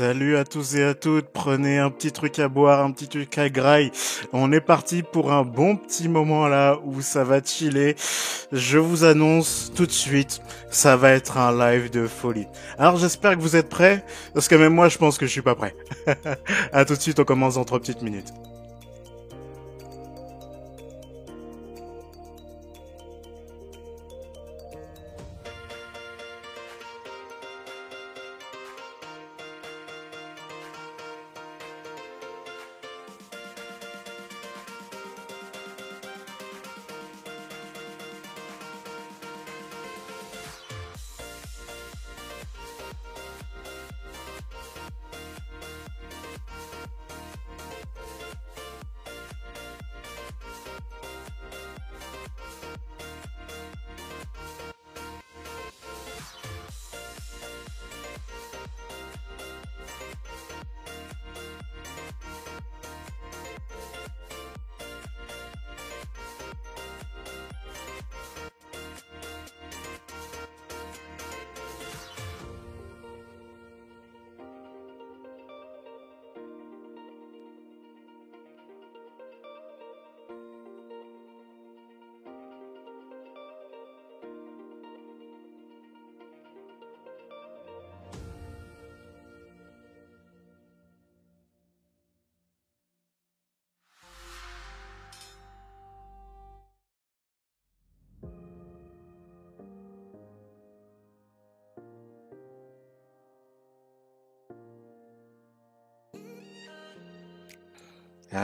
Salut à tous et à toutes, prenez un petit truc à boire, un petit truc à graille. On est parti pour un bon petit moment là où ça va chiller. Je vous annonce tout de suite, ça va être un live de folie. Alors j'espère que vous êtes prêts, parce que même moi je pense que je suis pas prêt. à tout de suite, on commence dans trois petites minutes.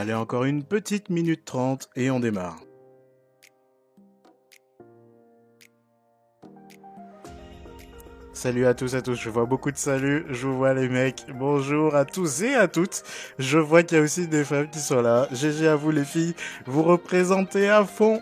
Allez, encore une petite minute trente et on démarre. Salut à tous à tous, je vois beaucoup de saluts, je vois les mecs, bonjour à tous et à toutes, je vois qu'il y a aussi des femmes qui sont là, GG à vous les filles, vous représentez à fond,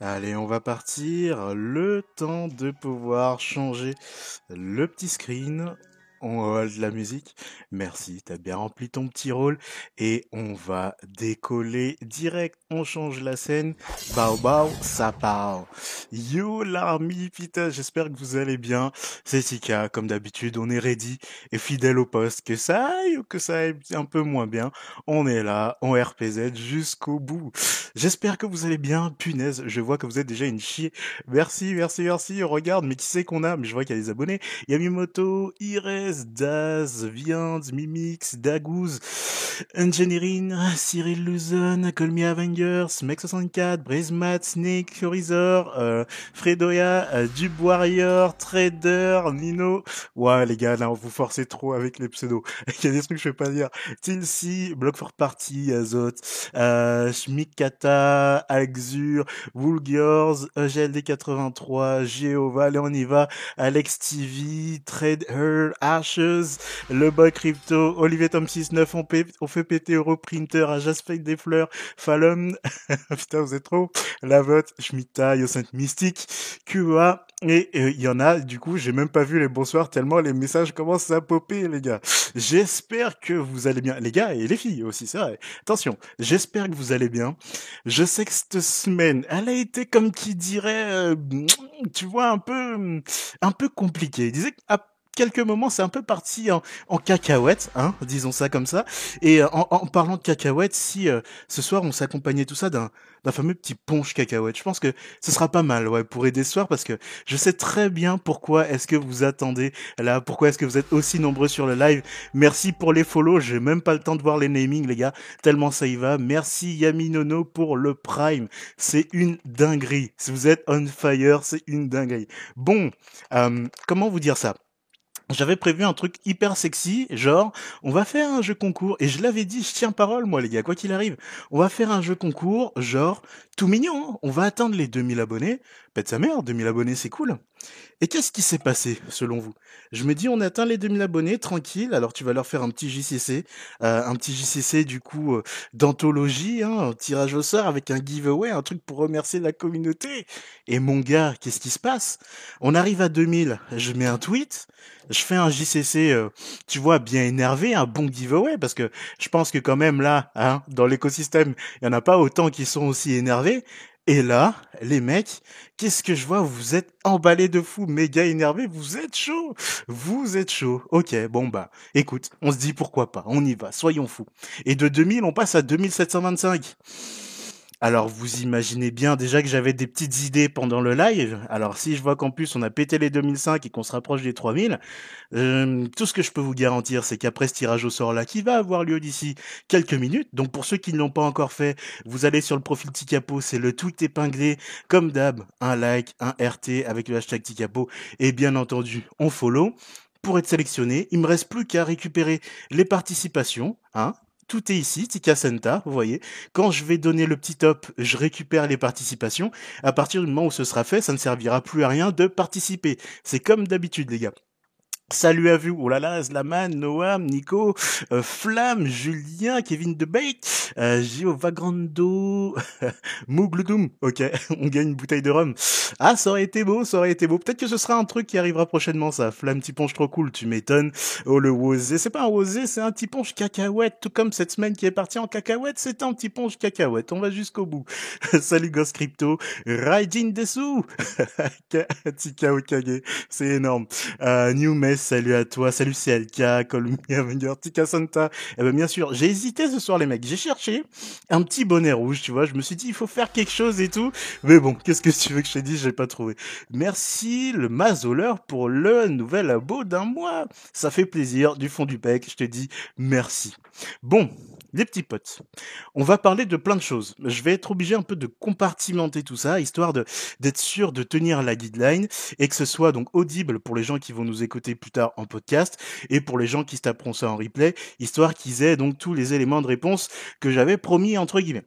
Allez, on va partir. Le temps de pouvoir changer le petit screen. on a de la musique. Merci, t'as bien rempli ton petit rôle. Et on va décoller direct. On change la scène. Bao bao, ça part. Yo l'armée, putain, j'espère que vous allez bien. C'est Tika, comme d'habitude, on est ready et fidèle au poste. Que ça aille ou que ça aille un peu moins bien, on est là, en RPZ jusqu'au bout. J'espère que vous allez bien. Punaise, je vois que vous êtes déjà une chier. Merci, merci, merci. Regarde, mais qui c'est qu'on a? Mais je vois qu'il y a des abonnés. Yamimoto, Ires, Daz, Mimix, Dagouz, Engineering, Cyril Luzon, Call Me Avengers, Mech64, Brizmat, Snake, Horizor, euh, Fredoya, euh, Dub Warrior, Trader, Nino. Ouais, les gars, là, vous forcez trop avec les pseudos. Il y a des trucs que je peux pas dire. Tilsi, Block for Party, Azot, euh, Schmikata, Axur, Woolgirls, EGLD83, Jehovah, allez, on y va. Alex TV, Trade Her, Ashes, Le Boy Crypto, Olivier Tom 69, on, on fait péter Europrinter, Ajaspect des fleurs, Fallon, putain vous êtes trop, La Vote, Schmita, Yosent Mystique, QA, et euh, il y en a, du coup, j'ai même pas vu les bonsoirs tellement les messages commencent à popper, les gars. J'espère que vous allez bien. Les gars et les filles aussi, c'est vrai. Attention, j'espère que vous allez bien. Je sais que cette semaine, elle a été comme qui dirait, euh, tu vois, un peu, un peu compliquée. Il disait quelques moments, c'est un peu parti en, en cacahuète, hein, disons ça comme ça. Et euh, en, en parlant de cacahuète, si ce soir on s'accompagnait tout ça d'un d'un fameux petit punch cacahuète. Je pense que ce sera pas mal, ouais, pour aider ce soir parce que je sais très bien pourquoi est-ce que vous attendez là, pourquoi est-ce que vous êtes aussi nombreux sur le live. Merci pour les follow, j'ai même pas le temps de voir les namings, les gars, tellement ça y va. Merci Yami Nono pour le prime. C'est une dinguerie. Si vous êtes on fire, c'est une dinguerie. Bon, euh, comment vous dire ça? J'avais prévu un truc hyper sexy, genre, on va faire un jeu concours, et je l'avais dit, je tiens parole, moi, les gars, quoi qu'il arrive, on va faire un jeu concours, genre, tout mignon, hein. on va atteindre les 2000 abonnés, sa mère, 2000 abonnés, c'est cool. Et qu'est-ce qui s'est passé, selon vous? Je me dis, on atteint les 2000 abonnés, tranquille, alors tu vas leur faire un petit JCC, euh, un petit JCC, du coup, euh, d'anthologie, hein, un tirage au sort avec un giveaway, un truc pour remercier la communauté. Et mon gars, qu'est-ce qui se passe? On arrive à 2000, je mets un tweet, je fais un JCC, euh, tu vois, bien énervé, un bon giveaway, parce que je pense que quand même là, hein, dans l'écosystème, il y en a pas autant qui sont aussi énervés. Et là, les mecs, qu'est-ce que je vois? Vous êtes emballés de fou, méga énervés, vous êtes chaud, vous êtes chaud. Ok, bon bah, écoute, on se dit pourquoi pas, on y va, soyons fous. Et de 2000, on passe à 2725. Alors vous imaginez bien déjà que j'avais des petites idées pendant le live. Alors si je vois qu'en plus on a pété les 2005 et qu'on se rapproche des 3000, euh, tout ce que je peux vous garantir c'est qu'après ce tirage au sort là qui va avoir lieu d'ici quelques minutes, donc pour ceux qui ne l'ont pas encore fait, vous allez sur le profil Ticapo, c'est le tweet épinglé, comme d'hab, un like, un RT avec le hashtag Ticapo et bien entendu on follow pour être sélectionné. Il me reste plus qu'à récupérer les participations, hein, tout est ici, Tika Senta, vous voyez. Quand je vais donner le petit top, je récupère les participations. À partir du moment où ce sera fait, ça ne servira plus à rien de participer. C'est comme d'habitude, les gars. Salut à vous, oh là là, Zlaman, Noam, Nico, euh, Flamme, Julien, Kevin de Bake, euh, Gio Vagrando, Mougloudoum, ok, on gagne une bouteille de rhum. Ah, ça aurait été beau, ça aurait été beau. Peut-être que ce sera un truc qui arrivera prochainement, ça. Flamme petit ponche trop cool, tu m'étonnes. Oh, le Wosé, c'est pas un Wosé, c'est un petit ponche cacahuète, tout comme cette semaine qui est partie en cacahuète, c'est un petit ponche cacahuète, on va jusqu'au bout. Salut Ghost Crypto, Raijin Dessou, Tika Okage, c'est énorme. Euh, New Mess, salut à toi, salut CLK, Me Tika Santa. Eh ben, bien sûr, j'ai hésité ce soir, les mecs. J'ai cherché un petit bonnet rouge, tu vois. Je me suis dit, il faut faire quelque chose et tout. Mais bon, qu'est-ce que tu veux que je t'ai dit, j'ai pas trouvé. Merci, le Mazoleur, pour le nouvel abo d'un mois. Ça fait plaisir, du fond du bec. Je te dis merci. Bon, les petits potes, on va parler de plein de choses. Je vais être obligé un peu de compartimenter tout ça, histoire d'être sûr de tenir la guideline et que ce soit donc audible pour les gens qui vont nous écouter plus tard en podcast et pour les gens qui se taperont ça en replay, histoire qu'ils aient donc tous les éléments de réponse que j'avais promis entre guillemets.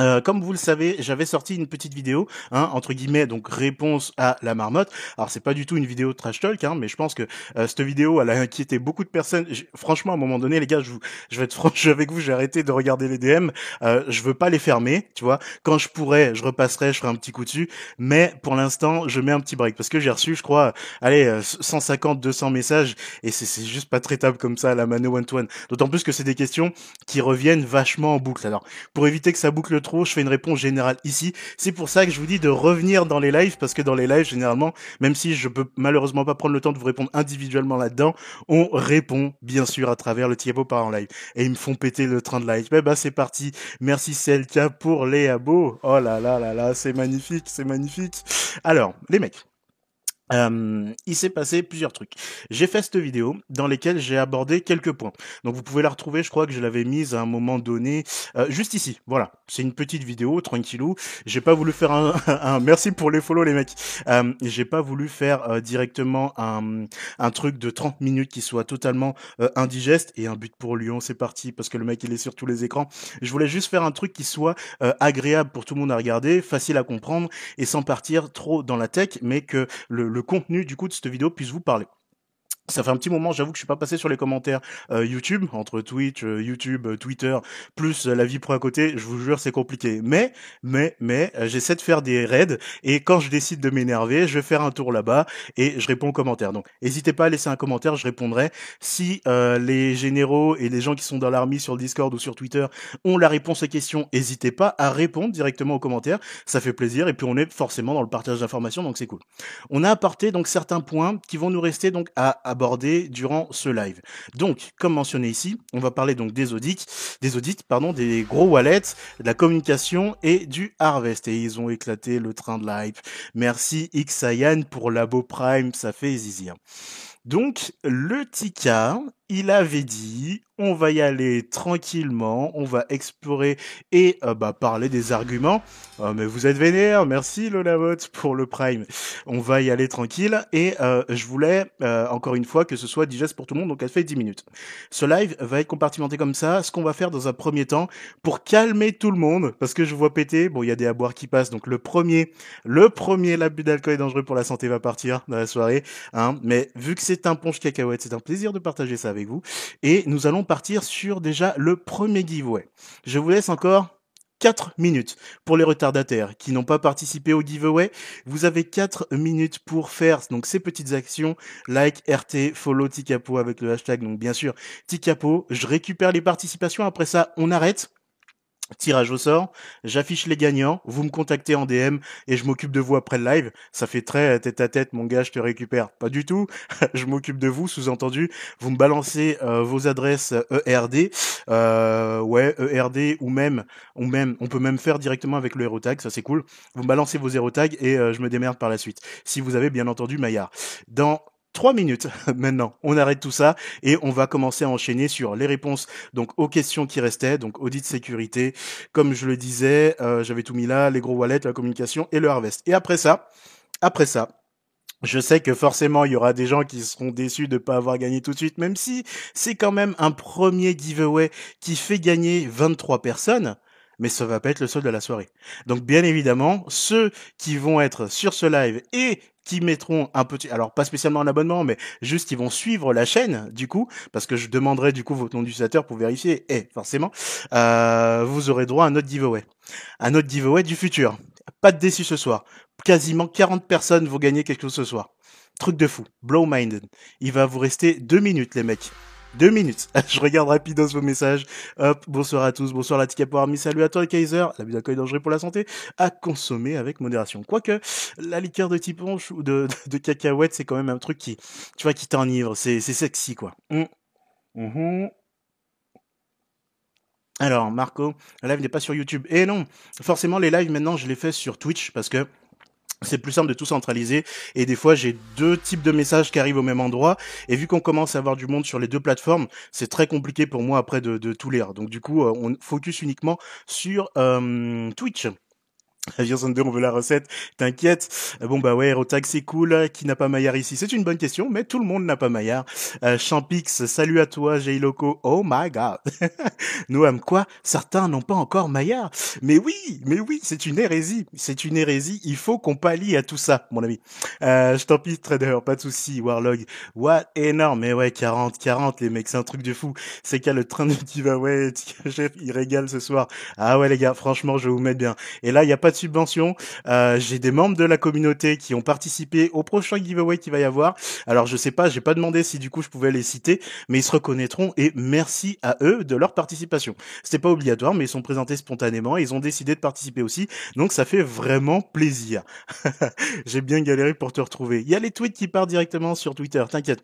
Euh, comme vous le savez, j'avais sorti une petite vidéo, hein, entre guillemets, donc réponse à la marmotte. Alors c'est pas du tout une vidéo trash talk, hein, mais je pense que euh, cette vidéo, elle a inquiété beaucoup de personnes. franchement, à un moment donné, les gars, je, je vais être franche avec vous, j'ai arrêté de regarder les DM. Euh, je veux pas les fermer, tu vois. Quand je pourrais, je repasserai, je ferai un petit coup dessus. Mais pour l'instant, je mets un petit break parce que j'ai reçu, je crois, allez, 150, 200 messages et c'est juste pas traitable comme ça la mano one to one. D'autant plus que c'est des questions qui reviennent vachement en boucle. Alors, pour éviter que ça boucle je fais une réponse générale ici. C'est pour ça que je vous dis de revenir dans les lives, parce que dans les lives, généralement, même si je peux malheureusement pas prendre le temps de vous répondre individuellement là-dedans, on répond, bien sûr, à travers le Thiago par en live. Et ils me font péter le train de live. Ben, bah, c'est parti. Merci Selka pour les abos. Oh là là là là, c'est magnifique, c'est magnifique. Alors, les mecs. Euh, il s'est passé plusieurs trucs. J'ai fait cette vidéo dans lesquelles j'ai abordé quelques points. Donc vous pouvez la retrouver, je crois que je l'avais mise à un moment donné, euh, juste ici. Voilà, c'est une petite vidéo, tranquillou. J'ai pas voulu faire un, un, merci pour les follow les mecs. Euh, j'ai pas voulu faire euh, directement un, un truc de 30 minutes qui soit totalement euh, indigeste et un but pour Lyon, c'est parti parce que le mec il est sur tous les écrans. Je voulais juste faire un truc qui soit agréable pour tout le monde à regarder, facile à comprendre et sans partir trop dans la tech, mais que le le contenu du coup de cette vidéo puisse vous parler. Ça fait un petit moment, j'avoue que je suis pas passé sur les commentaires euh, YouTube, entre Twitch, euh, YouTube, euh, Twitter, plus la vie pro à côté, je vous jure c'est compliqué. Mais, mais, mais, j'essaie de faire des raids, et quand je décide de m'énerver, je vais faire un tour là-bas, et je réponds aux commentaires. Donc, n'hésitez pas à laisser un commentaire, je répondrai. Si les généraux et les gens qui sont dans l'armée sur le Discord ou sur Twitter ont la réponse aux questions, n'hésitez pas à répondre directement aux commentaires, ça fait plaisir, et puis on est forcément dans le partage d'informations, donc c'est cool. On a apporté donc certains points qui vont nous rester donc à, à durant ce live. Donc, comme mentionné ici, on va parler donc des audits, des audits, pardon, des gros wallets, de la communication et du harvest. Et ils ont éclaté le train de live. Merci Xayan pour Labo Prime, ça fait zizir. Donc, le Tika, il avait dit, on va y aller tranquillement, on va explorer et euh, bah, parler des arguments. Oh, mais vous êtes vénère, merci Lolavote pour le Prime. On va y aller tranquille et euh, je voulais euh, encore une fois que ce soit digeste pour tout le monde, donc elle fait 10 minutes. Ce live va être compartimenté comme ça. Ce qu'on va faire dans un premier temps pour calmer tout le monde, parce que je vois péter. Bon, il y a des aboires qui passent, donc le premier, le premier l'abus d'alcool est dangereux pour la santé va partir dans la soirée. Hein. Mais vu que c'est un punch cacahuète, c'est un plaisir de partager ça avec vous. Et nous allons partir sur déjà le premier giveaway. Je vous laisse encore 4 minutes pour les retardataires qui n'ont pas participé au giveaway. Vous avez 4 minutes pour faire donc ces petites actions like, RT, follow Tikapo avec le hashtag. Donc bien sûr, Tikapo, je récupère les participations. Après ça, on arrête tirage au sort, j'affiche les gagnants, vous me contactez en DM et je m'occupe de vous après le live. Ça fait très tête à tête, mon gars, je te récupère. Pas du tout, je m'occupe de vous, sous-entendu, vous me balancez euh, vos adresses ERD, euh, ouais, ERD ou même, ou même, on peut même faire directement avec le hero tag, ça c'est cool. Vous me balancez vos hero tags et euh, je me démerde par la suite. Si vous avez bien entendu Maillard. Dans trois minutes maintenant. On arrête tout ça et on va commencer à enchaîner sur les réponses donc aux questions qui restaient, donc audit sécurité. Comme je le disais, euh, j'avais tout mis là, les gros wallets, la communication et le harvest. Et après ça, après ça, je sais que forcément il y aura des gens qui seront déçus de ne pas avoir gagné tout de suite, même si c'est quand même un premier giveaway qui fait gagner 23 personnes mais ça va pas être le seul de la soirée. Donc bien évidemment, ceux qui vont être sur ce live et qui mettront un petit, alors pas spécialement un abonnement, mais juste ils vont suivre la chaîne du coup, parce que je demanderai du coup votre nom d'utilisateur pour vérifier, et forcément, euh, vous aurez droit à un autre giveaway. Un autre giveaway du futur. Pas de déçu ce soir. Quasiment 40 personnes vont gagner quelque chose ce soir. Truc de fou. Blow minded. Il va vous rester deux minutes les mecs. Deux minutes. Je regarde rapidos vos messages. Hop, bonsoir à tous, bonsoir la pour Army, salut à toi Kaiser. La d'alcool est dangereux pour la santé. À consommer avec modération. Quoique, la liqueur de tiponche ou de, cacahuète, c'est quand même un truc qui, tu vois, qui t'enivre. C'est, sexy, quoi. Mmh. Mmh. Alors, Marco, le live n'est pas sur YouTube. Et eh non, forcément, les lives maintenant, je les fais sur Twitch parce que c'est plus simple de tout centraliser. Et des fois j'ai deux types de messages qui arrivent au même endroit. Et vu qu'on commence à avoir du monde sur les deux plateformes c'est très compliqué pour moi après de, tout lire. Donc du coup euh, on focus uniquement sur euh, Twitch Avion 2, on veut la recette. T'inquiète. Euh, bon bah ouais, Rotag c'est cool. Qui n'a pas Maillard ici? C'est une bonne question, mais tout le monde n'a pas Maillard. Euh, Champix, salut à toi, Jay Loco. Oh my god. Noam, quoi? Certains n'ont pas encore Maillard? Mais oui, mais oui, c'est une hérésie. C'est une hérésie. Il faut qu'on pallie à tout ça, mon ami. Euh, je t'en prie, trader, pas de souci. Warlog, what énorme. Mais ouais, 40, 40, les mecs, c'est un truc de fou. C'est qu'à le train de ouais, chef, il régale ce soir. Ah ouais les gars, franchement, je vous mettre bien. Et là, il y a pas de subvention. Euh, j'ai des membres de la communauté qui ont participé au prochain giveaway qui va y avoir. Alors je sais pas, j'ai pas demandé si du coup je pouvais les citer, mais ils se reconnaîtront et merci à eux de leur participation. C'était pas obligatoire, mais ils sont présentés spontanément et ils ont décidé de participer aussi. Donc ça fait vraiment plaisir. j'ai bien galéré pour te retrouver. Il y a les tweets qui partent directement sur Twitter, t'inquiète.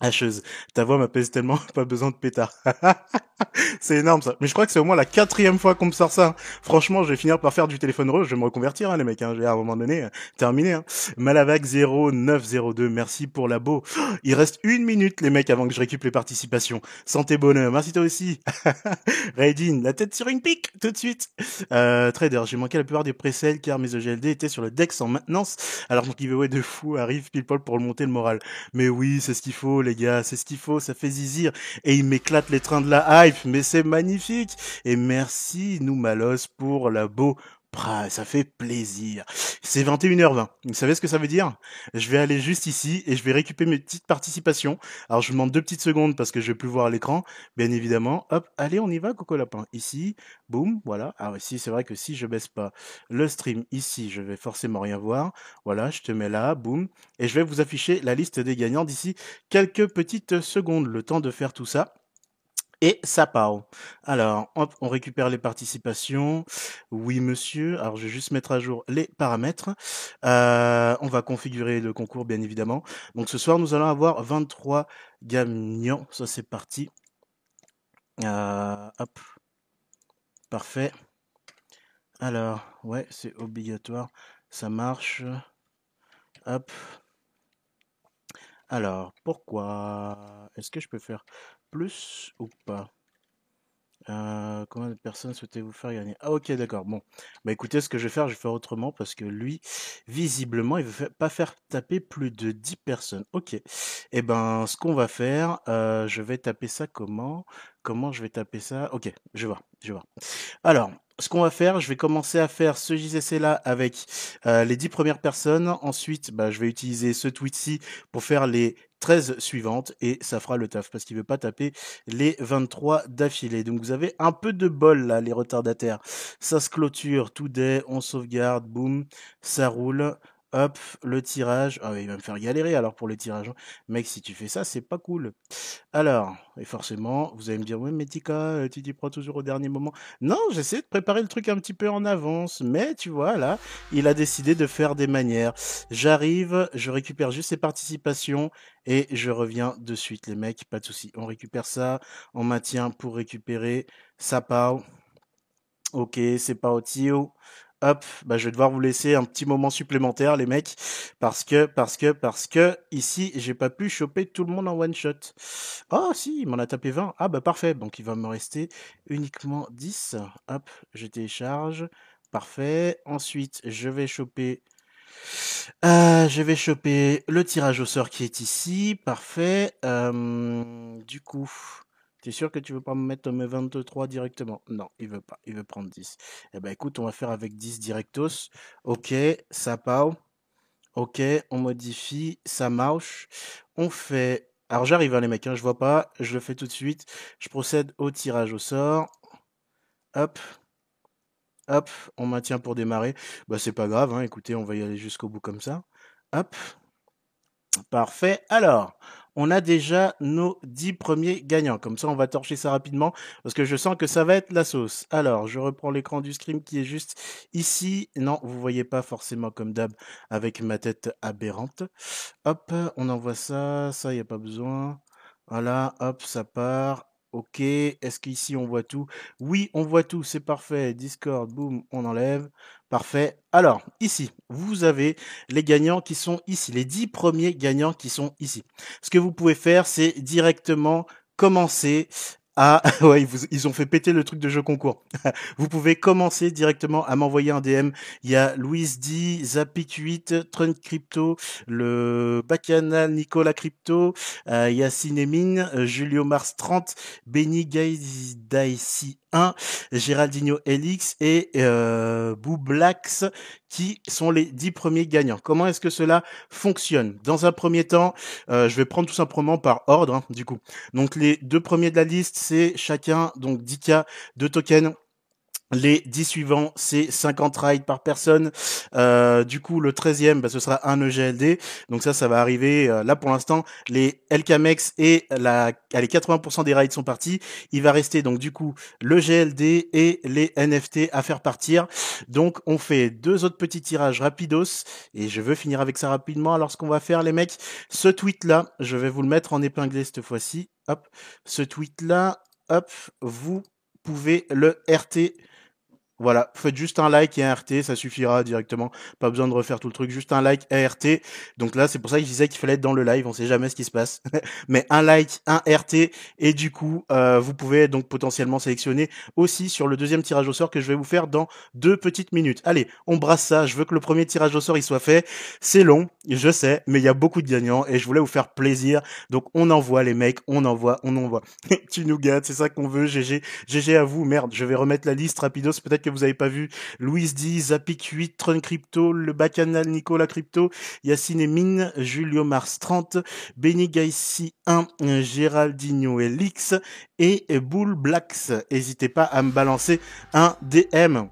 Hacheuse, ta voix m'apaise tellement, pas besoin de pétard. c'est énorme ça. Mais je crois que c'est au moins la quatrième fois qu'on me sort ça. Franchement, je vais finir par faire du téléphone rose, je vais me reconvertir hein, les mecs. Hein. à un moment donné euh, terminé. Hein. Malavac 0902, merci pour la. Il reste une minute les mecs avant que je récupère les participations. Santé bonheur, merci toi aussi. Raidin, la tête sur une pique tout de suite. Euh, trader, j'ai manqué la plupart des presets car mes EGLD étaient sur le Dex en maintenance. Alors mon giveaway de fou arrive pile poil pour monter le moral. Mais oui, c'est ce qu'il faut les gars, c'est ce qu'il faut, ça fait zizir. Et il m'éclate les trains de la hype, mais c'est magnifique. Et merci, nous Malos, pour la beau ça fait plaisir. C'est 21h20. Vous savez ce que ça veut dire? Je vais aller juste ici et je vais récupérer mes petites participations. Alors je vous demande deux petites secondes parce que je vais plus voir l'écran, bien évidemment. Hop, allez, on y va, Coco Lapin. Ici, boum, voilà. Alors ici, c'est vrai que si je baisse pas le stream ici, je vais forcément rien voir. Voilà, je te mets là, boum. Et je vais vous afficher la liste des gagnants d'ici quelques petites secondes. Le temps de faire tout ça et ça part. Alors, on récupère les participations. Oui, monsieur. Alors, je vais juste mettre à jour les paramètres. Euh, on va configurer le concours, bien évidemment. Donc, ce soir, nous allons avoir 23 gagnants. Ça, c'est parti. Euh, hop. Parfait. Alors, ouais, c'est obligatoire. Ça marche. Hop. Alors, pourquoi? Est-ce que je peux faire plus ou pas? Euh, combien de personnes souhaitez-vous faire gagner? Ah ok d'accord, bon. Bah écoutez, ce que je vais faire, je vais faire autrement parce que lui, visiblement, il ne veut pas faire taper plus de 10 personnes. Ok. Eh ben, ce qu'on va faire, euh, je vais taper ça comment? Comment je vais taper ça? Ok, je vois, je vois. Alors, ce qu'on va faire, je vais commencer à faire ce JCC là avec euh, les 10 premières personnes. Ensuite, bah, je vais utiliser ce tweet-ci pour faire les 13 suivantes et ça fera le taf parce qu'il veut pas taper les 23 d'affilée. Donc vous avez un peu de bol là, les retardataires. Ça se clôture, tout day, on sauvegarde, boum, ça roule. Hop, le tirage. Ah, il va me faire galérer alors pour le tirage. Hein. Mec, si tu fais ça, c'est pas cool. Alors, et forcément, vous allez me dire, ouais, mais Tika, euh, tu t'y prends toujours au dernier moment. Non, j'essaie de préparer le truc un petit peu en avance. Mais tu vois, là, il a décidé de faire des manières. J'arrive, je récupère juste ses participations et je reviens de suite, les mecs. Pas de souci. On récupère ça, on maintient pour récupérer. Ça part. Ok, c'est pas au tio hop, bah, je vais devoir vous laisser un petit moment supplémentaire, les mecs, parce que, parce que, parce que, ici, j'ai pas pu choper tout le monde en one shot. Oh, si, il m'en a tapé 20. Ah, bah, parfait. Donc, il va me rester uniquement 10. Hop, je télécharge. Parfait. Ensuite, je vais choper euh, je vais choper le tirage au sort qui est ici. Parfait. Euh, du coup, Sûr que tu veux pas me mettre mes 23 directement? Non, il veut pas. Il veut prendre 10. Eh ben écoute, on va faire avec 10 directos. Ok, ça part. Ok, on modifie, ça marche. On fait... Alors j'arrive hein, les mecs, hein, je vois pas. Je le fais tout de suite. Je procède au tirage au sort. Hop. Hop, on maintient pour démarrer. Bah c'est pas grave, hein. écoutez, on va y aller jusqu'au bout comme ça. Hop. Parfait. Alors, on a déjà nos 10 premiers gagnants. Comme ça, on va torcher ça rapidement parce que je sens que ça va être la sauce. Alors, je reprends l'écran du scream qui est juste ici. Non, vous voyez pas forcément comme d'hab avec ma tête aberrante. Hop, on envoie ça. Ça, il n'y a pas besoin. Voilà, hop, ça part. Ok, est-ce qu'ici on voit tout? Oui, on voit tout, c'est parfait. Discord, boum, on enlève. Parfait. Alors, ici, vous avez les gagnants qui sont ici, les dix premiers gagnants qui sont ici. Ce que vous pouvez faire, c'est directement commencer à... ouais, ils, ont fait péter le truc de jeu concours. vous pouvez commencer directement à m'envoyer un DM. Il y a Louise D, Zapik8, Trunk Crypto, le Bacchanal Nicolas Crypto, euh, Yacine Emine, euh, Julio Mars 30, Benny Daisy 1, Géraldinho Elix et euh, Boublax qui sont les dix premiers gagnants. Comment est-ce que cela fonctionne? Dans un premier temps, euh, je vais prendre tout simplement par ordre, hein, du coup. Donc les deux premiers de la liste, c'est chacun donc 10K de tokens les 10 suivants, c'est 50 rides par personne. Euh, du coup, le 13e, bah, ce sera un EGLD. Donc ça, ça va arriver. Euh, là, pour l'instant, les LKMX et la, les 80% des rides sont partis. Il va rester donc du coup le GLD et les NFT à faire partir. Donc, on fait deux autres petits tirages rapidos. Et je veux finir avec ça rapidement. Alors, ce qu'on va faire, les mecs, ce tweet-là, je vais vous le mettre en épinglé cette fois-ci. Hop, ce tweet-là, hop, vous pouvez le RT voilà, faites juste un like et un RT, ça suffira directement. Pas besoin de refaire tout le truc, juste un like et un RT. Donc là, c'est pour ça que je disais qu'il fallait être dans le live, on sait jamais ce qui se passe. Mais un like, un RT, et du coup, euh, vous pouvez donc potentiellement sélectionner aussi sur le deuxième tirage au sort que je vais vous faire dans deux petites minutes. Allez, on brasse ça, je veux que le premier tirage au sort il soit fait. C'est long, je sais, mais il y a beaucoup de gagnants et je voulais vous faire plaisir. Donc on envoie les mecs, on envoie, on envoie. tu nous gâtes, c'est ça qu'on veut, GG. GG à vous, merde, je vais remettre la liste rapidos, peut-être vous avez pas vu, Louise D, Zapik 8, Tron Crypto, le Bacchanal Nicolas Crypto, Yacine Mine, Julio Mars 30, Benny Gaissi 1, Géraldinho Elix et Bull Blacks. N'hésitez pas à me balancer un DM.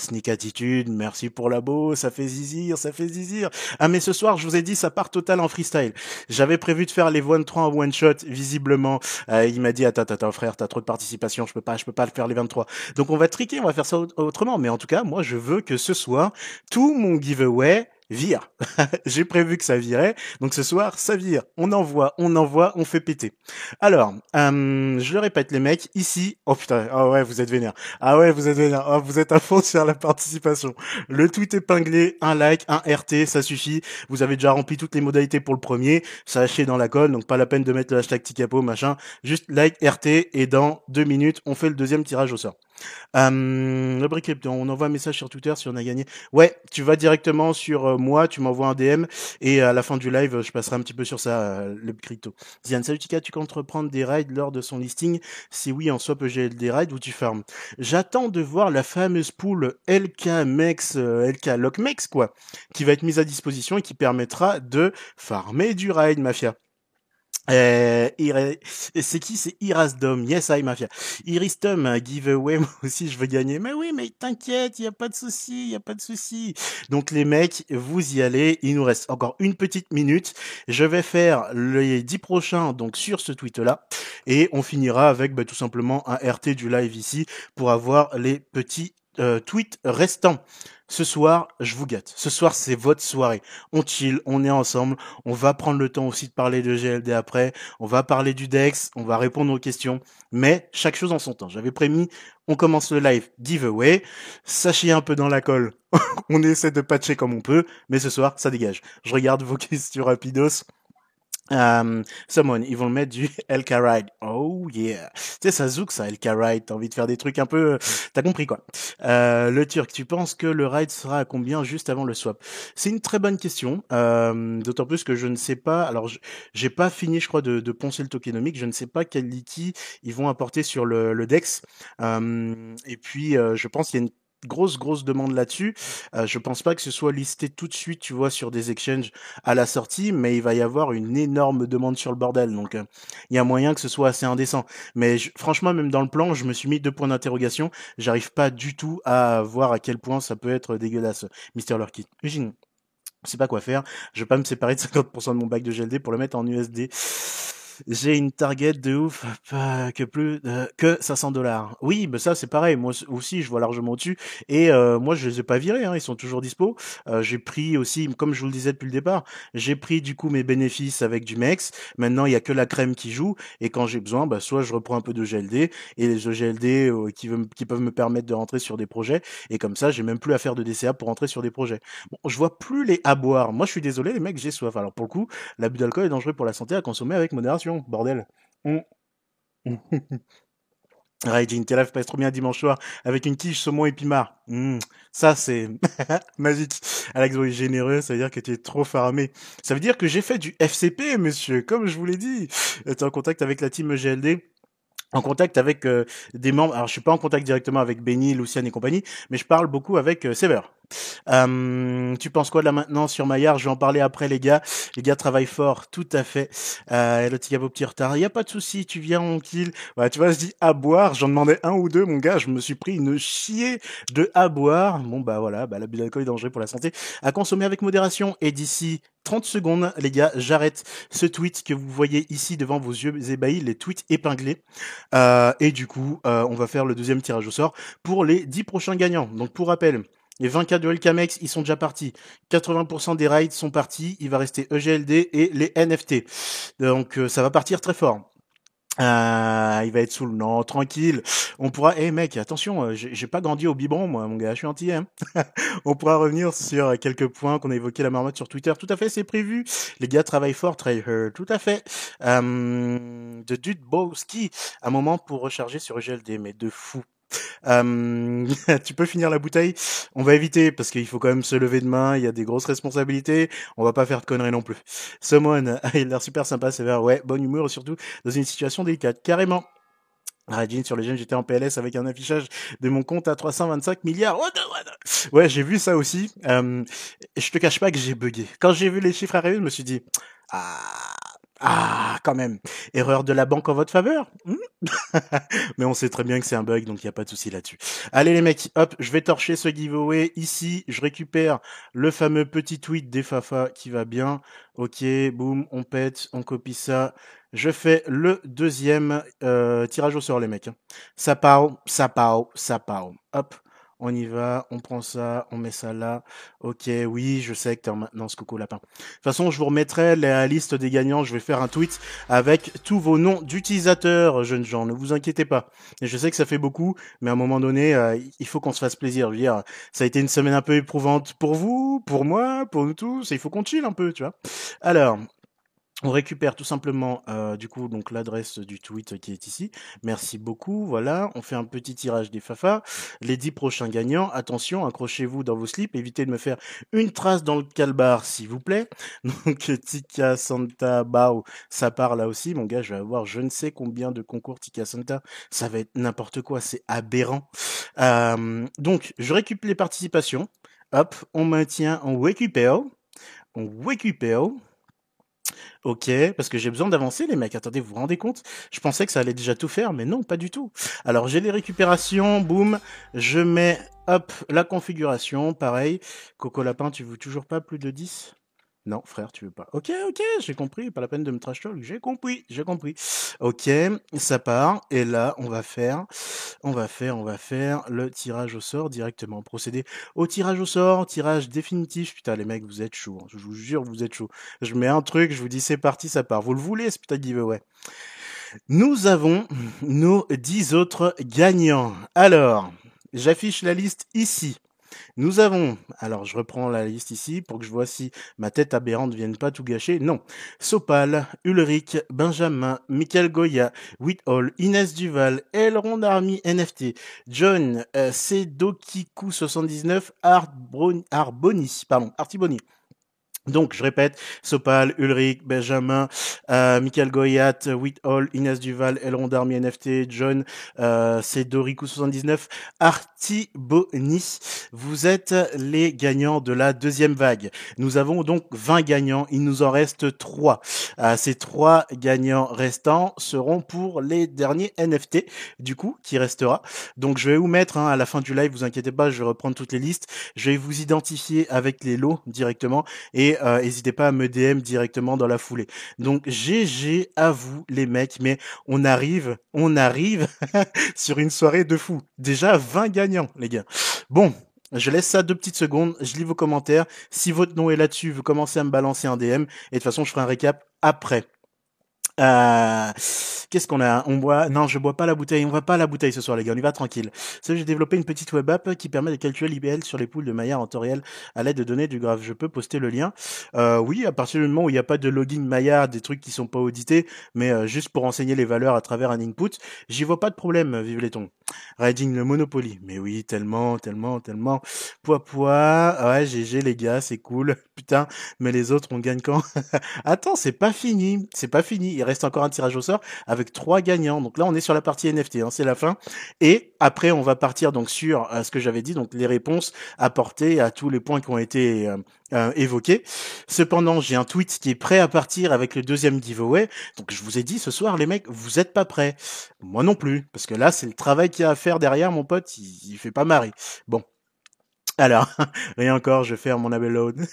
Sneak Attitude, merci pour la beau, ça fait zizir, ça fait zizir. Ah mais ce soir, je vous ai dit, ça part total en freestyle. J'avais prévu de faire les one 3 en one shot, visiblement. Euh, il m'a dit, attends, attends, frère, t'as trop de participation, je peux pas, je peux pas le faire les 23. Donc on va triquer, on va faire ça autrement. Mais en tout cas, moi, je veux que ce soir, tout mon giveaway vire. J'ai prévu que ça virait. Donc ce soir, ça vire. On envoie, on envoie, on fait péter. Alors, euh, je le répète les mecs, ici, oh putain, ah ouais, vous êtes vénère. Ah ouais, vous êtes vénère. Oh, vous êtes à fond sur la participation. Le tweet épinglé, un like, un RT, ça suffit. Vous avez déjà rempli toutes les modalités pour le premier. Ça dans la colle, donc pas la peine de mettre le hashtag Ticapo, machin. Juste like, RT, et dans deux minutes, on fait le deuxième tirage au sort. Euh, le briquet, on envoie un message sur Twitter si on a gagné. Ouais, tu vas directement sur euh, moi, tu m'envoies un DM et à la fin du live, je passerai un petit peu sur ça, euh, le crypto. Diane, salut Tika, tu comptes reprendre des rides lors de son listing? Si oui, en swap des rides ou tu farmes? J'attends de voir la fameuse pool LKMEX, euh, LK Lockmex, quoi, qui va être mise à disposition et qui permettra de farmer du ride, mafia. Euh, c'est qui? C'est Irasdom. Yes, I Mafia. Iristom, giveaway, moi aussi je veux gagner. Mais oui, mais t'inquiète, il a pas de souci, il a pas de souci. Donc les mecs, vous y allez. Il nous reste encore une petite minute. Je vais faire les 10 prochains donc sur ce tweet-là. Et on finira avec bah, tout simplement un RT du live ici pour avoir les petits euh, tweets restants. Ce soir, je vous gâte. Ce soir, c'est votre soirée. On chill, on est ensemble. On va prendre le temps aussi de parler de GLD après. On va parler du Dex. On va répondre aux questions. Mais chaque chose en son temps. J'avais prémis, on commence le live giveaway. Sachez un peu dans la colle. on essaie de patcher comme on peut. Mais ce soir, ça dégage. Je regarde vos questions rapidos. Um, someone, ils vont le mettre du LK Ride. Oh yeah. Tu sais, ça zouk ça, LK Ride. T'as envie de faire des trucs un peu, euh, t'as compris quoi. Euh, le Turc, tu penses que le ride sera à combien juste avant le swap? C'est une très bonne question. Euh, D'autant plus que je ne sais pas. Alors, j'ai pas fini, je crois, de, de, poncer le tokenomique. Je ne sais pas quel liquide ils vont apporter sur le, le Dex. Euh, et puis, euh, je pense qu'il y a une grosse grosse demande là-dessus. Euh, je pense pas que ce soit listé tout de suite, tu vois, sur des exchanges à la sortie, mais il va y avoir une énorme demande sur le bordel. Donc euh, il y a moyen que ce soit assez indécent. Mais franchement, même dans le plan, je me suis mis deux points d'interrogation. J'arrive pas du tout à voir à quel point ça peut être dégueulasse, Mister Lurky. Je sais pas quoi faire. Je vais pas me séparer de 50% de mon bac de GLD pour le mettre en USD j'ai une target de ouf, que plus euh, que 500 dollars. Oui, mais ça c'est pareil. Moi aussi, je vois largement au-dessus. Et euh, moi, je les ai pas virés. Hein, ils sont toujours dispo. Euh, j'ai pris aussi, comme je vous le disais depuis le départ, j'ai pris du coup mes bénéfices avec du Mex. Maintenant, il y a que la crème qui joue. Et quand j'ai besoin, bah, soit je reprends un peu de GLD et les GLD qui, qui peuvent me permettre de rentrer sur des projets. Et comme ça, j'ai même plus à faire de DCA pour rentrer sur des projets. Bon, je vois plus les à boire. Moi, je suis désolé, les mecs, j'ai soif. Alors pour le coup, l'abus d'alcool est dangereux pour la santé à consommer avec modération bordel. Raijin, tes lives passent trop bien dimanche soir avec une quiche saumon et pimard. Mmh, ça, c'est magique. Alex est généreux, ça veut dire que tu es trop faramé. Ça veut dire que j'ai fait du FCP, monsieur, comme je vous l'ai dit. Tu es en contact avec la team GLD en contact avec euh, des membres. Alors, je suis pas en contact directement avec Benny, Luciane et compagnie, mais je parle beaucoup avec euh, Sever. Euh, tu penses quoi de la maintenance sur Maillard? Je vais en parler après, les gars. Les gars travaillent fort, tout à fait. Euh, le gars, petit retard. Il y a pas de souci, tu viens, on kill. Ouais, tu vois, je dis à boire. J'en demandais un ou deux, mon gars. Je me suis pris une chier de à boire. Bon, bah voilà, bah, l'abus d'alcool est dangereux pour la santé. À consommer avec modération. Et d'ici 30 secondes, les gars, j'arrête ce tweet que vous voyez ici devant vos yeux ébahis, les tweets épinglés. Euh, et du coup, euh, on va faire le deuxième tirage au sort pour les 10 prochains gagnants. Donc, pour rappel, les 20K de Helcamex, ils sont déjà partis. 80% des raids sont partis. Il va rester EGLD et les NFT. Donc euh, ça va partir très fort. Euh, il va être non, tranquille. On pourra, eh mec, attention, euh, j'ai pas grandi au biberon, moi, mon gars, je suis entier. Hein. on pourra revenir sur quelques points qu'on a évoqué la marmotte sur Twitter. Tout à fait, c'est prévu. Les gars travaillent fort, très Tout à fait. Euh, de Dudbowski, un moment pour recharger sur EGLD, mais de fou. Euh, tu peux finir la bouteille On va éviter parce qu'il faut quand même se lever de main. Il y a des grosses responsabilités. On va pas faire de conneries non plus. Someone, il a l'air super sympa, c'est vrai. Ouais, bonne humeur surtout dans une situation délicate. Carrément. Rajin sur les jeunes, j'étais en PLS avec un affichage de mon compte à 325 milliards. Ouais, j'ai vu ça aussi. Euh, je te cache pas que j'ai bugué. Quand j'ai vu les chiffres arriver, je me suis dit, ah, ah, quand même. Erreur de la banque en votre faveur hmm Mais on sait très bien que c'est un bug, donc il n'y a pas de souci là-dessus. Allez les mecs, hop, je vais torcher ce giveaway. Ici, je récupère le fameux petit tweet des Fafa qui va bien. Ok, boum, on pète, on copie ça. Je fais le deuxième euh, tirage au sort les mecs. Ça part, ça part, ça part. Hop, on y va, on prend ça, on met ça là. Ok, oui, je sais que t'es en maintenance, Coco Lapin. De toute façon, je vous remettrai la liste des gagnants. Je vais faire un tweet avec tous vos noms d'utilisateurs, jeunes gens. Ne vous inquiétez pas. Je sais que ça fait beaucoup, mais à un moment donné, euh, il faut qu'on se fasse plaisir. Je veux dire, ça a été une semaine un peu éprouvante pour vous, pour moi, pour nous tous. il faut qu'on chill un peu, tu vois. Alors, on récupère tout simplement euh, du coup l'adresse du tweet qui est ici. Merci beaucoup. Voilà, on fait un petit tirage des Fafa. Les dix prochains gagnants, attention, accrochez-vous dans vos slips, évitez de me faire une trace dans le calbar s'il vous plaît. Donc Tika Santa Bao, ça part là aussi. Mon gars, je vais avoir je ne sais combien de concours Tika Santa. Ça va être n'importe quoi, c'est aberrant. Euh, donc je récupère les participations. Hop, on maintient, on récupère, on récupère. Ok, parce que j'ai besoin d'avancer, les mecs. Attendez, vous vous rendez compte? Je pensais que ça allait déjà tout faire, mais non, pas du tout. Alors, j'ai les récupérations, boum. Je mets, hop, la configuration, pareil. Coco Lapin, tu veux toujours pas plus de 10 non, frère, tu veux pas. Ok, ok, j'ai compris. Pas la peine de me trash talk. J'ai compris, j'ai compris. Ok, ça part. Et là, on va faire, on va faire, on va faire le tirage au sort directement. Procéder au tirage au sort, tirage définitif. Putain, les mecs, vous êtes chaud. Hein. Je vous jure, vous êtes chaud. Je mets un truc, je vous dis c'est parti, ça part. Vous le voulez, ce putain de giveaway? Nous avons nos 10 autres gagnants. Alors, j'affiche la liste ici. Nous avons, alors je reprends la liste ici pour que je vois si ma tête aberrante ne vienne pas tout gâcher. Non. Sopal, Ulrich, Benjamin, Michael Goya, Whithall, Inès Duval, Elrond Army NFT, John, euh, Sedokiku 79, Arboni, pardon, Artiboni. Donc, je répète, Sopal, Ulrich, Benjamin, euh, Michael Goyat, Whithall, Inès Duval, Elrond Army NFT, John, euh, c'est Dorico79, Artiboni. Vous êtes les gagnants de la deuxième vague. Nous avons donc 20 gagnants. Il nous en reste 3. Euh, ces trois gagnants restants seront pour les derniers NFT, du coup, qui restera. Donc, je vais vous mettre hein, à la fin du live, vous inquiétez pas, je vais reprendre toutes les listes. Je vais vous identifier avec les lots directement et euh, n'hésitez pas à me DM directement dans la foulée. Donc GG à vous les mecs, mais on arrive, on arrive sur une soirée de fou. Déjà 20 gagnants les gars. Bon, je laisse ça deux petites secondes, je lis vos commentaires. Si votre nom est là-dessus, vous commencez à me balancer un DM et de toute façon je ferai un récap après. Euh, Qu'est-ce qu'on a? On boit Non, je bois pas la bouteille. On va pas la bouteille ce soir, les gars. On y va tranquille. Ça, j'ai développé une petite web app qui permet de calculer l'IBL sur les poules de Maya en temps réel à l'aide de données du graphe. Je peux poster le lien. Euh, oui, à partir du moment où il n'y a pas de login Maya, des trucs qui sont pas audités, mais euh, juste pour enseigner les valeurs à travers un input, j'y vois pas de problème. Vive les tons. Riding le Monopoly. Mais oui, tellement, tellement, tellement. Poids, poids. Ouais, GG les gars, c'est cool. Putain, mais les autres, on gagne quand? Attends, c'est pas fini. C'est pas fini. Reste encore un tirage au sort avec trois gagnants. Donc là, on est sur la partie NFT, hein, c'est la fin. Et après, on va partir donc sur euh, ce que j'avais dit, donc les réponses apportées à tous les points qui ont été euh, euh, évoqués. Cependant, j'ai un tweet qui est prêt à partir avec le deuxième giveaway. Donc je vous ai dit ce soir, les mecs, vous êtes pas prêts. Moi non plus, parce que là, c'est le travail qu'il y a à faire derrière, mon pote. Il, il fait pas marrer. Bon. Alors, rien encore, je vais faire mon Abelload.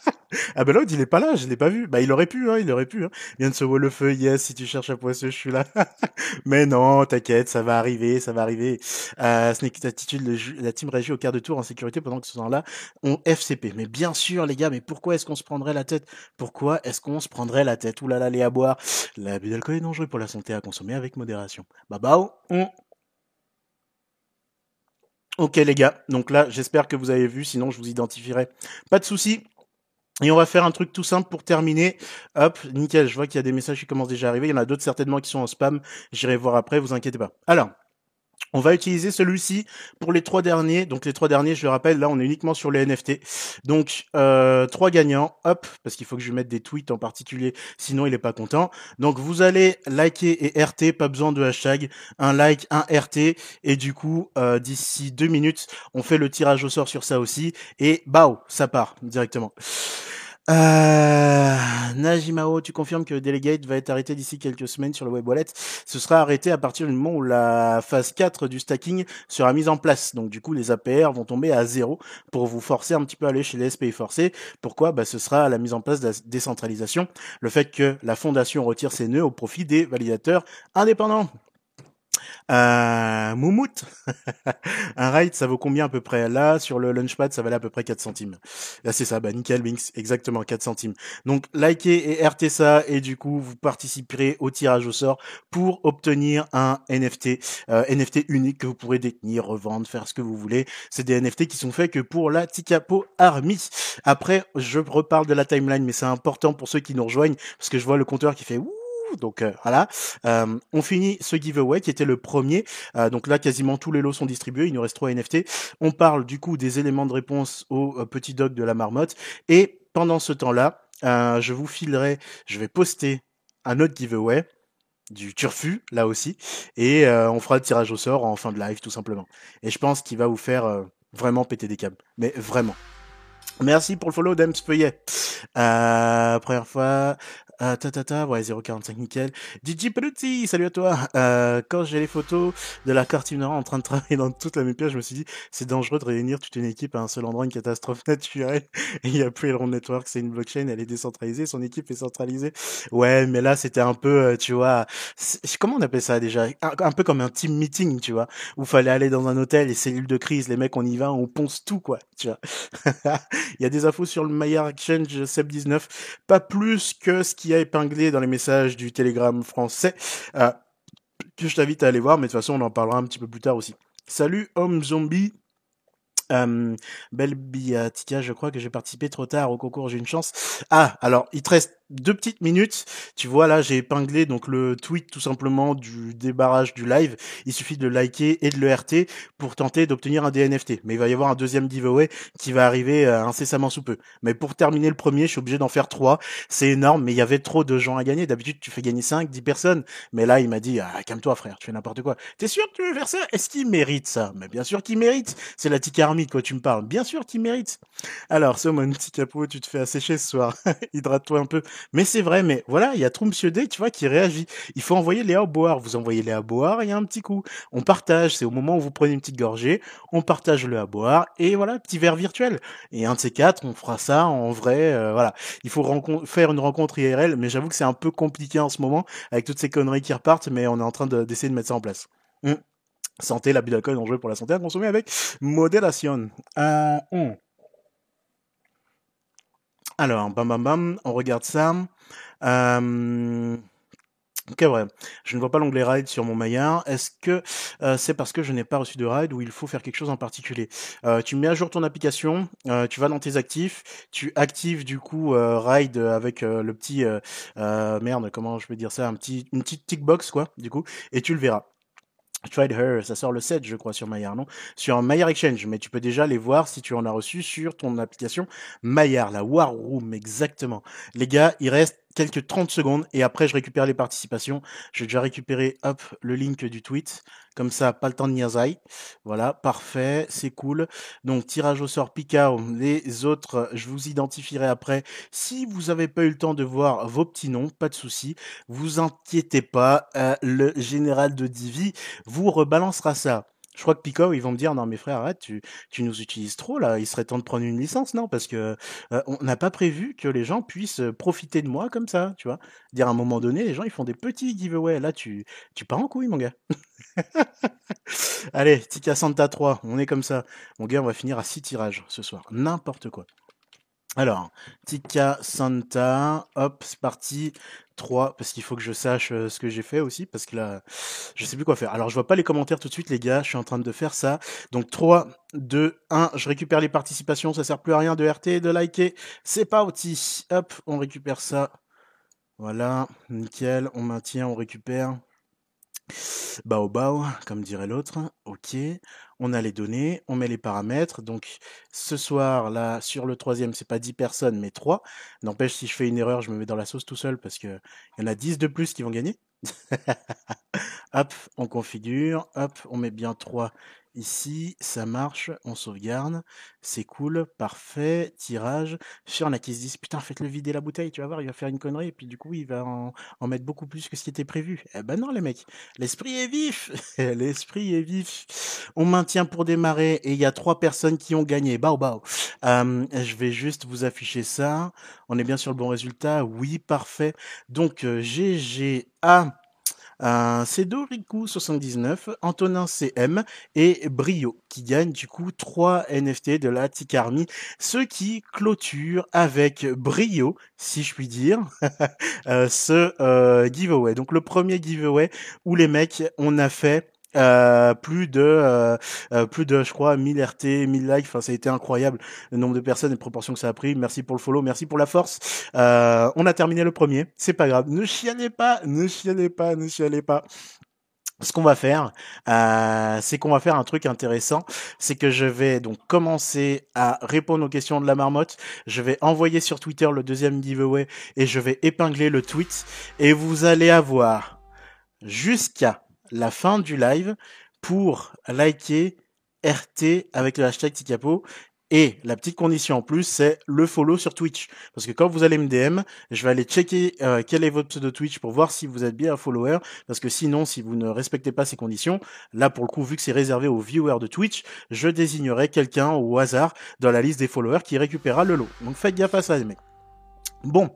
Abelload, il est pas là, je l'ai pas vu. Bah, il aurait pu, hein, il aurait pu. Hein. De se voir le feu, yes, si tu cherches à poisseux, je suis là. Mais non, t'inquiète, ça va arriver, ça va arriver. Euh, Snake Attitude, la team réagit au quart de tour en sécurité pendant que ce temps-là, on FCP. Mais bien sûr, les gars, mais pourquoi est-ce qu'on se prendrait la tête? Pourquoi est-ce qu'on se prendrait la tête? Ouh là à boire. L'abus d'alcool est dangereux pour la santé à consommer avec modération. Bah bah, on Ok les gars, donc là j'espère que vous avez vu, sinon je vous identifierai. Pas de souci. Et on va faire un truc tout simple pour terminer. Hop, nickel, je vois qu'il y a des messages qui commencent déjà à arriver. Il y en a d'autres certainement qui sont en spam. J'irai voir après, vous inquiétez pas. Alors, on va utiliser celui-ci pour les trois derniers. Donc les trois derniers, je le rappelle, là on est uniquement sur les NFT. Donc euh, trois gagnants, hop, parce qu'il faut que je mette des tweets en particulier, sinon il est pas content. Donc vous allez liker et RT, pas besoin de hashtag, un like, un RT, et du coup euh, d'ici deux minutes, on fait le tirage au sort sur ça aussi, et bao, ça part directement. Euh, Najimao, tu confirmes que Delegate va être arrêté d'ici quelques semaines sur le web wallet. Ce sera arrêté à partir du moment où la phase 4 du stacking sera mise en place. Donc du coup, les APR vont tomber à zéro pour vous forcer un petit peu à aller chez les SPI forcés. Pourquoi? Bah, Ce sera la mise en place de la décentralisation. Le fait que la fondation retire ses nœuds au profit des validateurs indépendants. Euh, un ride, ça vaut combien à peu près? Là, sur le Launchpad, ça valait à peu près 4 centimes. Là, c'est ça, bah nickel, Binks, exactement 4 centimes. Donc, likez et RT ça, et du coup, vous participerez au tirage au sort pour obtenir un NFT, euh, NFT unique que vous pourrez détenir, revendre, faire ce que vous voulez. C'est des NFT qui sont faits que pour la Tikapo Army. Après, je reparle de la timeline, mais c'est important pour ceux qui nous rejoignent, parce que je vois le compteur qui fait donc euh, voilà, euh, on finit ce giveaway qui était le premier. Euh, donc là, quasiment tous les lots sont distribués. Il nous reste trois NFT. On parle du coup des éléments de réponse au petit dog de la marmotte. Et pendant ce temps-là, je vous filerai, je vais poster un autre giveaway du turfu là aussi et on fera le tirage au sort en fin de live tout simplement et je pense qu'il va vous faire vraiment péter des câbles mais vraiment Merci pour le follow d'Ems Euh, première fois, euh, ta, ta, ta, ouais, 045 nickel. DJ Peluti, salut à toi. Euh, quand j'ai les photos de la carte ignorante en train de travailler dans toute la MPA, je me suis dit, c'est dangereux de réunir toute une équipe à un seul endroit, une catastrophe naturelle. Il y a plus Elrond Network, c'est une blockchain, elle est décentralisée, son équipe est centralisée. Ouais, mais là, c'était un peu, euh, tu vois, comment on appelle ça déjà? Un, peu comme un team meeting, tu vois, où fallait aller dans un hôtel, et cellules de crise, les mecs, on y va, on ponce tout, quoi, tu vois. il y a des infos sur le Maillard Exchange SEP19, pas plus que ce qui a épinglé dans les messages du Telegram français, euh, que je t'invite à aller voir, mais de toute façon, on en parlera un petit peu plus tard aussi. Salut, homme zombie. Euh, Belle Biatica, je crois que j'ai participé trop tard au concours, j'ai une chance. Ah, alors, il te reste deux petites minutes. Tu vois là, j'ai épinglé donc le tweet tout simplement du débarrage du live. Il suffit de liker et de le RT pour tenter d'obtenir un DNFT. Mais il va y avoir un deuxième giveaway qui va arriver euh, incessamment sous peu. Mais pour terminer le premier, je suis obligé d'en faire trois. C'est énorme, mais il y avait trop de gens à gagner. D'habitude, tu fais gagner 5, 10 personnes. Mais là, il m'a dit, ah, calme-toi frère, tu fais n'importe quoi. T'es sûr que tu veux faire ça? Est-ce qu'il mérite ça Mais bien sûr qu'il mérite. C'est la tique army quoi tu me parles. Bien sûr qu'il mérite. Alors, c'est mon petit capot, tu te fais assécher ce soir. Hydrate-toi un peu. Mais c'est vrai, mais voilà, il y a Monsieur D, tu vois, qui réagit. Il faut envoyer Léa boire. Vous envoyez Léa boire, il y a un petit coup. On partage, c'est au moment où vous prenez une petite gorgée, on partage le à boire, et voilà, petit verre virtuel. Et un de ces quatre, on fera ça en vrai, euh, voilà. Il faut faire une rencontre IRL, mais j'avoue que c'est un peu compliqué en ce moment, avec toutes ces conneries qui repartent, mais on est en train d'essayer de, mettre ça en place. Hum. Santé, l'abus d'alcool dangereux pour la santé à consommer avec modération. Euh, hum. Alors, bam bam bam, on regarde ça. Euh, Ok, ouais. Je ne vois pas l'onglet ride sur mon Maillard. Est-ce que euh, c'est parce que je n'ai pas reçu de ride ou il faut faire quelque chose en particulier? Euh, Tu mets à jour ton application, euh, tu vas dans tes actifs, tu actives du coup ride avec le petit merde, comment je peux dire ça, un petit une petite tick box quoi, du coup, et tu le verras. Tried Her, ça sort le 7, je crois, sur Maillard, non? Sur Maillard Exchange, mais tu peux déjà les voir si tu en as reçu sur ton application Maillard, la War Room, exactement. Les gars, il reste quelques 30 secondes et après je récupère les participations. J'ai déjà récupéré hop le link du tweet. Comme ça, pas le temps de niaiser. Voilà, parfait, c'est cool. Donc tirage au sort Picard, les autres, je vous identifierai après. Si vous n'avez pas eu le temps de voir vos petits noms, pas de souci. Vous inquiétez pas, euh, le général de Divi vous rebalancera ça. Je crois que Pico, ils vont me dire non mais frère arrête, tu, tu nous utilises trop là, il serait temps de prendre une licence non? Parce que euh, on n'a pas prévu que les gens puissent profiter de moi comme ça, tu vois. Dire à un moment donné, les gens ils font des petits giveaways, là tu tu pars en couille mon gars. Allez, Tika Santa 3, on est comme ça. Mon gars, on va finir à 6 tirages ce soir, n'importe quoi. Alors, Tika Santa, hop, c'est parti. 3, parce qu'il faut que je sache euh, ce que j'ai fait aussi, parce que là, je sais plus quoi faire. Alors, je vois pas les commentaires tout de suite, les gars, je suis en train de faire ça. Donc, 3, 2, 1, je récupère les participations, ça sert plus à rien de RT, de liker. C'est pas outil. Hop, on récupère ça. Voilà, nickel, on maintient, on récupère. Bao bao, comme dirait l'autre. Ok. On a les données, on met les paramètres. Donc, ce soir, là, sur le troisième, c'est pas 10 personnes, mais 3. N'empêche, si je fais une erreur, je me mets dans la sauce tout seul parce que il y en a 10 de plus qui vont gagner. hop, on configure. Hop, on met bien 3 Ici, ça marche, on sauvegarde, c'est cool, parfait, tirage. Sur a qui se disent, putain, faites-le vider la bouteille, tu vas voir, il va faire une connerie, et puis du coup, il va en, mettre beaucoup plus que ce qui était prévu. Eh ben non, les mecs, l'esprit est vif, l'esprit est vif. On maintient pour démarrer, et il y a trois personnes qui ont gagné. Bao, bao. Euh, je vais juste vous afficher ça. On est bien sur le bon résultat, oui, parfait. Donc, GGA euh, c'est Doriku79, Antonin CM et Brio qui gagnent du coup 3 NFT de la Tikarmi, ce qui clôture avec brio, si je puis dire, euh, ce euh, giveaway. Donc le premier giveaway où les mecs, on a fait euh, plus de euh, euh, plus de je crois 1000 RT 1000 likes. Enfin ça a été incroyable le nombre de personnes et les proportions que ça a pris. Merci pour le follow merci pour la force. On a terminé le premier. C'est pas grave. Ne chialez pas ne chialez pas ne chialez pas. Ce qu'on va faire, c'est qu'on va faire un truc intéressant, c'est que je vais donc commencer à répondre aux questions de la marmotte. Je vais envoyer sur Twitter le deuxième giveaway et je vais épingler le tweet. Et vous allez avoir jusqu'à la fin du live pour liker RT avec le hashtag Tikapo. Et la petite condition en plus, c'est le follow sur Twitch. Parce que quand vous allez me DM, je vais aller checker euh, quel est votre pseudo Twitch pour voir si vous êtes bien un follower. Parce que sinon, si vous ne respectez pas ces conditions, là pour le coup, vu que c'est réservé aux viewers de Twitch, je désignerai quelqu'un au hasard dans la liste des followers qui récupérera le lot. Donc faites gaffe à ça les mecs. Bon,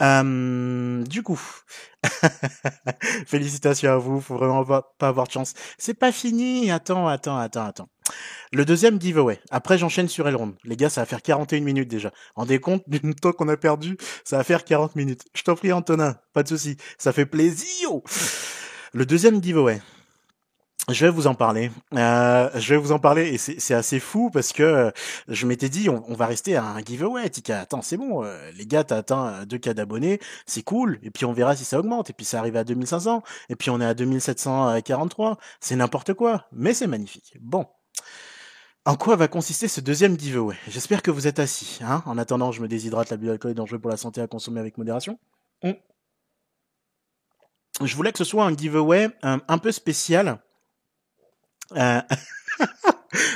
euh, du coup, félicitations à vous, faut vraiment pas, avoir de chance. C'est pas fini, attends, attends, attends, attends. Le deuxième giveaway. Après, j'enchaîne sur Elrond. Les gars, ça va faire 41 minutes déjà. Rendez compte du temps qu'on a perdu, ça va faire 40 minutes. Je t'en prie, Antonin, pas de souci, ça fait plaisir. Le deuxième giveaway. Je vais vous en parler. Euh, je vais vous en parler et c'est assez fou parce que euh, je m'étais dit on, va rester à un giveaway. Tika, attends, c'est bon, euh, les gars, t'as atteint 2 cas d'abonnés, c'est cool. Et puis on verra si ça augmente. Et puis ça arrive à 2500. Et puis on est à 2743. C'est n'importe quoi, mais c'est magnifique. Bon. En quoi va consister ce deuxième giveaway? J'espère que vous êtes assis. Hein en attendant, je me déshydrate. La d'alcool est dangereux pour la santé à consommer avec modération. Je voulais que ce soit un giveaway un peu spécial euh...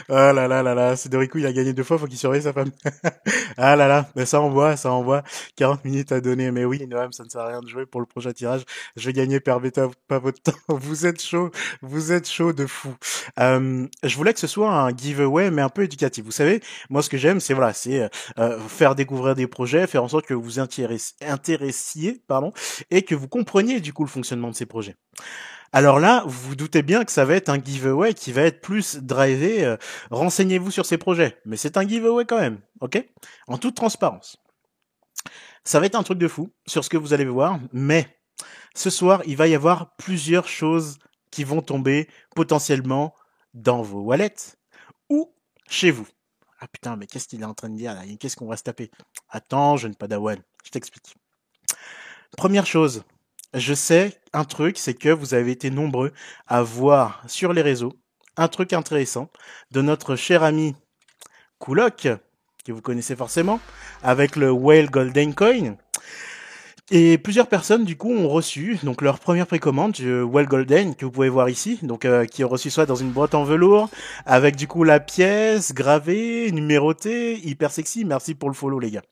oh là là là là, Dorico, il a gagné deux fois, faut qu'il surveille sa femme. ah là là, mais ça envoie, ça envoie. 40 minutes à donner, mais oui, Noam, ça ne sert à rien de jouer pour le prochain tirage. Je vais gagner, permettez pas votre temps. Vous êtes chaud, vous êtes chaud de fou. Euh, je voulais que ce soit un giveaway, mais un peu éducatif. Vous savez, moi, ce que j'aime, c'est voilà, c'est euh, faire découvrir des projets, faire en sorte que vous intéressiez, pardon, et que vous compreniez du coup le fonctionnement de ces projets. Alors là, vous doutez bien que ça va être un giveaway qui va être plus drivé. Euh, renseignez-vous sur ces projets, mais c'est un giveaway quand même, ok? En toute transparence. Ça va être un truc de fou sur ce que vous allez voir, mais ce soir, il va y avoir plusieurs choses qui vont tomber potentiellement dans vos wallets ou chez vous. Ah putain, mais qu'est-ce qu'il est en train de dire là? Qu'est-ce qu'on va se taper? Attends, je ne pas d'Awan, je t'explique. Première chose, je sais un truc, c'est que vous avez été nombreux à voir sur les réseaux un truc intéressant de notre cher ami Kulok, que vous connaissez forcément, avec le Whale Golden Coin. Et plusieurs personnes du coup ont reçu donc leur première précommande du Well Golden que vous pouvez voir ici, donc euh, qui ont reçu soit dans une boîte en velours avec du coup la pièce gravée, numérotée, hyper sexy. Merci pour le follow les gars.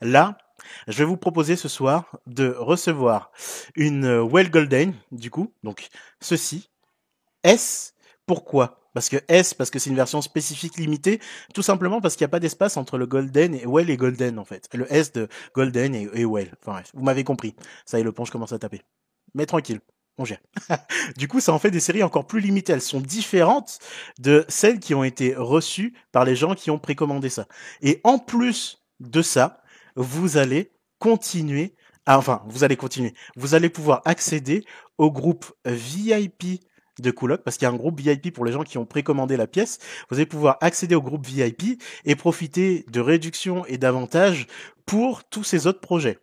Là, je vais vous proposer ce soir de recevoir une Well Golden du coup, donc ceci S. Pourquoi? Parce que S, parce que c'est une version spécifique limitée, tout simplement parce qu'il n'y a pas d'espace entre le Golden et Well et Golden en fait. Le S de Golden et, Well. Enfin bref, vous m'avez compris. Ça y est, le ponche commence à taper. Mais tranquille, on gère. du coup, ça en fait des séries encore plus limitées. Elles sont différentes de celles qui ont été reçues par les gens qui ont précommandé ça. Et en plus de ça, vous allez continuer, enfin, vous allez continuer, vous allez pouvoir accéder au groupe VIP de Coolock parce qu'il y a un groupe VIP pour les gens qui ont précommandé la pièce. Vous allez pouvoir accéder au groupe VIP et profiter de réductions et d'avantages pour tous ces autres projets.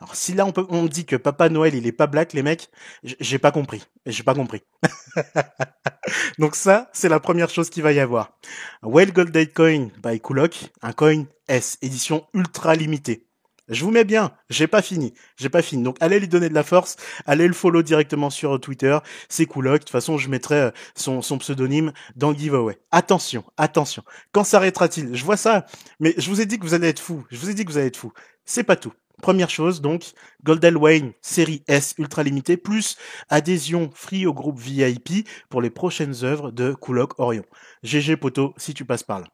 Alors si là on, peut, on dit que Papa Noël il est pas black les mecs, j'ai pas compris, j'ai pas compris. Donc ça c'est la première chose qu'il va y avoir. Well Gold Coin by Coolock, un coin S édition ultra limitée. Je vous mets bien, j'ai pas fini, j'ai pas fini. Donc allez lui donner de la force, allez le follow directement sur Twitter, c'est cool. De toute façon, je mettrai euh, son, son pseudonyme dans le giveaway. Attention, attention. Quand s'arrêtera-t-il? Je vois ça, mais je vous ai dit que vous allez être fou. Je vous ai dit que vous allez être fou. C'est pas tout. Première chose, donc, Goldel Wayne, série S ultra limitée, plus adhésion free au groupe VIP pour les prochaines œuvres de Coolock Orion. GG Poto, si tu passes par là.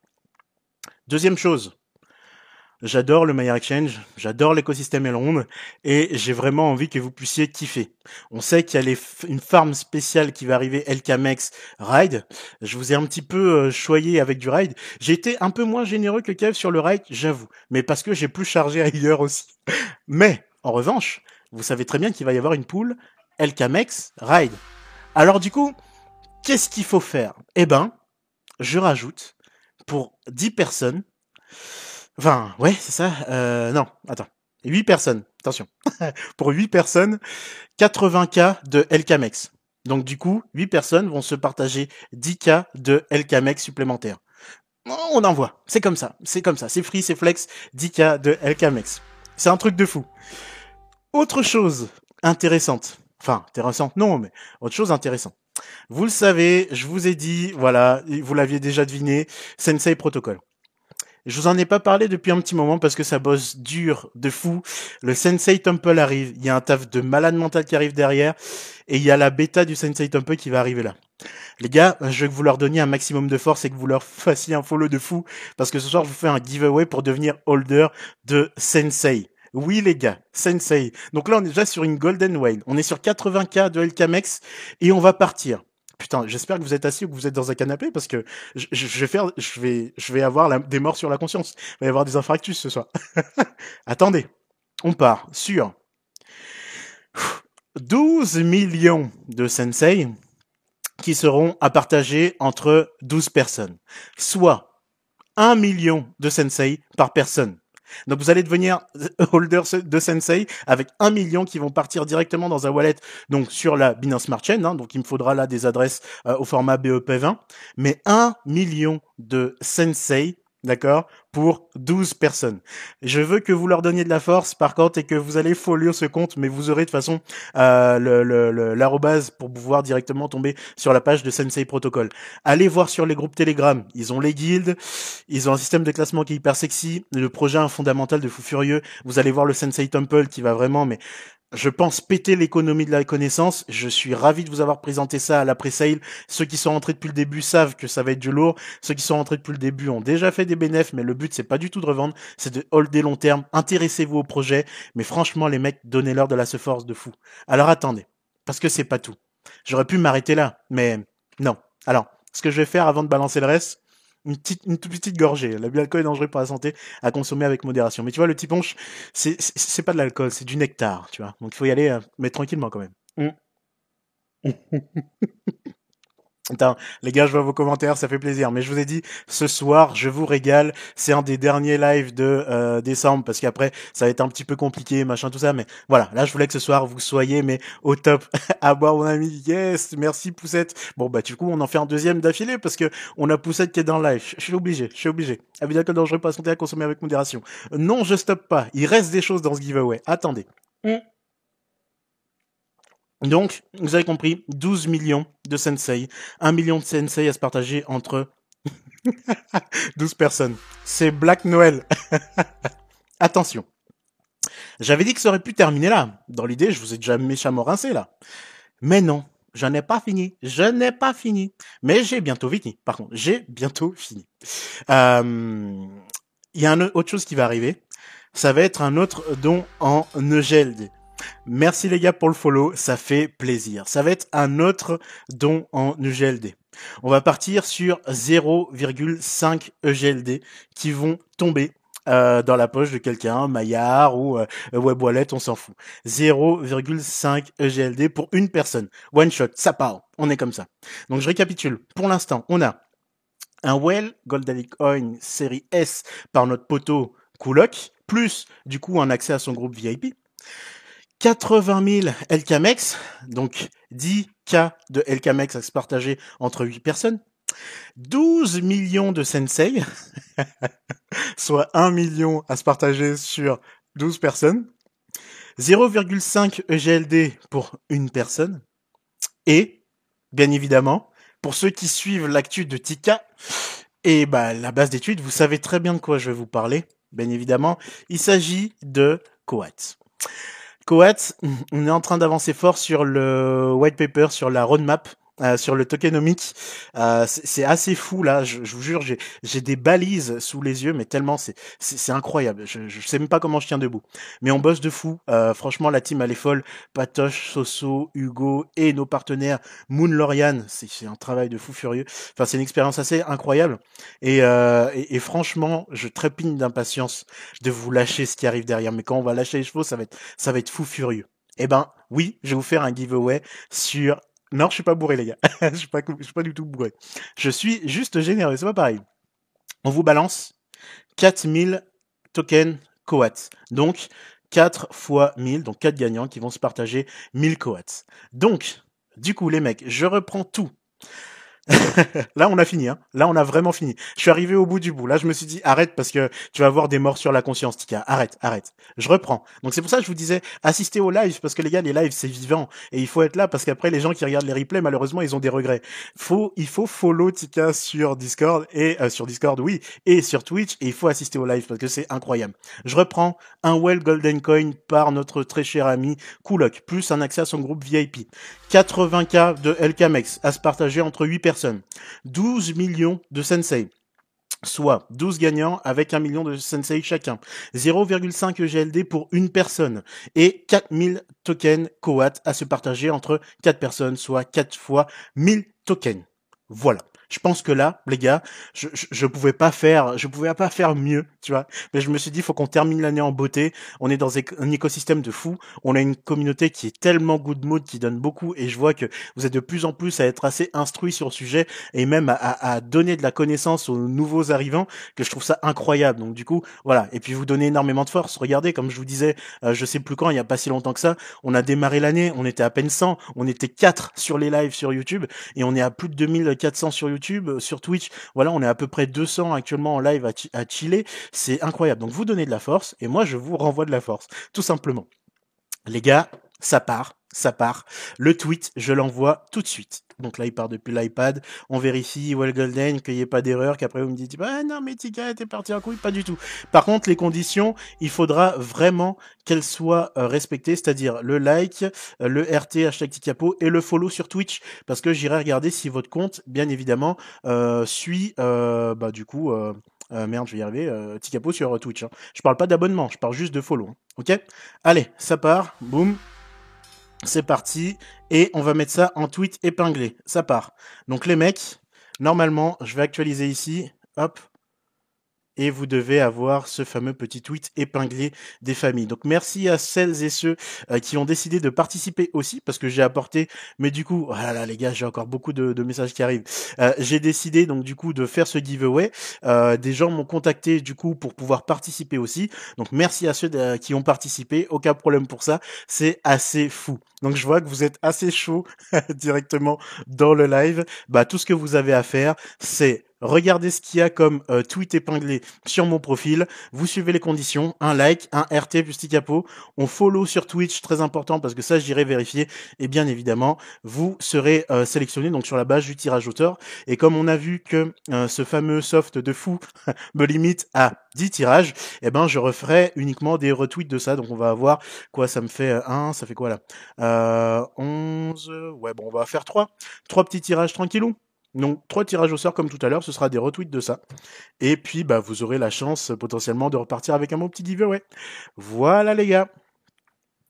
Deuxième chose, J'adore le Meyer Exchange, j'adore l'écosystème Elrond et j'ai vraiment envie que vous puissiez kiffer. On sait qu'il y a une farm spéciale qui va arriver LKMX Ride. Je vous ai un petit peu euh, choyé avec du ride. J'ai été un peu moins généreux que Kev sur le ride, j'avoue, mais parce que j'ai plus chargé ailleurs aussi. Mais en revanche, vous savez très bien qu'il va y avoir une poule LKMX Ride. Alors du coup, qu'est-ce qu'il faut faire? Eh ben, je rajoute pour 10 personnes Enfin, ouais, c'est ça. Euh, non, attends. 8 personnes, attention. Pour 8 personnes, 80K de LKMX. Donc du coup, 8 personnes vont se partager 10K de LKMX supplémentaires. On envoie. C'est comme ça. C'est comme ça. C'est free, c'est flex. 10K de LKMX. C'est un truc de fou. Autre chose intéressante. Enfin, intéressante, non, mais autre chose intéressante. Vous le savez, je vous ai dit, voilà, vous l'aviez déjà deviné, Sensei Protocol. Je vous en ai pas parlé depuis un petit moment parce que ça bosse dur de fou. Le Sensei Temple arrive. Il y a un taf de malade mental qui arrive derrière. Et il y a la bêta du Sensei Temple qui va arriver là. Les gars, je veux que vous leur donniez un maximum de force et que vous leur fassiez un follow de fou. Parce que ce soir, je vous fais un giveaway pour devenir holder de Sensei. Oui les gars, Sensei. Donc là on est déjà sur une Golden Whale. On est sur 80k de LKMX et on va partir. Putain, j'espère que vous êtes assis ou que vous êtes dans un canapé parce que je, vais faire, je vais, je vais avoir des morts sur la conscience. Il va y avoir des infarctus ce soir. Attendez, on part sur 12 millions de sensei qui seront à partager entre 12 personnes, soit 1 million de sensei par personne. Donc vous allez devenir holder de Sensei avec un million qui vont partir directement dans un wallet donc sur la Binance Smart Chain. Hein, donc il me faudra là des adresses euh, au format BEP20. Mais un million de Sensei d'accord, pour 12 personnes. Je veux que vous leur donniez de la force, par contre, et que vous allez folio ce compte, mais vous aurez de toute façon euh, l'arrobase pour pouvoir directement tomber sur la page de Sensei Protocol. Allez voir sur les groupes Telegram, ils ont les guildes, ils ont un système de classement qui est hyper sexy, le projet fondamental de fou furieux, vous allez voir le Sensei Temple qui va vraiment, mais je pense péter l'économie de la connaissance. Je suis ravi de vous avoir présenté ça à la pre-sale. Ceux qui sont rentrés depuis le début savent que ça va être du lourd. Ceux qui sont rentrés depuis le début ont déjà fait des bénéfices, mais le but c'est pas du tout de revendre, c'est de holder long terme. Intéressez-vous au projet, mais franchement les mecs, donnez-leur de la force de fou. Alors attendez, parce que c'est pas tout. J'aurais pu m'arrêter là, mais non. Alors, ce que je vais faire avant de balancer le reste, une petite, toute petite gorgée. L'alcool est dangereux pour la santé, à consommer avec modération. Mais tu vois, le petit punch, c'est, c'est pas de l'alcool, c'est du nectar, tu vois. Donc il faut y aller, euh, mais tranquillement quand même. Mm. Attends, les gars, je vois vos commentaires, ça fait plaisir. Mais je vous ai dit, ce soir, je vous régale. C'est un des derniers lives de euh, décembre parce qu'après, ça va être un petit peu compliqué, machin, tout ça. Mais voilà, là, je voulais que ce soir, vous soyez mais au top. à boire, mon ami. Yes, merci Poussette. Bon bah du coup, on en fait un deuxième d'affilée parce que on a Poussette qui est dans le live. Je suis obligé, je suis obligé. Avis d'alcool dangereux, pas santé à consommer avec modération. Non, je stoppe pas. Il reste des choses dans ce giveaway. Attendez. Mm. Donc, vous avez compris, 12 millions de sensei, 1 million de sensei à se partager entre 12 personnes. C'est Black Noël. Attention. J'avais dit que ça aurait pu terminer là. Dans l'idée, je vous ai déjà méchamment rincé là. Mais non, je n'ai pas fini. Je n'ai pas fini. Mais j'ai bientôt fini. Par contre, j'ai bientôt fini. Euh, il y a une autre chose qui va arriver. Ça va être un autre don en EGLD. Merci les gars pour le follow, ça fait plaisir. Ça va être un autre don en EGLD. On va partir sur 0,5 EGLD qui vont tomber euh, dans la poche de quelqu'un, Maillard ou euh, Web Wallet, on s'en fout. 0,5 EGLD pour une personne. One shot, ça part. On est comme ça. Donc je récapitule. Pour l'instant, on a un Well Golden Coin série S par notre poteau Coolock, plus du coup un accès à son groupe VIP. 80 000 LKMX, donc 10K de LKMX à se partager entre 8 personnes. 12 millions de Sensei, soit 1 million à se partager sur 12 personnes. 0,5 EGLD pour une personne. Et, bien évidemment, pour ceux qui suivent l'actu de Tika, et bah, la base d'études, vous savez très bien de quoi je vais vous parler. Bien évidemment, il s'agit de Coat. Coat, on est en train d'avancer fort sur le white paper, sur la roadmap euh, sur le tokenomics. Euh, c'est assez fou là, je, vous jure, j'ai des balises sous les yeux, mais tellement c'est incroyable. Je, je sais même pas comment je tiens debout. Mais on bosse de fou. Euh, franchement, la team elle est folle. Patoche, Soso, Hugo et nos partenaires Moon Lorian, c'est un travail de fou furieux. Enfin, c'est une expérience assez incroyable. Et, euh, et, et franchement, je trépigne d'impatience de vous lâcher ce qui arrive derrière. Mais quand on va lâcher les chevaux, ça va être ça va être fou furieux. Eh ben, oui, je vais vous faire un giveaway sur non, je suis pas bourré, les gars. je suis pas, suis pas du tout bourré. Je suis juste généreux, c'est pas pareil. On vous balance 4000 tokens coats. Donc, 4 fois 1000, donc 4 gagnants qui vont se partager 1000 coats. Donc, du coup, les mecs, je reprends tout. là, on a fini. Hein. Là, on a vraiment fini. Je suis arrivé au bout du bout. Là, je me suis dit, arrête parce que tu vas avoir des morts sur la conscience, Tika. Arrête, arrête. Je reprends. Donc, c'est pour ça que je vous disais, assistez aux lives parce que les gars, les lives, c'est vivant. Et il faut être là parce qu'après, les gens qui regardent les replays, malheureusement, ils ont des regrets. Faut, il faut follow Tika sur Discord et euh, sur Discord, oui, et sur Twitch. Et il faut assister aux lives parce que c'est incroyable. Je reprends un Well Golden Coin par notre très cher ami Kulok, plus un accès à son groupe VIP. 80k de LKMX à se partager entre 8 personnes. 12 millions de Sensei soit 12 gagnants avec 1 million de sensei chacun, 0,5 GLD pour une personne et 4000 tokens Coat à se partager entre 4 personnes, soit 4 fois 1000 tokens. Voilà. Je pense que là, les gars, je, je, pouvais pas faire, je pouvais pas faire mieux, tu vois. Mais je me suis dit, faut qu'on termine l'année en beauté. On est dans un écosystème de fou. On a une communauté qui est tellement good mood, qui donne beaucoup. Et je vois que vous êtes de plus en plus à être assez instruits sur le sujet et même à, à, donner de la connaissance aux nouveaux arrivants, que je trouve ça incroyable. Donc du coup, voilà. Et puis vous donnez énormément de force. Regardez, comme je vous disais, euh, je sais plus quand, il y a pas si longtemps que ça, on a démarré l'année, on était à peine 100, on était 4 sur les lives sur YouTube et on est à plus de 2400 sur YouTube Euh, sur Twitch. Voilà, on est à peu près 200 actuellement en live à, à chiller. C'est incroyable. Donc vous donnez de la force et moi je vous renvoie de la force, tout simplement. Les gars, ça part, ça part. Le tweet, je l'envoie tout de suite. Donc là, il part depuis l'iPad. On vérifie, Well Golden, qu'il n'y ait pas d'erreur, qu'après vous me dites, ah non, mais Tika était parti en couille. Pas du tout. Par contre, les conditions, il faudra vraiment qu'elles soient euh, respectées, c'est-à-dire le like, euh, le RT, hashtag Tikapo, et le follow sur Twitch, parce que j'irai regarder si votre compte, bien évidemment, euh, suit, bah, du coup, merde, je vais y arriver, euh, Tikapo sur Twitch. Hein. Je parle pas d'abonnement, je parle juste de follow. Hein. Allez, ça part. Boum. C'est parti. Et on va mettre ça en tweet épinglé. Ça part. Donc les mecs, normalement, je vais actualiser ici. hop, et vous devez avoir ce fameux petit tweet épinglé des familles. Donc merci à celles et ceux euh, qui ont décidé de participer aussi parce que j'ai apporté, mais du coup, voilà oh les gars, j'ai encore beaucoup de, messages qui arrivent. Euh, j'ai décidé donc du coup de faire ce giveaway. Euh, des gens m'ont contacté du coup pour pouvoir participer aussi. Donc merci à ceux qui ont participé. Aucun problème pour ça. C'est assez fou. Donc je vois que vous êtes assez chaud directement dans le live. Bah tout ce que vous avez à faire, c'est Regardez ce qu'il y a comme euh, tweet épinglé sur mon profil. Vous suivez les conditions. Un like, un RT plus capot. On follow sur Twitch, très important parce que ça, j'irai vérifier. Et bien évidemment, vous serez euh, sélectionné donc sur la base du tirage auteur. Et comme on a vu que euh, ce fameux soft de fou me limite à 10 tirages, eh ben je referai uniquement des retweets de ça. Donc on va avoir quoi Ça me fait 1, ça fait quoi là? 11. Ouais, bon, on va faire 3. 3 petits tirages tranquillou. Donc trois tirages au sort comme tout à l'heure, ce sera des retweets de ça. Et puis bah vous aurez la chance potentiellement de repartir avec un bon petit giveaway. Voilà les gars.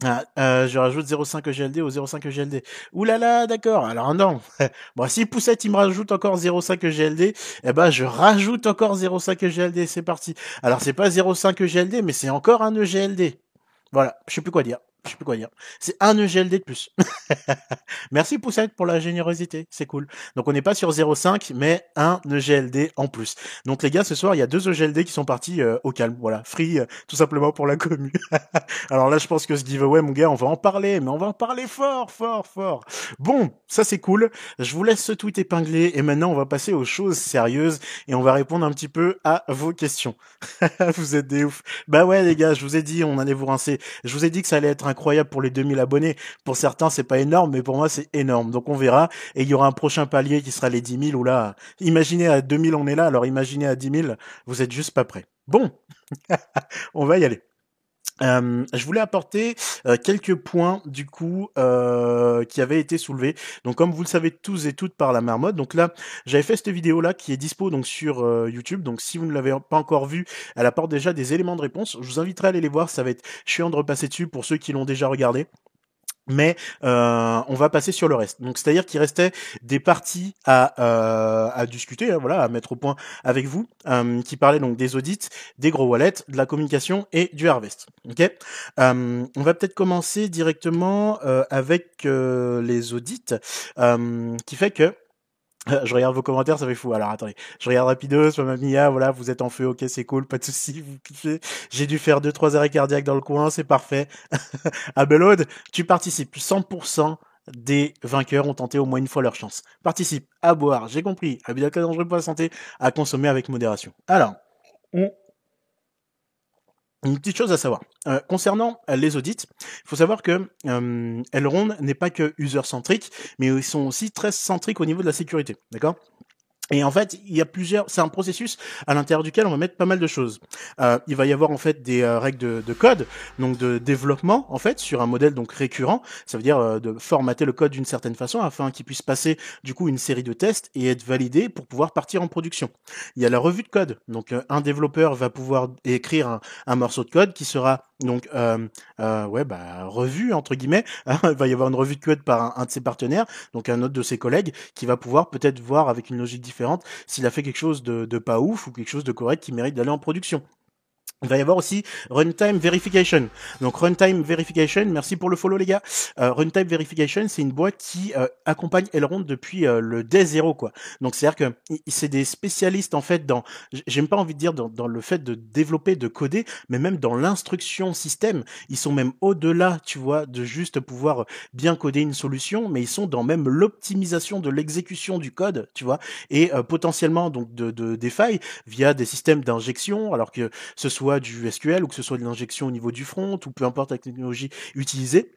Ah, euh, je rajoute 0,5 GLD au 0,5 GLD. Ouh là là, d'accord. Alors non. bon, si Poussette il me rajoute encore 0,5 GLD, eh ben je rajoute encore 0,5 GLD. C'est parti. Alors c'est pas 0,5 GLD, mais c'est encore un EGLD. Voilà, je sais plus quoi dire je sais plus quoi dire. C'est un EGLD de plus. Merci Poussette pour la générosité, c'est cool. Donc on n'est pas sur 0,5, mais un EGLD en plus. Donc les gars, ce soir, il y a deux EGLD qui sont partis euh, au calme. Voilà, free, euh, tout simplement pour la commune. Alors là, je pense que ce giveaway, mon gars, on va en parler, mais on va en parler fort, fort, fort. Bon, ça c'est cool. Je vous laisse ce tweet épinglé, et maintenant on va passer aux choses sérieuses, et on va répondre un petit peu à vos questions. vous êtes des ouf. Bah ouais les gars, je vous ai dit, on allait vous rincer. Je vous ai dit que ça allait être incroyable pour les 2000 abonnés. Pour certains, c'est pas énorme, mais pour moi, c'est énorme. Donc on verra. Et il y aura un prochain palier qui sera les 10 000 ou là, imaginez à 2000 on est là, alors imaginez à 10 000, vous êtes juste pas prêts. Bon, on va y aller. Euh, je voulais apporter euh, quelques points du coup euh, qui avaient été soulevés. Donc comme vous le savez tous et toutes par la marmotte, donc là j'avais fait cette vidéo là qui est dispo donc sur YouTube. Donc si vous ne l'avez pas encore vue, elle apporte déjà des éléments de réponse. Je vous inviterai à aller les voir. Ça va être chiant de repasser dessus pour ceux qui l'ont déjà regardé mais euh, on va passer sur le reste. Donc c'est-à-dire qu'il restait des parties à, euh, à discuter, hein, voilà, à mettre au point avec vous, euh, qui parlaient donc des audits, des gros wallets, de la communication et du harvest. Ok? on va peut-être commencer directement avec les audits, qui fait que je regarde vos commentaires, ça fait fou. Alors attendez, je regarde rapido sur ma Mia, voilà, vous êtes en feu, ok, c'est cool, pas de soucis, vous kiffez. J'ai dû faire deux trois arrêts cardiaques dans le coin, c'est parfait. Abelode, tu participes. 100% des vainqueurs ont tenté au moins une fois leur chance. Participe à boire, j'ai compris, à dangereux pour la santé, à consommer avec modération. Alors, une petite chose à savoir. Euh, concernant euh, les audits, il faut savoir que euh, Elrond n'est pas que user-centrique, mais ils sont aussi très centriques au niveau de la sécurité. D'accord? Et en fait, il y a plusieurs. C'est un processus à l'intérieur duquel on va mettre pas mal de choses. Euh, il va y avoir en fait des euh, règles de, de, code, donc de développement en fait sur un modèle donc récurrent. Ça veut dire euh, de formater le code d'une certaine façon afin qu'il puisse passer du coup une série de tests et être validé pour pouvoir partir en production. Il y a la revue de code. Donc euh, un développeur va pouvoir écrire un morceau de code qui sera donc euh, ouais bah revue entre guillemets il va y avoir une revue de code par un, de ses partenaires donc un autre de ses collègues qui va pouvoir peut-être voir avec une logique différente s'il a fait quelque chose de pas ouf ou quelque chose de correct qui mérite d'aller en production il va y avoir aussi Runtime Verification. Donc Runtime Verification, merci pour le follow les gars. Euh, Runtime Verification, c'est une boîte qui euh, accompagne Elrond depuis euh, le day 0 quoi. Donc c'est-à-dire que c'est des spécialistes en fait dans, j'aime pas envie de dire dans, dans, le fait de développer, de coder, mais même dans l'instruction système. Ils sont même au-delà, tu vois, de juste pouvoir bien coder une solution, mais ils sont dans même l'optimisation de l'exécution du code, tu vois, et potentiellement donc de, de des failles via des systèmes d'injection, alors que ce soit du SQL ou que ce soit de l'injection au niveau du front ou peu importe la technologie utilisée.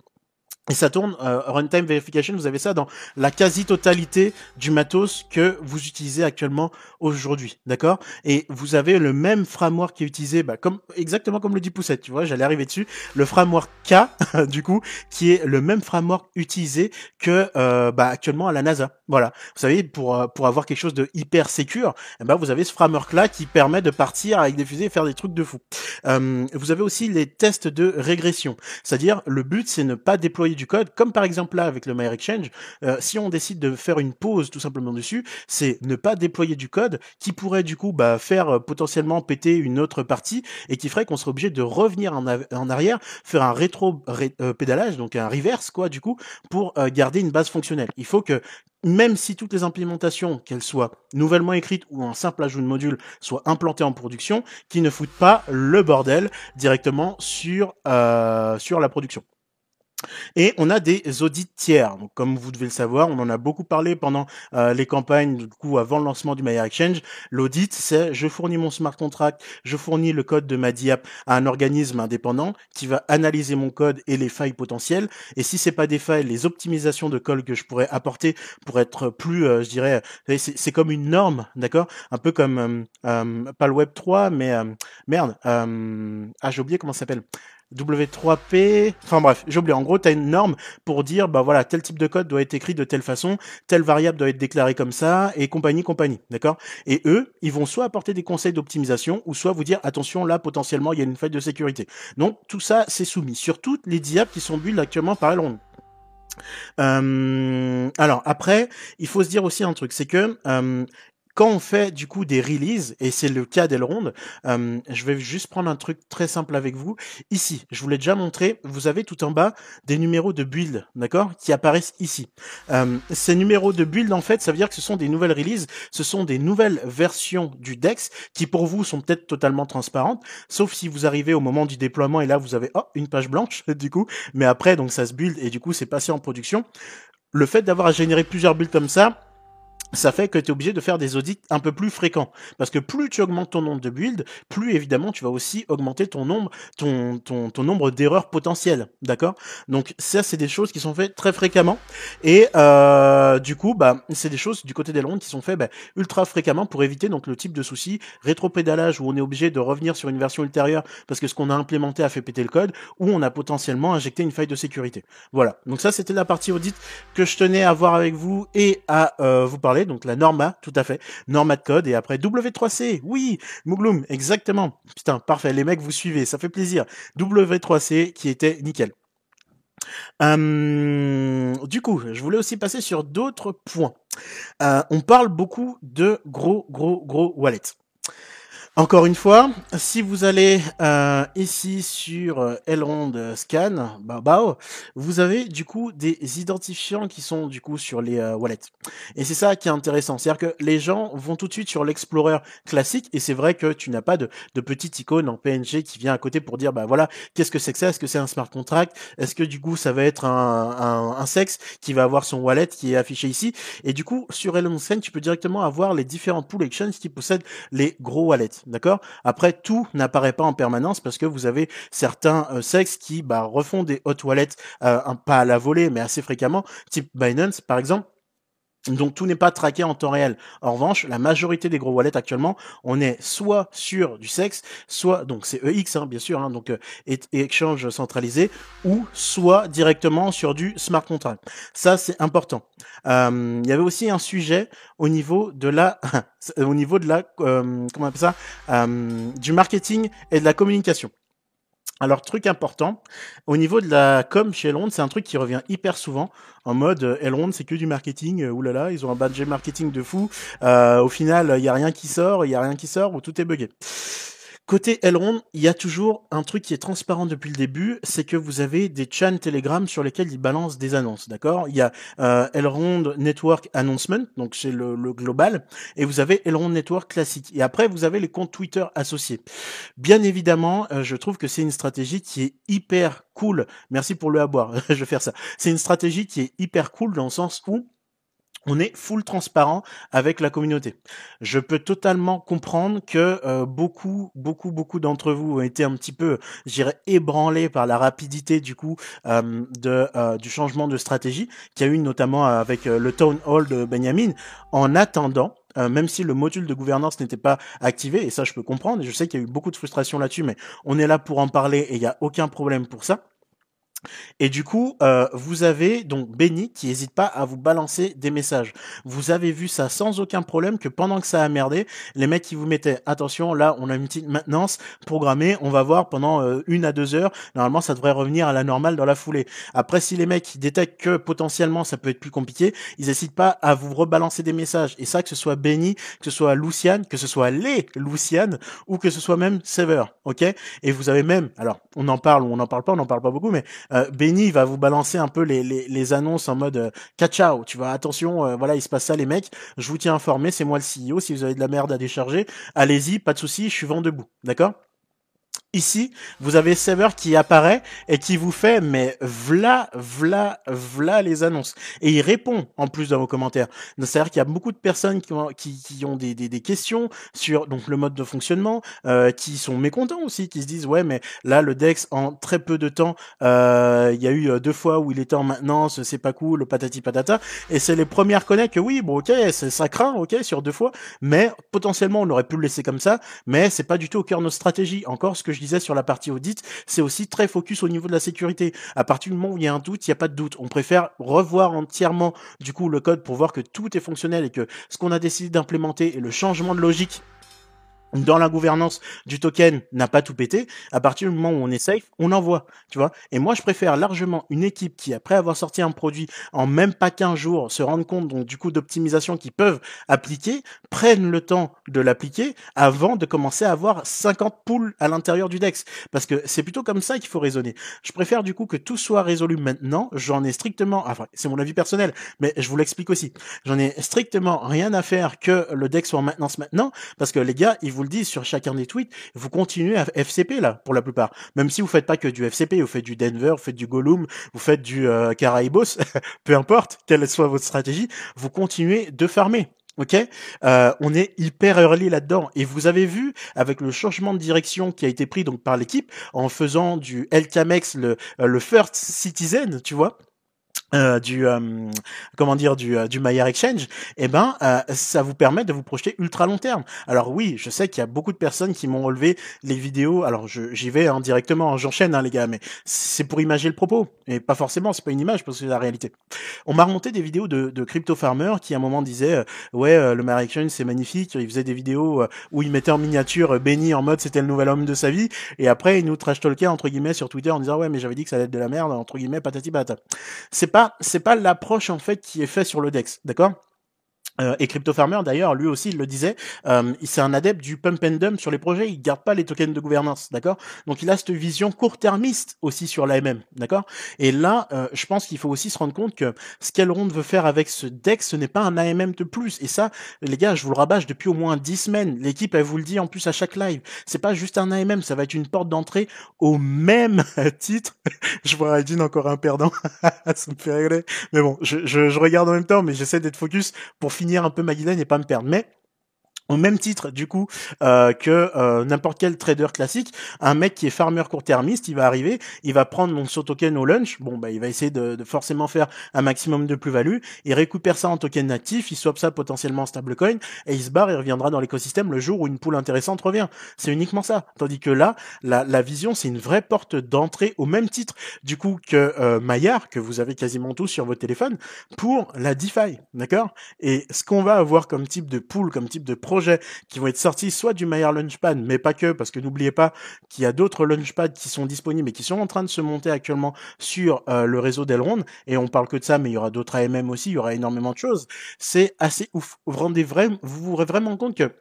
Et ça tourne, euh, Runtime Verification, vous avez ça dans la quasi-totalité du matos que vous utilisez actuellement aujourd'hui, d'accord? Et vous avez le même framework qui est utilisé, bah, comme exactement comme le dit Poussette, tu vois, j'allais arriver dessus, le framework K, du coup, qui est le même framework utilisé que euh, bah, actuellement à la NASA. Voilà, vous savez, pour euh, pour avoir quelque chose de hyper sécure, eh ben, vous avez ce framework-là qui permet de partir avec des fusées et faire des trucs de fou. vous avez aussi les tests de régression, c'est-à-dire le but c'est ne pas déployer du code, comme par exemple là avec le My Exchange, euh, si on décide de faire une pause tout simplement dessus, c'est ne pas déployer du code qui pourrait du coup bah, faire euh, potentiellement péter une autre partie et qui ferait qu'on serait obligé de revenir en, en arrière, faire un rétro euh, donc un reverse quoi du coup, pour garder une base fonctionnelle. Il faut que même si toutes les implémentations, qu'elles soient nouvellement écrites ou un simple ajout de module, soient implantées en production, qui ne foutent pas le bordel directement sur la production. Et on a des audits tiers. Donc, comme vous devez le savoir, on en a beaucoup parlé pendant euh, les campagnes, du coup, avant le lancement du Maya Exchange. L'audit, c'est je fournis mon smart contract, je fournis le code de ma DIAP à un organisme indépendant qui va analyser mon code et les failles potentielles. Et si c'est pas des failles, les optimisations de code que je pourrais apporter pour être plus, euh, je dirais, c'est comme une norme, d'accord? Un peu comme euh, pas le Web 3, mais merde, ah j'ai oublié comment ça s'appelle. W3P, enfin bref, j'ai oublié. En gros, tu as une norme pour dire, bah voilà, tel type de code doit être écrit de telle façon, telle variable doit être déclarée comme ça, et compagnie, compagnie, d'accord? Et eux, ils vont soit apporter des conseils d'optimisation, ou soit vous dire, attention, là, potentiellement, il y a une faille de sécurité. Donc, tout ça, c'est soumis sur toutes les diables qui sont build actuellement par Elrond. Euh, alors après, il faut se dire aussi un truc, c'est que euh, quand on fait du coup des releases, et c'est le cas d'Elrond, euh, je vais juste prendre un truc très simple avec vous. Ici, je vous l'ai déjà montré, vous avez tout en bas des numéros de build, d'accord, qui apparaissent ici. Euh, ces numéros de build, en fait, ça veut dire que ce sont des nouvelles releases, ce sont des nouvelles versions du DEX qui pour vous sont peut-être totalement transparentes, sauf si vous arrivez au moment du déploiement et là vous avez oh, une page blanche du coup, mais après donc ça se build et du coup c'est passé en production. Le fait d'avoir à générer plusieurs builds comme ça, ça fait que tu es obligé de faire des audits un peu plus fréquents. Parce que plus tu augmentes ton nombre de builds, plus évidemment tu vas aussi augmenter ton nombre, ton, ton, ton nombre d'erreurs potentielles. D'accord? Donc ça, c'est des choses qui sont faites très fréquemment. Et euh, du coup, bah, c'est des choses du côté des rondes qui sont faites bah, ultra fréquemment pour éviter donc le type de souci rétropédalage où on est obligé de revenir sur une version ultérieure parce que ce qu'on a implémenté a fait péter le code ou on a potentiellement injecté une faille de sécurité. Voilà. Donc ça, c'était la partie audit que je tenais à voir avec vous et à euh, vous parler donc la Norma, tout à fait, Norma de code, et après W3C, oui, Mougloum, exactement, putain, parfait, les mecs vous suivez, ça fait plaisir, W3C qui était nickel. Hum, du coup, je voulais aussi passer sur d'autres points. Euh, on parle beaucoup de gros, gros, gros wallets. Encore une fois, si vous allez euh, ici sur euh, Elrond Scan, bah, bah, vous avez du coup des identifiants qui sont du coup sur les euh, wallets. Et c'est ça qui est intéressant, c'est-à-dire que les gens vont tout de suite sur l'Explorer classique et c'est vrai que tu n'as pas de, petite icône en PNG qui vient à côté pour dire bah voilà qu'est-ce que c'est que ça, est-ce que c'est un smart contract, est-ce que du coup ça va être un, un, sexe qui va avoir son wallet qui est affiché ici? Et du coup sur Elrond Scan tu peux directement avoir les différentes pool exchanges qui possèdent les gros wallets. D'accord? Après, tout n'apparaît pas en permanence parce que vous avez certains euh, sexes qui bah, refont des hot wallets, euh, pas à la volée, mais assez fréquemment, type Binance par exemple. Donc tout n'est pas traqué en temps réel. En revanche, la majorité des gros wallets actuellement, on est soit sur du sexe, soit donc c'est EX hein, bien sûr, hein, donc euh, exchange centralisé, ou soit directement sur du smart contract. Ça c'est important. Euh, il y avait aussi un sujet au niveau de la, au niveau de la, euh, comment on appelle ça, euh, du marketing et de la communication. Alors, truc important, au niveau de la com chez Elrond, c'est un truc qui revient hyper souvent, en mode euh, Elrond, c'est que du marketing, euh, oulala, ils ont un budget marketing de fou, euh, au final, il y a rien qui sort, il y a rien qui sort, ou tout est buggé. Côté Elrond, il y a toujours un truc qui est transparent depuis le début, c'est que vous avez des channels Telegram sur lesquels ils balancent des annonces, d'accord? Il y a euh, Elrond Network Announcement, donc c'est le, global, et vous avez Elrond Network classique. Et après, vous avez les comptes Twitter associés. Bien évidemment, euh, je trouve que c'est une stratégie qui est hyper cool. Merci pour le avoir, je vais faire ça. C'est une stratégie qui est hyper cool dans le sens où on est full transparent avec la communauté. Je peux totalement comprendre que euh, beaucoup, beaucoup, beaucoup d'entre vous ont été un petit peu, j'irais, ébranlés par la rapidité du coup euh, de euh, du changement de stratégie qu'il y a eu notamment avec le town hall de Benjamin. En attendant, même si le module de gouvernance n'était pas activé, et ça je peux comprendre, et je sais qu'il y a eu beaucoup de frustration là-dessus, mais on est là pour en parler et il n'y a aucun problème pour ça. Et du coup, euh, vous avez donc Benny qui n'hésite pas à vous balancer des messages. Vous avez vu ça sans aucun problème que pendant que ça a merdé, les mecs qui vous mettaient attention, là on a une petite maintenance programmée, on va voir pendant euh, une à deux heures. Normalement, ça devrait revenir à la normale dans la foulée. Après, si les mecs détectent que potentiellement ça peut être plus compliqué, ils n'hésitent pas à vous rebalancer des messages. Et ça, que ce soit Benny, que ce soit Luciane, que ce soit les Luciane ou que ce soit même Sever, ok? Et vous avez même, alors on en parle ou on n'en parle pas, on n'en parle pas beaucoup, mais euh, Benny va vous balancer un peu les, les, annonces en mode euh, ciao, tu vois, attention, euh, voilà, il se passe ça les mecs, je vous tiens informé, c'est moi le CEO, si vous avez de la merde à décharger, allez-y, pas de souci, je suis vent debout, d'accord? Ici, vous avez Sever qui apparaît et qui vous fait, mais v'là, v'là, v'là les annonces. Et il répond en plus dans vos commentaires. C'est-à-dire qu'il y a beaucoup de personnes qui ont, qui, qui ont des, des, des, questions sur donc le mode de fonctionnement, euh, qui sont mécontents aussi, qui se disent ouais, mais là le Dex en très peu de temps, euh, il y a eu euh, deux fois où il était en maintenance, c'est pas cool, patati patata. Et c'est les premiers à que oui, bon ok, ça craint, ok, sur deux fois, mais potentiellement on aurait pu le laisser comme ça, mais c'est pas du tout au cœur de notre stratégie. Encore ce que je disais sur la partie audit, c'est aussi très focus au niveau de la sécurité. À partir du moment où il y a un doute, il n'y a pas de doute. On préfère revoir entièrement du coup le code pour voir que tout est fonctionnel et que ce qu'on a décidé d'implémenter et le changement de logique dans la gouvernance du token n'a pas tout pété, à partir du moment où on est safe, on envoie, tu vois. Et moi, je préfère largement une équipe qui, après avoir sorti un produit en même pas qu'un jour, se rende compte donc du coup d'optimisation qu'ils peuvent appliquer, prennent le temps de l'appliquer avant de commencer à avoir 50 poules à l'intérieur du DEX. Parce que c'est plutôt comme ça qu'il faut raisonner. Je préfère du coup que tout soit résolu maintenant. J'en ai strictement, enfin, c'est mon avis personnel, mais je vous l'explique aussi. J'en ai strictement rien à faire que le DEX soit en maintenance maintenant, parce que les gars, ils vous le disent sur chacun des tweets, vous continuez à FCP là, pour la plupart. Même si vous faites pas que du FCP, vous faites du Denver, vous faites du Gollum, vous faites du euh, peu importe quelle soit votre stratégie, vous continuez de farmer. Ok, euh, on est hyper early là-dedans et vous avez vu avec le changement de direction qui a été pris donc par l'équipe en faisant du LKMX le euh, le first citizen, tu vois? Euh, du euh, comment dire du euh, du Maillard Exchange, eh ben ça vous permet de vous projeter ultra long terme. Alors oui, je sais qu'il y a beaucoup de personnes qui m'ont relevé les vidéos. Alors j'y vais hein, directement, j'enchaîne hein, les gars, mais c'est pour imager le propos et pas forcément, c'est pas une image parce que c'est la réalité. On m'a remonté des vidéos de, de crypto farmer qui à un moment disaient ouais le Maillard Exchange c'est magnifique, il faisait des vidéos où il mettait en miniature Benny en mode c'était le nouvel homme de sa vie et après il nous trash talkait entre guillemets sur Twitter en disant ouais mais j'avais dit que ça allait être de la merde entre guillemets patati patata. C'est pas c'est pas l'approche en fait qui est faite sur le Dex, d'accord? Euh, et Crypto Farmer d'ailleurs, lui aussi, il le disait, euh, c'est un adepte du pump and dump sur les projets. Il garde pas les tokens de gouvernance, d'accord? Donc il a cette vision court-termiste aussi sur l'AMM, d'accord? Et là, euh, je pense qu'il faut aussi se rendre compte que ce qu'Elrond veut faire avec ce deck, ce n'est pas un AMM de plus. Et ça, les gars, je vous le rabâche depuis au moins 10 semaines. L'équipe, elle vous le dit en plus à chaque live. C'est pas juste un AMM, ça va être une porte d'entrée au même titre. je vois Aidin encore un perdant. ça me fait rigoler. Mais bon, je, je, je regarde en même temps, mais j'essaie d'être focus pour finir finir un peu ma guidaine et pas me perdre. Mais au même titre du coup euh, que euh, n'importe quel trader classique, un mec qui est farmer court-termiste, il va arriver, il va prendre mon son token au lunch, bon bah il va essayer de, de forcément faire un maximum de plus-value, il récupère ça en token natif, il swap ça potentiellement en stablecoin et il se barre et reviendra dans l'écosystème le jour où une poule intéressante revient. C'est uniquement ça. Tandis que là, la, la vision c'est une vraie porte d'entrée au même titre. Du coup que euh, Maillard que vous avez quasiment tous sur votre téléphone pour la DeFi, d'accord? Et ce qu'on va avoir comme type de pool, comme type de qui vont être sortis soit du Maillard Launchpad, mais pas que, parce que n'oubliez pas qu'il y a d'autres Launchpads qui sont disponibles et qui sont en train de se monter actuellement sur euh, le réseau d'Elrond, et on parle que de ça, mais il y aura d'autres AMM aussi, il y aura énormément de choses. C'est assez ouf. Vous rendez vous vous rendez vraiment compte que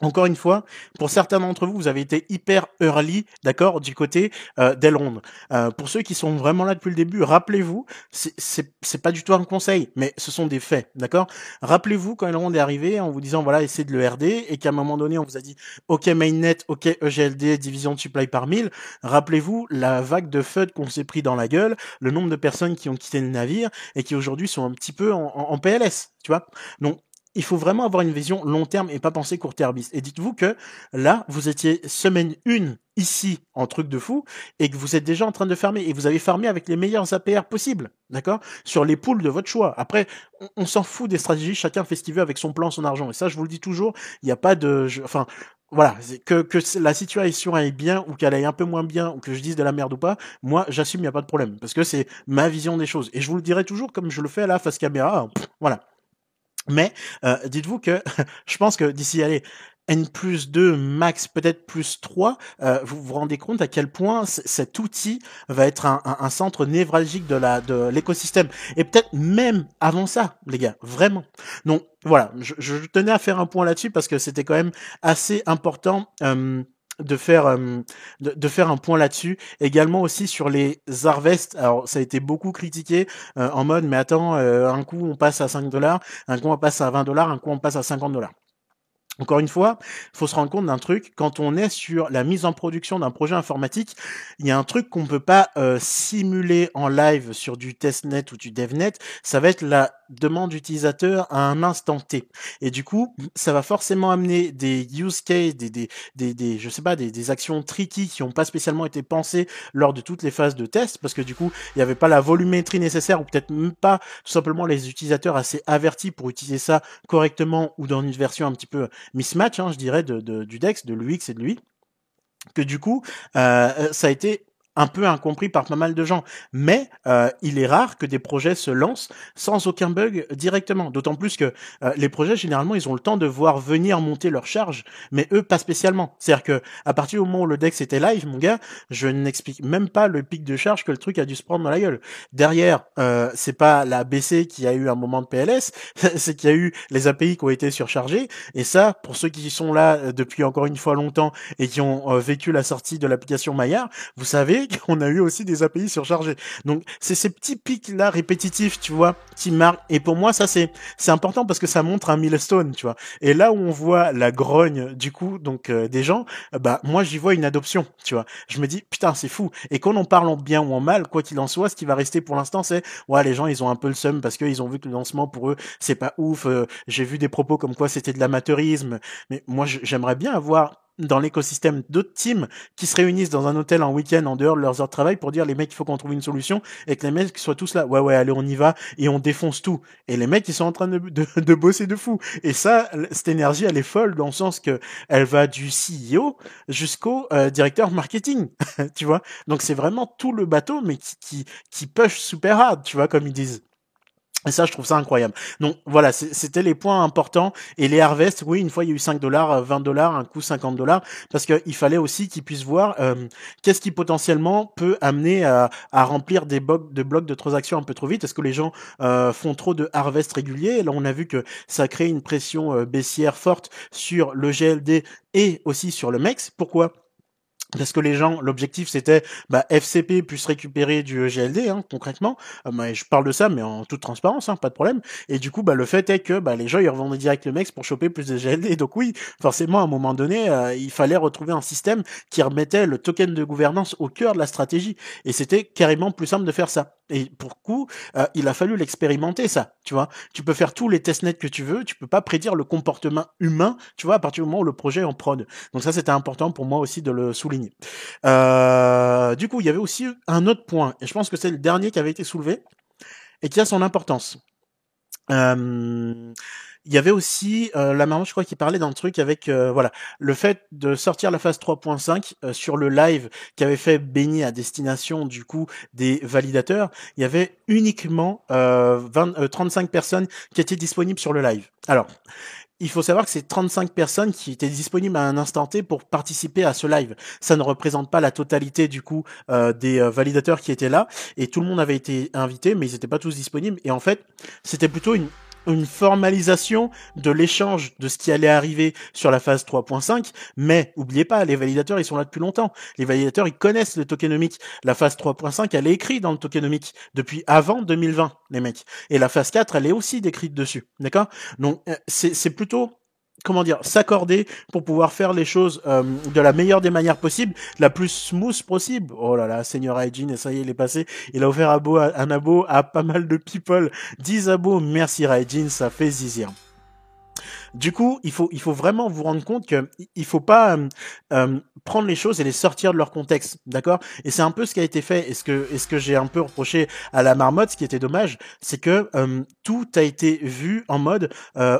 encore une fois, pour certains d'entre vous, vous avez été hyper early, d'accord, du côté euh, d'Elrond. Euh, pour ceux qui sont vraiment là depuis le début, rappelez-vous, c'est pas du tout un conseil, mais ce sont des faits, d'accord? Rappelez-vous quand Elrond est arrivé en vous disant voilà, essayez de le RD et qu'à un moment donné, on vous a dit OK mainnet, OK EGLD, division de supply par mille. Rappelez-vous la vague de FUD qu'on s'est pris dans la gueule, le nombre de personnes qui ont quitté le navire et qui aujourd'hui sont un petit peu en, en PLS, tu vois? Donc il faut vraiment avoir une vision long terme et pas penser court termiste. Et dites-vous que là, vous étiez semaine 1 ici en truc de fou et que vous êtes déjà en train de fermer et vous avez fermé avec les meilleurs APR possibles, d'accord? Sur les poules de votre choix. Après, on, s'en fout des stratégies, chacun fait ce qu'il veut avec son plan, son argent. Et ça, je vous le dis toujours, il n'y a pas de... enfin, voilà, que, que la situation aille bien ou qu'elle aille un peu moins bien ou que je dise de la merde ou pas, moi j'assume, il n'y a pas de problème. Parce que c'est ma vision des choses. Et je vous le dirai toujours comme je le fais à la face caméra. voilà. Mais euh, dites-vous que je pense que d'ici allez N plus 2, max peut-être plus 3, euh, vous vous rendez compte à quel point cet outil va être un, un, centre névralgique de la de l'écosystème. Et peut-être même avant ça, les gars, vraiment. Donc voilà, je, je tenais à faire un point là-dessus parce que c'était quand même assez important. Euh, de faire euh, de, faire un point là-dessus également aussi sur les harvests alors ça a été beaucoup critiqué euh, en mode mais attends un coup on passe à 5 dollars un coup on passe à 20 dollars un coup on passe à 50 dollars encore une fois, faut se rendre compte d'un truc. Quand on est sur la mise en production d'un projet informatique, il y a un truc qu'on ne peut pas euh, simuler en live sur du testnet ou du devnet. Ça va être la demande utilisateur à un instant T. Et du coup, ça va forcément amener des use cases, des, des, des, des je sais pas, des, des actions tricky qui n'ont pas spécialement été pensées lors de toutes les phases de test, parce que du coup, il n'y avait pas la volumétrie nécessaire ou peut-être même pas tout simplement les utilisateurs assez avertis pour utiliser ça correctement ou dans une version un petit peu mismatch, hein, je dirais, de, de, du DEX, de l'UX et de lui que du coup, euh, ça a été un peu incompris par pas mal de gens. Mais euh, il est rare que des projets se lancent sans aucun bug directement. D'autant plus que euh, les projets, généralement, ils ont le temps de voir venir monter leur charge, mais eux, pas spécialement. C'est-à-dire que à partir du moment où le Dex était live, mon gars, je n'explique même pas le pic de charge que le truc a dû se prendre dans la gueule. Derrière, euh, c'est pas la BC qui a eu un moment de PLS, c'est qu'il y a eu les API qui ont été surchargés. Et ça, pour ceux qui sont là euh, depuis encore une fois longtemps et qui ont vécu la sortie de l'application Maillard, vous savez on a eu aussi des API surchargés. Donc c'est ces petits pics là répétitifs, tu vois, qui marquent. Et pour moi, ça c'est c'est important parce que ça montre un milestone, tu vois. Et là où on voit la grogne du coup, donc euh, des gens, bah moi j'y vois une adoption, tu vois. Je me dis putain c'est fou. Et quand on parle en bien ou en mal, quoi qu'il en soit, ce qui va rester pour l'instant, c'est ouais les gens ils ont un peu le seum parce qu'ils ont vu que le lancement pour eux c'est pas ouf. Euh, j'ai vu des propos comme quoi c'était de l'amateurisme, mais moi j'aimerais bien avoir dans l'écosystème d'autres teams qui se réunissent dans un hôtel en week-end en dehors de leurs heures de travail pour dire les mecs il faut qu'on trouve une solution et que les mecs soient tous là. Ouais ouais allez on y va et on défonce tout. Et les mecs ils sont en train de, de, de bosser de fou. Et ça cette énergie elle est folle dans le sens que elle va du CEO jusqu'au euh, directeur marketing tu vois. Donc c'est vraiment tout le bateau mais qui qui, qui push super hard tu vois comme ils disent et ça, je trouve ça incroyable. Donc voilà, c'était les points importants. Et les harvests, oui, une fois il y a eu 5 dollars, 20 dollars, un coup 50 dollars, parce qu'il fallait aussi qu'ils puissent voir euh, qu'est-ce qui potentiellement peut amener à, remplir des blocs de transactions un peu trop vite. Est-ce que les gens euh, font trop de harvest réguliers? Et Là, on a vu que ça crée une pression euh, baissière forte sur le GLD et aussi sur le MEX. Pourquoi? Parce que les gens, l'objectif c'était bah, FCP puisse récupérer du GLD hein, concrètement. Euh, je parle de ça, mais en toute transparence, hein, pas de problème. Et du coup, bah, le fait est que bah, les gens ils revendaient direct le MEX pour choper plus de GLD. Donc oui, forcément, à un moment donné, euh, il fallait retrouver un système qui remettait le token de gouvernance au cœur de la stratégie. Et c'était carrément plus simple de faire ça. Et pour coup, euh, il a fallu l'expérimenter ça, tu vois. Tu peux faire tous les testnets que tu veux, tu peux pas prédire le comportement humain, tu vois, à partir du moment où le projet est en prod. Donc ça, c'était important pour moi aussi de le souligner. Euh, du coup, il y avait aussi un autre point, et je pense que c'est le dernier qui avait été soulevé, et qui a son importance. Euh, il y avait aussi euh, la maman, je crois, qui parlait d'un truc avec voilà le fait de sortir la phase 3.5 euh, sur le live qui avait fait baigner à destination du coup des validateurs. Il y avait uniquement 20, 35 personnes qui étaient disponibles sur le live. Alors il faut savoir que c'est 35 personnes qui étaient disponibles à un instant T pour participer à ce live. Ça ne représente pas la totalité du coup des validateurs qui étaient là et tout le monde avait été invité mais ils n'étaient pas tous disponibles et en fait c'était plutôt une une formalisation de l'échange de ce qui allait arriver sur la phase 3.5, mais oubliez pas, les validateurs, ils sont là depuis longtemps. Les validateurs, ils connaissent le tokenomics. La phase 3.5, elle est écrite dans le tokenomics depuis avant 2020, les mecs. Et la phase 4, elle est aussi décrite dessus. D'accord? Donc, euh, c'est plutôt comment dire, s'accorder pour pouvoir faire les choses euh, de la meilleure des manières possibles, la plus smooth possible. Oh là là, Seigneur Hygiene, et ça y est, il est passé. Il a offert un abo à pas mal de people. 10 abos, merci Hygiene, ça fait zizir. Du coup, il faut, il faut vraiment vous rendre compte que il faut pas euh, euh, prendre les choses et les sortir de leur contexte, d'accord? Et c'est un peu ce qui a été fait. Et ce que, ce que j'ai un peu reproché à la marmotte, ce qui était dommage, c'est que euh, tout a été vu en mode,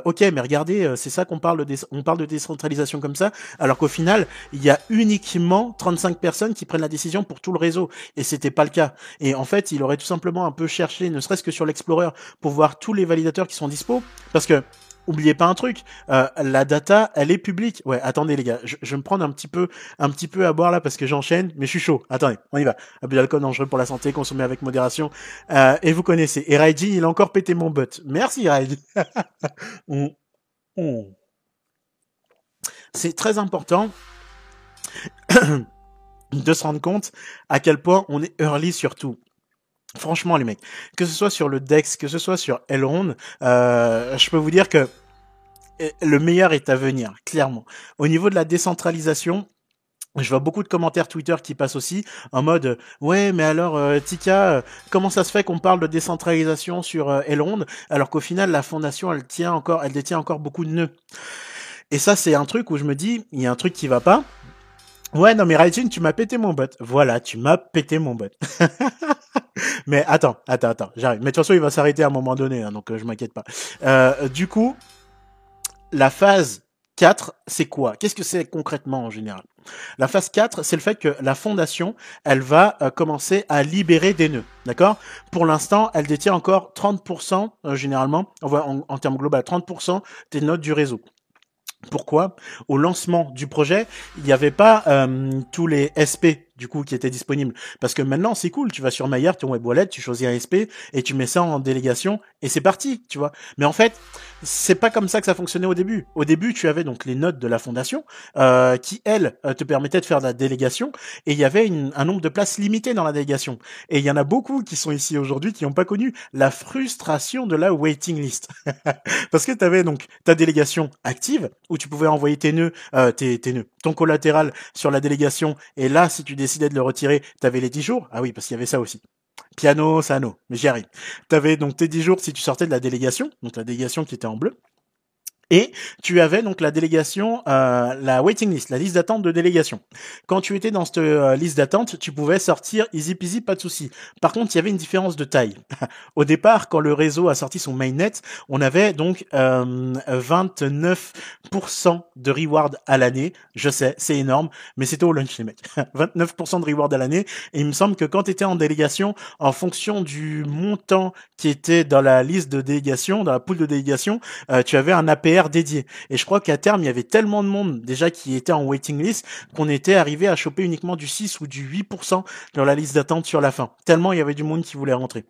ok, mais regardez, c'est ça qu'on parle de, on parle de décentralisation comme ça, alors qu'au final, il y a uniquement 35 personnes qui prennent la décision pour tout le réseau, et c'était pas le cas. Et en fait, il aurait tout simplement un peu cherché, ne serait-ce que sur l'Explorer, pour voir tous les validateurs qui sont dispo, parce que oubliez pas un truc, euh, la data, elle est publique. Ouais, attendez les gars, je, vais me prendre un petit peu, un petit peu à boire là parce que j'enchaîne, mais je suis chaud. Attendez, on y va. Abus d'alcool dangereux pour la santé, consommé avec modération. Euh, et vous connaissez. Et Raiji, il a encore pété mon butt. Merci Raiji. Mm. Mm. C'est très important de se rendre compte à quel point on est early surtout. Franchement, les mecs, que ce soit sur le Dex, que ce soit sur Elrond, euh, je peux vous dire que eh, le meilleur est à venir, clairement. Au niveau de la décentralisation, je vois beaucoup de commentaires Twitter qui passent aussi en mode ouais mais alors euh, Tika euh, comment ça se fait qu'on parle de décentralisation sur euh, Elrond alors qu'au final la fondation elle tient encore elle détient encore beaucoup de nœuds? Et ça c'est un truc où je me dis il y a un truc qui va pas ouais non mais Raijin tu m'as pété mon bot voilà tu m'as pété mon bot Mais attends, attends, attends, j'arrive. Mais de toute façon, il va s'arrêter à un moment donné, hein, donc euh, je m'inquiète pas. Euh, du coup, la phase 4, c'est quoi? Qu'est-ce que c'est concrètement en général? La phase 4, c'est le fait que la fondation, elle va euh, commencer à libérer des nœuds, d'accord? Pour l'instant, elle détient encore 30%, généralement, en, en termes global, 30% des nodes du réseau. Pourquoi? Au lancement du projet, il n'y avait pas tous les SP du coup qui était disponible. Parce que maintenant c'est cool, tu vas sur Maillard, ton web wallet, tu choisis un SP et tu mets ça en délégation et c'est parti, tu vois. Mais en fait, c'est pas comme ça que ça fonctionnait au début. Au début, tu avais donc les notes de la fondation euh, qui elles euh, te permettaient de faire de la délégation et il y avait un nombre de places limitées dans la délégation. Et il y en a beaucoup qui sont ici aujourd'hui qui n'ont pas connu la frustration de la waiting list. Parce que tu avais donc ta délégation active où tu pouvais envoyer tes nœuds, euh, tes, tes nœuds, ton collatéral sur la délégation et là si tu décides décidais de le retirer, t'avais les 10 jours? Ah oui, parce qu'il y avait ça aussi. Piano, sano, mais j'y arrive. T'avais donc tes 10 jours si tu sortais de la délégation, donc la délégation qui était en bleu. Et tu avais donc la délégation, euh, la waiting list, la liste d'attente de délégation. Quand tu étais dans cette euh, liste d'attente, tu pouvais sortir easy peasy, pas de souci. Par contre, il y avait une différence de taille. Au départ, quand le réseau a sorti son mainnet, on avait donc euh, 29% de reward à l'année. Je sais, c'est énorme, mais c'était au lunch les mecs. 29% de reward à l'année. Et il me semble que quand tu étais en délégation, en fonction du montant qui était dans la liste de délégation, dans la pool de délégation, euh, tu avais un APR dédié. Et je crois qu'à terme, il y avait tellement de monde déjà qui était en waiting list qu'on était arrivé à choper uniquement du 6 ou du 8% dans la liste d'attente sur la fin. Tellement il y avait du monde qui voulait rentrer.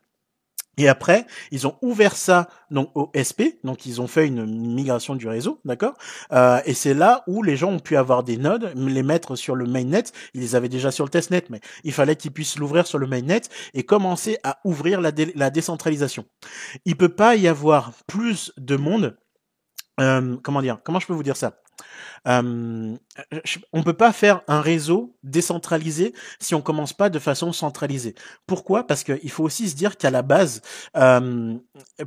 Et après, ils ont ouvert ça donc au SP, donc ils ont fait une migration du réseau, d'accord? Euh, Et c'est là où les gens ont pu avoir des nodes, les mettre sur le mainnet. Ils les avaient déjà sur le testnet, mais il fallait qu'ils puissent l'ouvrir sur le mainnet et commencer à ouvrir la, la décentralisation. Il peut pas y avoir plus de monde euh, comment dire Comment je peux vous dire ça? Euh, on peut pas faire un réseau décentralisé si on commence pas de façon centralisée. Pourquoi? Parce qu'il faut aussi se dire qu'à la base,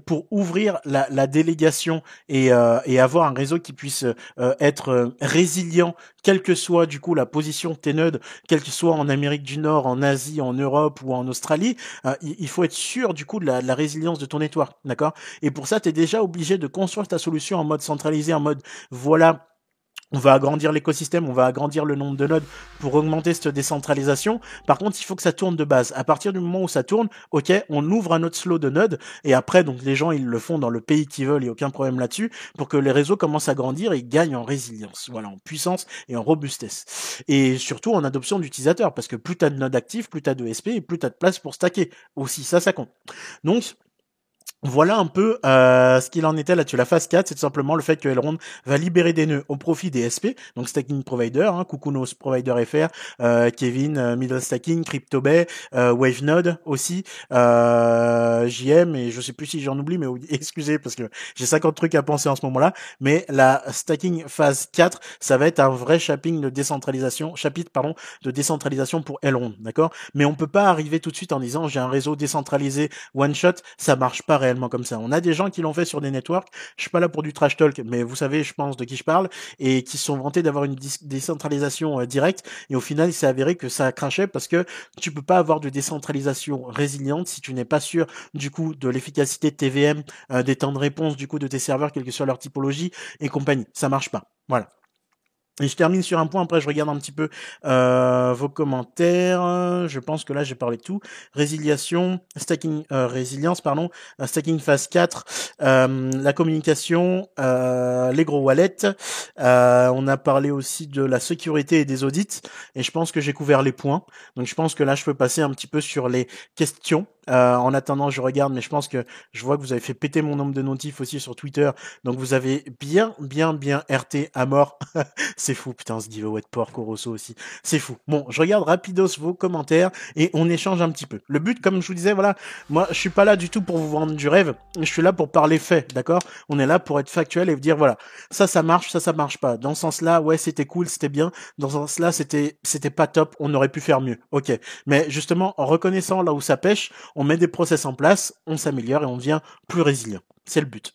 pour ouvrir la, délégation et, euh, et, avoir un réseau qui puisse euh, être résilient, quelle que soit du coup la position de tes nodes, quelle que soit en Amérique du Nord, en Asie, en Europe ou en Australie, il, faut être sûr du coup de la, de la résilience de ton network, d'accord? Et pour ça, tu es déjà obligé de construire ta solution en mode centralisé, en mode voilà on va agrandir l'écosystème, on va agrandir le nombre de nodes pour augmenter cette décentralisation. Par contre, il faut que ça tourne de base. À partir du moment où ça tourne, ok, on ouvre un autre slot de nodes et après, donc les gens ils le font dans le pays qu'ils veulent, il n'y a aucun problème là-dessus, pour que les réseaux commencent à grandir et gagnent en résilience, voilà, en puissance et en robustesse. Et surtout en adoption d'utilisateurs, parce que plus t'as de nodes actifs, plus t'as de SP et plus t'as de place pour stacker. Aussi, ça, ça compte. Donc, voilà un peu euh, ce qu'il en était là-dessus. La phase 4, c'est tout simplement le fait que Elrond va libérer des nœuds au profit des SP, donc Stacking Provider, hein, Kukunos Provider FR, euh, Kevin, euh, Middle Stacking, CryptoBay, WaveNode aussi, JM et je sais plus si j'en oublie, mais excusez parce que j'ai 50 trucs à penser en ce moment-là. Mais la stacking phase 4, ça va être un vrai shopping de décentralisation, chapitre pardon, de décentralisation pour Elrond, d'accord? Mais on peut pas arriver tout de suite en disant j'ai un réseau décentralisé one shot, ça marche pas réellement comme ça. On a des gens qui l'ont fait sur des networks. Je suis pas là pour du trash talk, mais vous savez, je pense de qui je parle et qui sont vantés d'avoir une décentralisation euh, directe. Et au final, il s'est avéré que ça a craché parce que tu peux pas avoir de décentralisation résiliente si tu n'es pas sûr du coup de l'efficacité de TVM, euh, des temps de réponse du coup de tes serveurs, quelle que soit leur typologie et compagnie. Ça marche pas. Voilà. Et je termine sur un point, après je regarde un petit peu euh, vos commentaires. Je pense que là j'ai parlé de tout. Résiliation, stacking, euh, résilience, pardon, euh, stacking phase 4, euh, la communication, euh, les gros wallets. on a parlé aussi de la sécurité et des audits. Et je pense que j'ai couvert les points. Donc je pense que là je peux passer un petit peu sur les questions. Euh, en attendant, je regarde, mais je pense que je vois que vous avez fait péter mon nombre de notifs aussi sur Twitter. Donc vous avez bien, bien, bien RT à mort. c'est fou, putain, ce giveaway de Porco Rosso aussi. C'est fou. Bon, je regarde rapidos vos commentaires et on échange un petit peu. Le but, comme je vous disais, voilà, moi, je suis pas là du tout pour vous vendre du rêve. Je suis là pour parler fait, d'accord? On est là pour être factuel et vous dire, voilà, ça, ça marche, ça, ça marche pas. Dans ce sens-là, ouais, c'était cool, c'était bien. Dans ce sens-là, c'était, c'était pas top. On aurait pu faire mieux. Ok. Mais justement, en reconnaissant là où ça pêche, on met des process en place, on s'améliore et on devient plus résilient. C'est le but.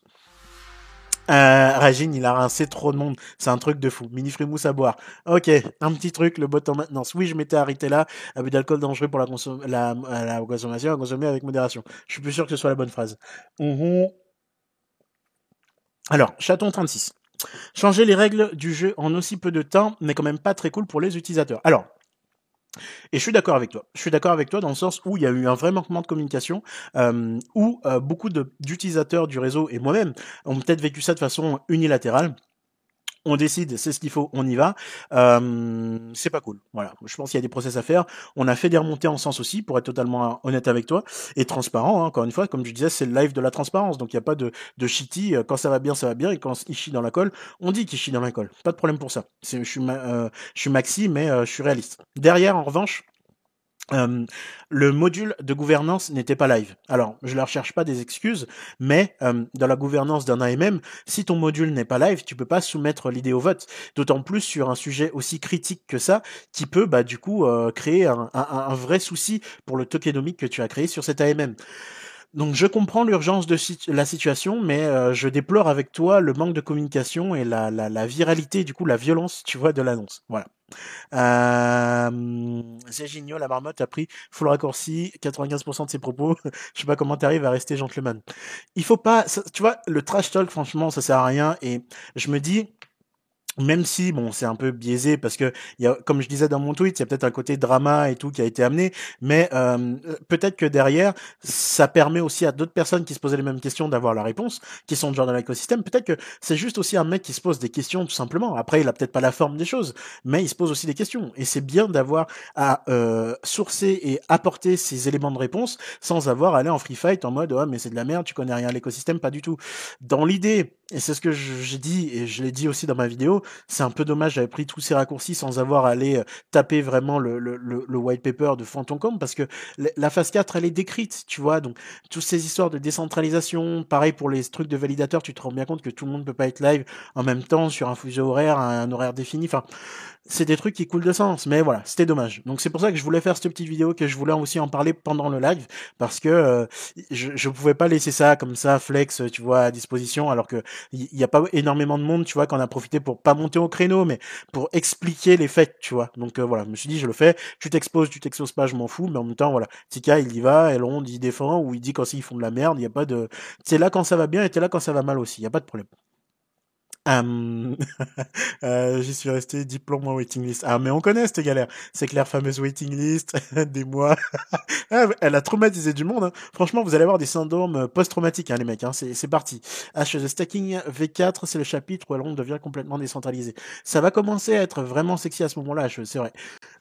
Euh, Ragine, il a rincé trop de monde. C'est un truc de fou. Mini frimousse à boire. Ok, un petit truc, le bot en maintenance. Oui, je m'étais arrêté là. Abus d'alcool dangereux pour la, la, la, consommation, à consommer avec modération. Je suis plus sûr que ce soit la bonne phrase. Mhm. Alors, chaton 36. Changer les règles du jeu en aussi peu de temps n'est quand même pas très cool pour les utilisateurs. Alors, et je suis d'accord avec toi. Je suis d'accord avec toi dans le sens où il y a eu un vrai manquement de communication, euh, où euh, beaucoup d'utilisateurs du réseau et moi-même ont peut-être vécu ça de façon unilatérale on décide, c'est ce qu'il faut, on y va. Euh, c'est pas cool. Voilà. Je pense qu'il y a des process à faire. On a fait des remontées en sens aussi, pour être totalement honnête avec toi et transparent. Hein, encore une fois, comme je disais, c'est le live de la transparence, donc il n'y a pas de, de shitty. Quand ça va bien, ça va bien, et quand il chie dans la colle, on dit qu'il chie dans la colle. Pas de problème pour ça. Je suis, euh, je suis maxi, mais euh, je suis réaliste. Derrière, en revanche, euh, le module de gouvernance n'était pas live. Alors, je ne recherche pas des excuses, mais euh, dans la gouvernance d'un AMM, si ton module n'est pas live, tu peux pas soumettre l'idée au vote. D'autant plus sur un sujet aussi critique que ça, qui peut bah du coup euh, créer un, un, vrai souci pour le tokenomique que tu as créé sur cet AMM. Donc je comprends l'urgence de la situation, mais je déplore avec toi le manque de communication et la, la, la viralité, du coup la violence, tu vois, de l'annonce. Voilà. Euh, Serginho, la marmotte, a pris full raccourci 95% de ses propos. Je sais pas comment t'arrives à rester gentleman. Il faut pas, tu vois, le trash talk, franchement, ça sert à rien. Et je me dis, même si bon c'est un peu biaisé parce que y a comme je disais dans mon tweet il y a peut-être un côté drama et tout qui a été amené mais euh, peut-être que derrière ça permet aussi à d'autres personnes qui se posaient les mêmes questions d'avoir la réponse qui sont déjà dans l'écosystème. Peut-être que c'est juste aussi un mec qui se pose des questions tout simplement. Après il a peut-être pas la forme des choses mais il se pose aussi des questions. Et c'est bien d'avoir à euh, sourcer et apporter ces éléments de réponse sans avoir à aller en free fight en mode ouais mais c'est de la merde tu connais rien à l'écosystème pas du tout. Dans l'idée et c'est ce que j'ai dit et je l'ai dit aussi dans ma vidéo c'est un peu dommage, j'avais pris tous ces raccourcis sans avoir à aller euh, taper vraiment le, le, le, white paper de Phantom parce que la phase 4, elle est décrite, tu vois? Donc, toutes ces histoires de décentralisation, pareil pour les trucs de validateur, tu te rends bien compte que tout le monde peut pas être live en même temps sur un fuseau horaire, un horaire défini. Enfin, c'est des trucs qui coulent de sens, mais voilà, c'était dommage. Donc c'est pour ça que je voulais faire cette petite vidéo, que je voulais aussi en parler pendant le live, parce que euh, je, je pouvais pas laisser ça comme ça, flex, tu vois, à disposition, alors que il y, a pas énormément de monde, tu vois, qu'on a profité pour monter au créneau, mais pour expliquer les faits, tu vois. Donc euh, voilà, je me suis dit, je le fais, tu t'exposes, tu t'exposes pas, je m'en fous, mais en même temps, voilà, Tika, il y va, Elrond, il défend, ou il dit quand ils font de la merde, il y a pas de... C'est là quand ça va bien, et t'es là quand ça va mal aussi, il y a pas de problème. Euh, euh, J'y suis resté diplôme en waiting list. Ah, mais on connaît cette galère. C'est que la fameuse waiting list, des mois. Ah, elle a traumatisé du monde. Hein. Franchement, vous allez avoir des syndromes post-traumatiques, hein, les mecs. Hein. C'est parti. H Stacking V4, c'est le chapitre où Elrond devient complètement décentralisé. Ça va commencer à être vraiment sexy à ce moment-là, c'est vrai.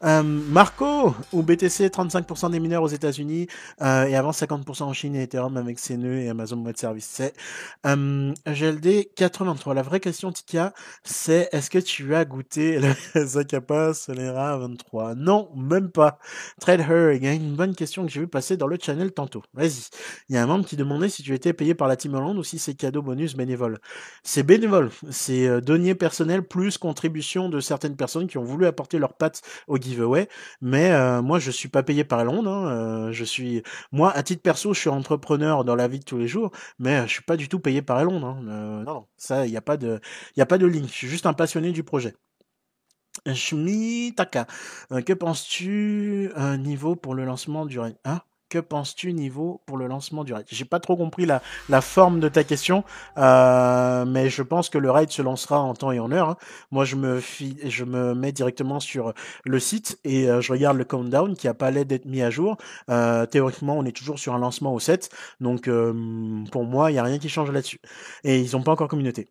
Euh, Marco, ou BTC, 35% des mineurs aux États-Unis euh, et avant 50% en Chine et Ethereum avec ses nœuds et Amazon Web Service. C'est euh, GLD 83. La vraie question question, Tika, c'est est-ce que tu as goûté le Zakapa Solera 23 Non, même pas. Trade Her, il une bonne question que j'ai vu passer dans le channel tantôt. Vas-y. Il y a un membre qui demandait si tu étais payé par la Team Hollande ou si c'est cadeau bonus bénévole. C'est bénévole. C'est euh, denier personnel plus contribution de certaines personnes qui ont voulu apporter leurs pattes au giveaway. Mais euh, moi, je suis pas payé par Londres. Hein. Euh, je suis, moi, à titre perso, je suis entrepreneur dans la vie de tous les jours, mais je suis pas du tout payé par Londres. Hein. Euh, non, ça, il n'y a pas de, il y a pas de ligne. Je suis juste un passionné du projet. Shmitaka, euh, que penses-tu niveau pour le lancement du hein? Que penses-tu niveau pour le lancement du raid? J'ai pas trop compris la, forme de ta question, euh, mais je pense que le raid se lancera en temps et en heure. Hein. Moi, je me, me mets directement sur le site et euh, je regarde le countdown qui a pas l'air d'être mis à jour. Euh, théoriquement, on est toujours sur un lancement au 7, donc euh, pour moi, il y a rien qui change là-dessus. Et ils ont pas encore communauté.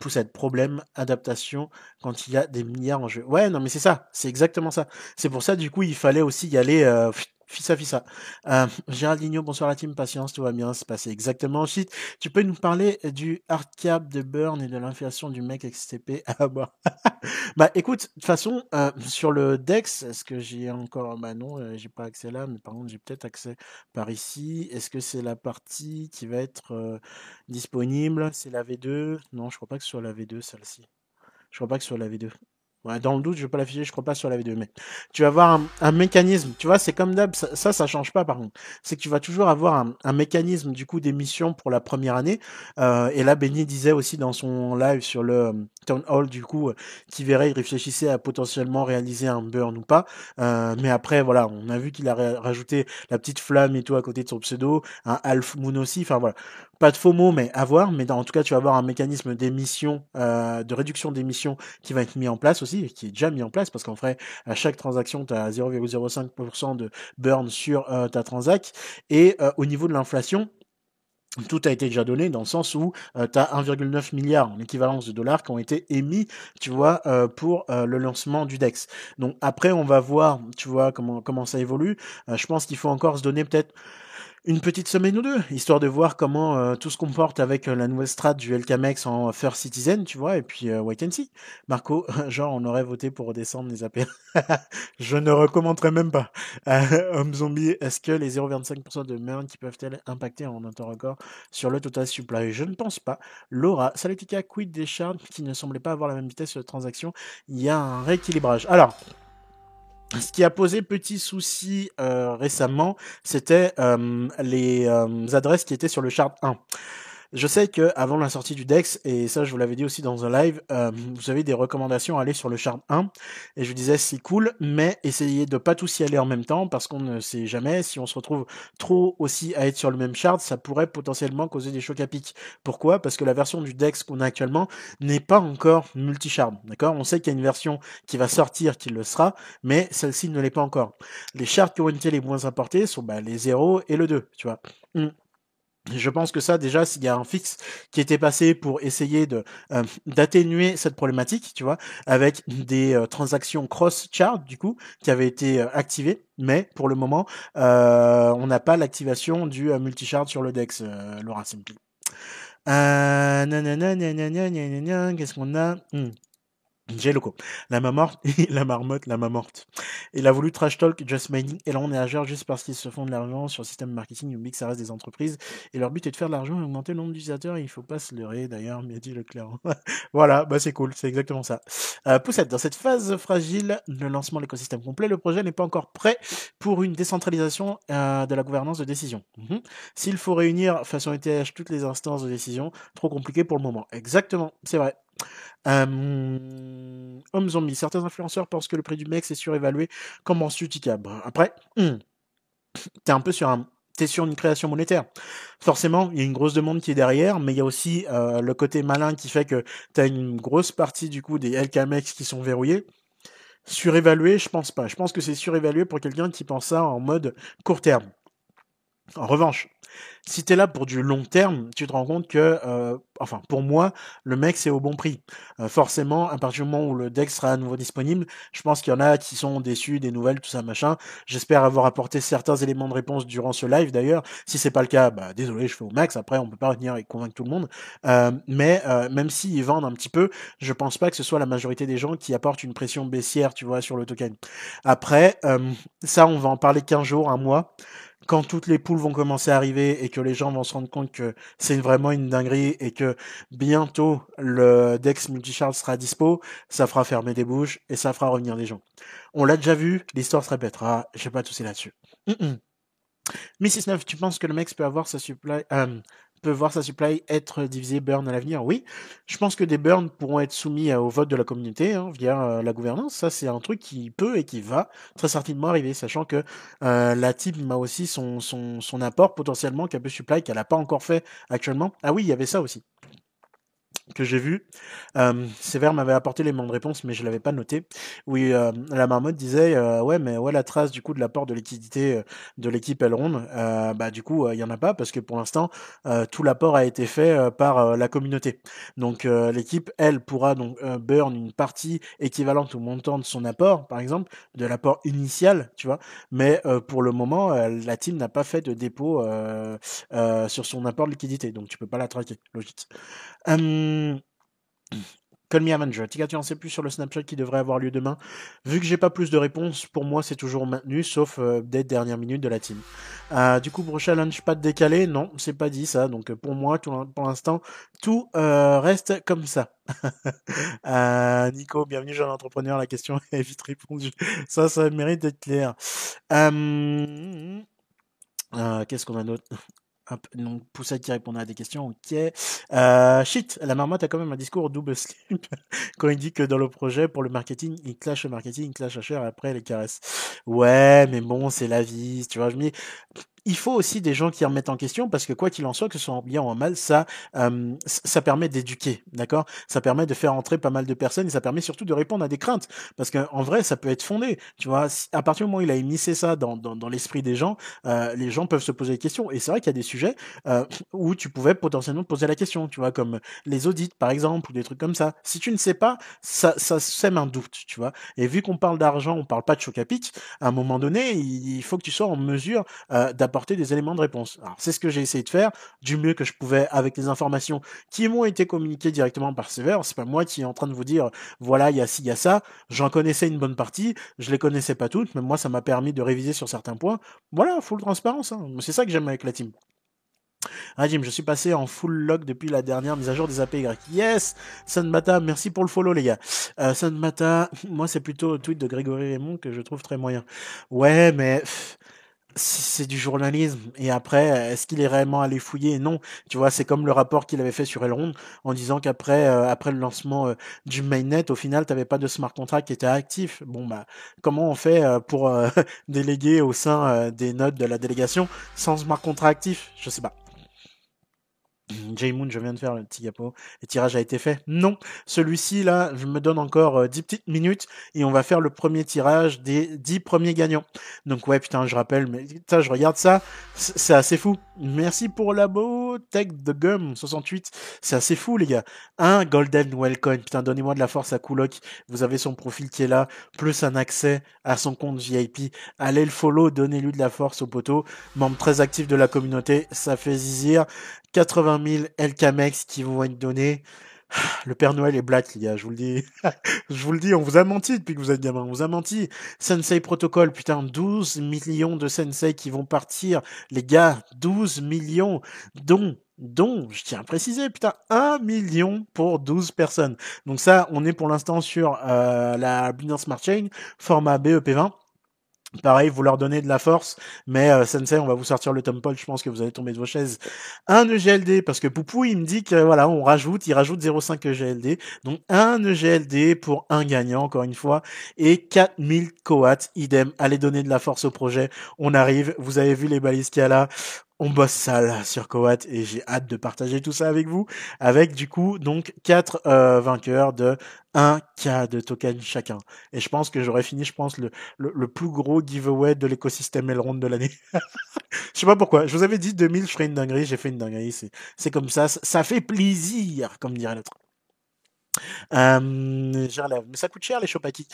Poussette, problème, adaptation, quand il y a des milliards en jeu. Ouais, non, mais c'est ça, c'est exactement ça. C'est pour ça, du coup, il fallait aussi y aller euh, Fissa, fissa. Euh, Géraldinho, bonsoir la team, patience, tout va bien se passer exactement. Ensuite, tu peux nous parler du hardcap de Burn et de l'inflation du mec XTP Ah bah, bah écoute, de toute façon, euh, sur le Dex, est-ce que j'ai encore... Bah non, euh, j'ai pas accès là, mais par contre, j'ai peut-être accès par ici. Est-ce que c'est la partie qui va être euh, disponible? C'est la V2 Non, je crois pas que ce soit la V2, celle-ci. Je crois pas que ce soit la V2. Ouais, dans le doute, je vais pas l'afficher, je crois pas sur la vidéo, mais tu vas avoir un, un mécanisme, tu vois, c'est comme d'hab, ça, ça, ça, change pas par contre. C'est que tu vas toujours avoir un, un mécanisme du coup d'émission pour la première année. Euh, et là, Benny disait aussi dans son live sur le euh, Town Hall du coup, euh, qui verrait, il réfléchissait à potentiellement réaliser un burn ou pas. Euh, mais après, voilà, on a vu qu'il a rajouté la petite flamme et tout à côté de son pseudo, un Half Moon aussi. Enfin voilà, pas de faux mots, mais à voir. Mais dans, en tout cas, tu vas avoir un mécanisme d'émission, euh, de réduction d'émissions qui va être mis en place aussi, qui est déjà mis en place, parce qu'en vrai, à chaque transaction, tu as 0,05% de burn sur euh, ta transac. Et euh, au niveau de l'inflation, tout a été déjà donné dans le sens où euh, tu as 1,9 milliard en équivalence de dollars qui ont été émis, tu vois, euh, pour le lancement du DEX. Donc après, on va voir, tu vois, comment comment ça évolue. Je pense qu'il faut encore se donner peut-être une petite semaine ou deux, histoire de voir comment euh, tout se comporte avec euh, la nouvelle strat du LKMX en First Citizen, tu vois, et puis euh, wait and see. Marco, genre on aurait voté pour redescendre les AP. Je ne recommanderais même pas. Homme zombie, est-ce que les 0,25% de merde qui peuvent-elles impacter en un temps record sur le total supply? Je ne pense pas. Laura, salut Tika, quid des charts qui ne semblaient pas avoir la même vitesse de transaction Il y a un rééquilibrage. Alors, ce qui a posé petit souci euh, récemment, c'était euh, les euh, adresses qui étaient sur le chart 1. Je sais que avant la sortie du Dex, et ça je vous l'avais dit aussi dans un live, euh, vous avez des recommandations à aller sur le chart 1, et je vous disais c'est cool, mais essayez de pas tous y aller en même temps, parce qu'on ne sait jamais, si on se retrouve trop aussi à être sur le même chart, ça pourrait potentiellement causer des chocs à pic. Pourquoi? Parce que la version du Dex qu'on a actuellement n'est pas encore multi-chart, d'accord? On sait qu'il y a une version qui va sortir, qui le sera, mais celle-ci ne l'est pas encore. Les charts qui ont été les moins importés sont bah, les 0 et le 2, tu vois. Hum. Je pense que ça, déjà, s'il y a un fixe qui était passé pour essayer de euh, d'atténuer cette problématique, tu vois, avec des euh, transactions cross-chart, du coup, qui avaient été euh, activées, mais pour le moment, on n'a pas l'activation du multi-chart sur le DEX, Laura Simply. Qu'est-ce qu'on a? Hmm. J'ai loco. La morte, la marmotte, la morte. Il a voulu trash talk just mining et là on est à juste parce qu'ils se font de l'argent sur le système marketing. Il que ça reste des entreprises et leur but est de faire de l'argent et augmenter le nombre d'utilisateurs. Il faut pas se leurrer d'ailleurs, mais dit Leclerc. voilà, bah c'est cool, c'est exactement ça. Euh, Poussette, dans cette phase fragile, le lancement de l'écosystème complet, le projet n'est pas encore prêt pour une décentralisation euh, de la gouvernance de décision. Mhm. S'il faut réunir façon ETH toutes les instances de décision, trop compliqué pour le moment. Exactement, c'est vrai. Euh, Homme zombie. Certains influenceurs pensent que le prix du mec est surévalué. Comment su Après, hmm, t'es un peu sur un sur une création monétaire. Forcément, il y a une grosse demande qui est derrière, mais il y a aussi euh, le côté malin qui fait que tu une grosse partie du coup des LKMX qui sont verrouillés. Surévalué, je pense pas. Je pense que c'est surévalué pour quelqu'un qui pense ça en mode court terme. En revanche, si tu es là pour du long terme, tu te rends compte que, euh, enfin, pour moi, le mec, c'est au bon prix. Euh, forcément, à partir du moment où le deck sera à nouveau disponible, je pense qu'il y en a qui sont déçus des nouvelles, tout ça, machin. J'espère avoir apporté certains éléments de réponse durant ce live, d'ailleurs. Si c'est pas le cas, bah, désolé, je fais au max. Après, on peut pas revenir et convaincre tout le monde. Euh, mais même s'ils vendent un petit peu, je pense pas que ce soit la majorité des gens qui apportent une pression baissière, tu vois, sur le token. Après, ça, on va en parler 15 jours, un mois quand toutes les poules vont commencer à arriver et que les gens vont se rendre compte que c'est vraiment une dinguerie et que bientôt le Dex Multichart sera dispo, ça fera fermer des bouches et ça fera revenir des gens. On l'a déjà vu, l'histoire se répétera, je vais pas tousser là-dessus. Mm 9, tu penses que le mec peut avoir sa supply, euh, peut voir sa supply être divisée burn à l'avenir Oui, je pense que des burns pourront être soumis au vote de la communauté hein, via euh, la gouvernance. Ça, c'est un truc qui peut et qui va très certainement arriver, sachant que euh, la team a aussi son, son, son apport potentiellement qu'elle peut supply qu'elle n'a pas encore fait actuellement. Ah oui, il y avait ça aussi que j'ai vu. Euh, Sévère m'avait apporté les de réponse, mais je l'avais pas noté. Oui, euh, la marmotte disait euh, ouais, mais ouais la trace du coup de l'apport de liquidité euh, de l'équipe Elrond, euh, bah du coup il y en a pas parce que pour l'instant tout l'apport a été fait par la communauté. Donc l'équipe elle pourra donc burn une partie équivalente au montant de son apport, par exemple, de l'apport initial, tu vois. Mais pour le moment la team n'a pas fait de dépôt sur son apport de liquidité, donc tu peux pas la traquer, logique. Hum, Call me Avenger. Tika, tu en sais plus sur le snapshot qui devrait avoir lieu demain. Vu que j'ai pas plus de réponses, pour moi c'est toujours maintenu, sauf euh, des dernières minutes de la team. Euh, du coup, pour challenge pas décalé, non, c'est pas dit ça. Donc pour moi, pour l'instant, tout euh, reste comme ça. Nico, bienvenue jeune entrepreneur. La question est vite répondue. Ça, ça mérite d'être clair. Hum, qu'est-ce qu'on a d'autre? Hop, donc Poussette qui répondait à des questions, ok. Euh, shit, la marmotte a quand même un discours double slip quand il dit que dans le projet, pour le marketing, il clash le marketing, il clash cher et après les caresses. Ouais, mais bon, c'est la vie, tu vois, je me il faut aussi des gens qui remettent en question parce que quoi qu'il en soit, que ce soit en bien ou en mal, ça, euh, ça permet d'éduquer, d'accord? Ça permet de faire entrer pas mal de personnes et ça permet surtout de répondre à des craintes parce qu'en vrai, ça peut être fondé, tu vois. À partir du moment où il a émissé ça dans, dans, dans l'esprit des gens, euh, les gens peuvent se poser des questions et c'est vrai qu'il y a des sujets euh, où tu pouvais potentiellement te poser la question, tu vois, comme les audits par exemple ou des trucs comme ça. Si tu ne sais pas, ça, ça sème un doute, tu vois. Et vu qu'on parle d'argent, on parle pas de choc à pic, à un moment donné, il faut que tu sois en mesure euh, apporter des éléments de réponse. Alors, c'est ce que j'ai essayé de faire du mieux que je pouvais avec les informations qui m'ont été communiquées directement par Sever. C'est pas moi qui est en train de vous dire, voilà, il y a ci, il y a ça. J'en connaissais une bonne partie, je les connaissais pas toutes, mais moi, ça m'a permis de réviser sur certains points. Voilà, full transparence. Hein. C'est ça que j'aime avec la team. Ah Jim, je suis passé en full log depuis la dernière mise à jour des APY. Yes Sanmata, merci pour le follow les gars. Euh, moi c'est plutôt le tweet de Grégory Raymond que je trouve très moyen. Ouais, mais c'est du journalisme. Et après, est-ce qu'il est réellement allé fouiller? Non. Tu vois, c'est comme le rapport qu'il avait fait sur Elrond en disant qu'après euh, après le lancement euh, du mainnet, au final, tu n'avais pas de smart contract qui était actif. Bon, bah, comment on fait euh, pour déléguer au sein des notes de la délégation sans smart contract actif? Je sais pas. J-Moon, je viens de faire le petit gapo. Le tirage a été fait Non. Celui-ci, là, je me donne encore 10 euh, petites minutes et on va faire le premier tirage des 10 premiers gagnants. Donc, ouais, putain, je rappelle, mais putain, je regarde ça. C'est assez fou. Merci pour beau Tech the Gum 68. C'est assez fou, les gars. Un Golden Wellcoin. Putain, donnez-moi de la force à Kulok. Vous avez son profil qui est là, plus un accès à son compte VIP. Allez le follow, donnez-lui de la force au poteau. Membre très actif de la communauté. Ça fait zizir. 80 000 LKMX qui vont être donnés. Le Père Noël est black, les gars, je vous le dis. je vous le dis, on vous a menti depuis que vous êtes gamin, on vous a menti. Sensei Protocol, putain, 12 millions de Sensei qui vont partir, les gars, 12 millions, dont, dont, je tiens à préciser, putain, 1 million pour 12 personnes. Donc ça, on est pour l'instant sur euh, la Binance Smart Chain, format BEP20. Pareil, vous leur donnez de la force, mais euh, Sensei, on va vous sortir le Tom Paul, je pense que vous allez tomber de vos chaises. Un EGLD, parce que Poupou, il me dit que voilà, on rajoute, il rajoute 0,5 EGLD. Donc un EGLD pour un gagnant, encore une fois, et 4000 coats, idem. Allez donner de la force au projet. On arrive, vous avez vu les balises qu'il y a là on bosse sale sur Coat et j'ai hâte de partager tout ça avec vous, avec du coup donc quatre euh, vainqueurs de 1 K de tokens chacun. Et je pense que j'aurais fini, je pense, le, le, plus gros giveaway de l'écosystème Elrond de l'année. je sais pas pourquoi. Je vous avais dit 2000, je ferais une dinguerie, j'ai fait une dinguerie. C'est comme ça, ça fait plaisir, comme dirait l'autre. Euh, Mais ça coûte cher les Chocapic.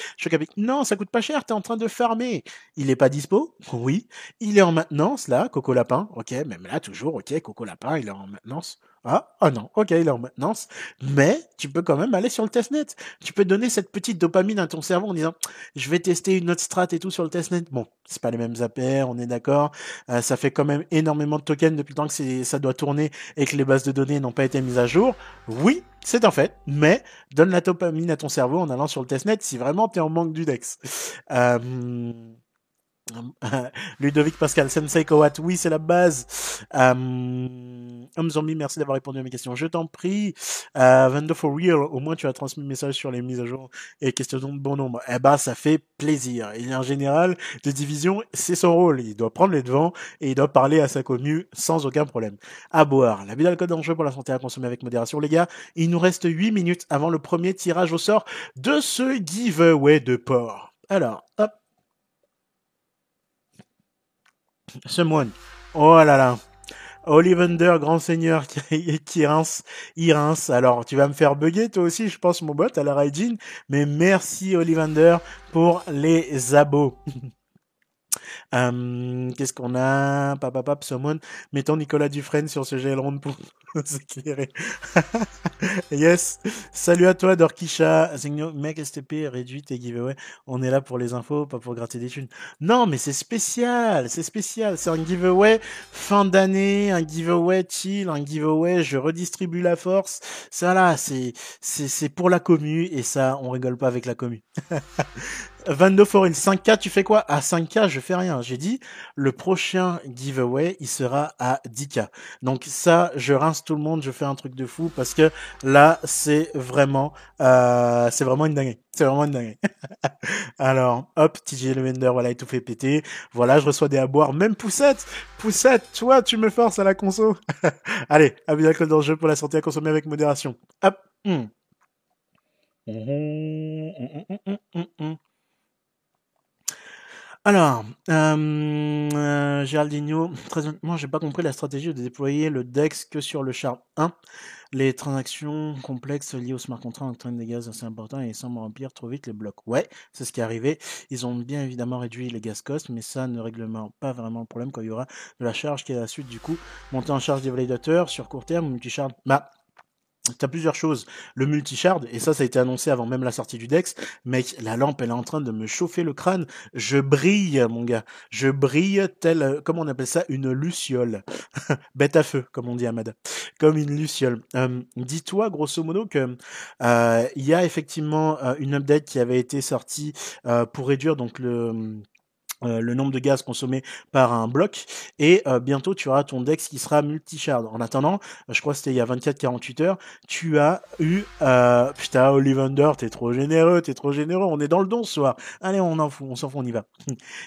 Non, ça coûte pas cher, t'es en train de farmer. Il est pas dispo? Oui. Il est en maintenance, là, Coco Lapin. Ok, même là, toujours, ok, Coco Lapin, il est en maintenance. Ah, oh non, ok, il est en maintenance. Mais tu peux quand même aller sur le testnet. Tu peux donner cette petite dopamine à ton cerveau en disant je vais tester une autre strat et tout sur le testnet. Bon, c'est pas les mêmes APR, on est d'accord. Euh, ça fait quand même énormément de tokens depuis le temps que ça doit tourner et que les bases de données n'ont pas été mises à jour. Oui, c'est un fait, mais donne la dopamine à ton cerveau en allant sur le testnet si vraiment tu es en manque du DEX. Euh, Ludovic Pascal, Sensei Kowat, oui, c'est la base. Euh, Homme Zombie, merci d'avoir répondu à mes questions. Je t'en prie. Euh, Vendo for Real, au moins tu as transmis le message sur les mises à jour et questions de bon nombre. Eh ben, ça fait plaisir. Il est en général de division, c'est son rôle. Il doit prendre les devants et il doit parler à sa commune sans aucun problème. À boire. La d'alcool dangereux pour la santé à consommer avec modération. Les gars, il nous reste 8 minutes avant le premier tirage au sort de ce giveaway de port. Alors, hop. Someone. Oh là là. Ollivander, grand seigneur qui, qui rince, il rince. Alors, tu vas me faire bugger toi aussi, je pense, mon bot à la Raijin. Mais merci Ollivander pour les abos. Qu'est-ce qu'on a? Papa Pap Somon. Mettons Nicolas Dufresne sur ce GL pour s'éclairer. yes. Salut à toi, Dorkisha. Mec, STP, réduit tes giveaway. On est là pour les infos, pas pour gratter des thunes. Non, mais c'est spécial. C'est spécial. C'est un giveaway fin d'année, un giveaway chill, un giveaway je redistribue la force. Ça là, c'est pour la commu et ça, on rigole pas avec la commu. 22 Foril, 5K, tu fais quoi? À 5K, je fais rien. J'ai dit, le prochain giveaway, il sera à 10K. Donc ça, je rince tout le monde, je fais un truc de fou parce que là, c'est vraiment, euh, c'est vraiment une dinguerie. C'est vraiment une dinguerie. Alors, hop, TJ Levender, voilà, il tout fait péter. Voilà, je reçois des aboires. Même Poussette, Poussette, toi, tu me forces à la conso. Allez, abus d'alcool dans le jeu pour la santé à consommer avec modération. Hop. Hmm. Alors, euh, euh, Géraldinho, très honnêtement, j'ai pas compris la stratégie de déployer le DEX que sur le char 1. Les transactions complexes liées au smart contract entraînent des gaz assez importants et semblent remplir trop vite les blocs. Ouais, c'est ce qui est arrivé. Ils ont bien évidemment réduit les gas costs, mais ça ne règle pas vraiment le problème quand il y aura de la charge qui est à la suite du coup. Monter en charge des validateurs sur court terme, multi-charge. Bah, T'as plusieurs choses. Le multi-shard, et ça, ça a été annoncé avant même la sortie du Dex. Mec, la lampe, elle est en train de me chauffer le crâne. Je brille, mon gars. Je brille tel, comment on appelle ça, une luciole. Bête à feu, comme on dit à. Comme une luciole. Euh, dis-toi, grosso modo, que euh, il y a effectivement euh, une update qui avait été sortie pour réduire donc le euh, le nombre de gaz consommé par un bloc et euh, bientôt tu auras ton dex qui sera multi-shard. En attendant, je crois que c'était il y a 24-48 heures, tu as eu euh, putain Ollivander, t'es trop généreux, t'es trop généreux, on est dans le don ce soir. Allez, on en fout, on s'en fout, on y va.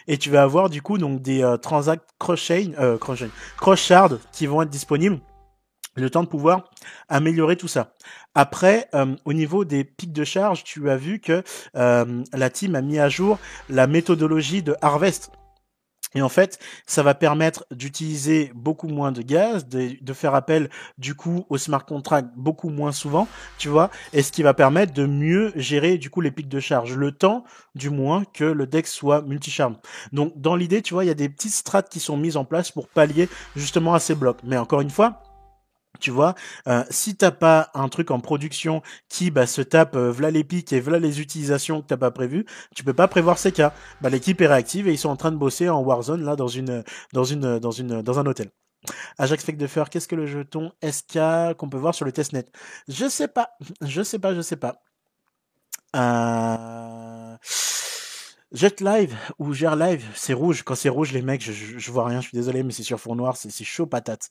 Et tu vas avoir du coup donc des transacts cross-chain, cross-shard qui vont être disponibles le temps de pouvoir améliorer tout ça. Après, euh, au niveau des pics de charge, tu as vu que euh, la team a mis à jour la méthodologie de Harvest. Et en fait, ça va permettre d'utiliser beaucoup moins de gaz, de, faire appel du coup au smart contract beaucoup moins souvent, tu vois, et ce qui va permettre de mieux gérer du coup les pics de charge, le temps du moins que le DEX soit multi-charme. Donc dans l'idée, tu vois, il y a des petites strates qui sont mises en place pour pallier justement à ces blocs. Mais encore une fois, tu vois, euh, si t'as pas un truc en production qui bah, se tape euh, v'là les pics et v'là les utilisations que t'as pas prévues, tu peux pas prévoir ces cas. Bah, l'équipe est réactive et ils sont en train de bosser en Warzone là dans une dans une dans une dans un hôtel. Ajax Fake de Fer, qu'est-ce que le jeton SK qu'on peut voir sur le testnet Je sais pas, je sais pas, je sais pas. Euh... Jet Live ou Gère Live, c'est rouge. Quand c'est rouge, les mecs, je, je, vois rien, je suis désolé, mais c'est sur fond noir, c'est chaud patate.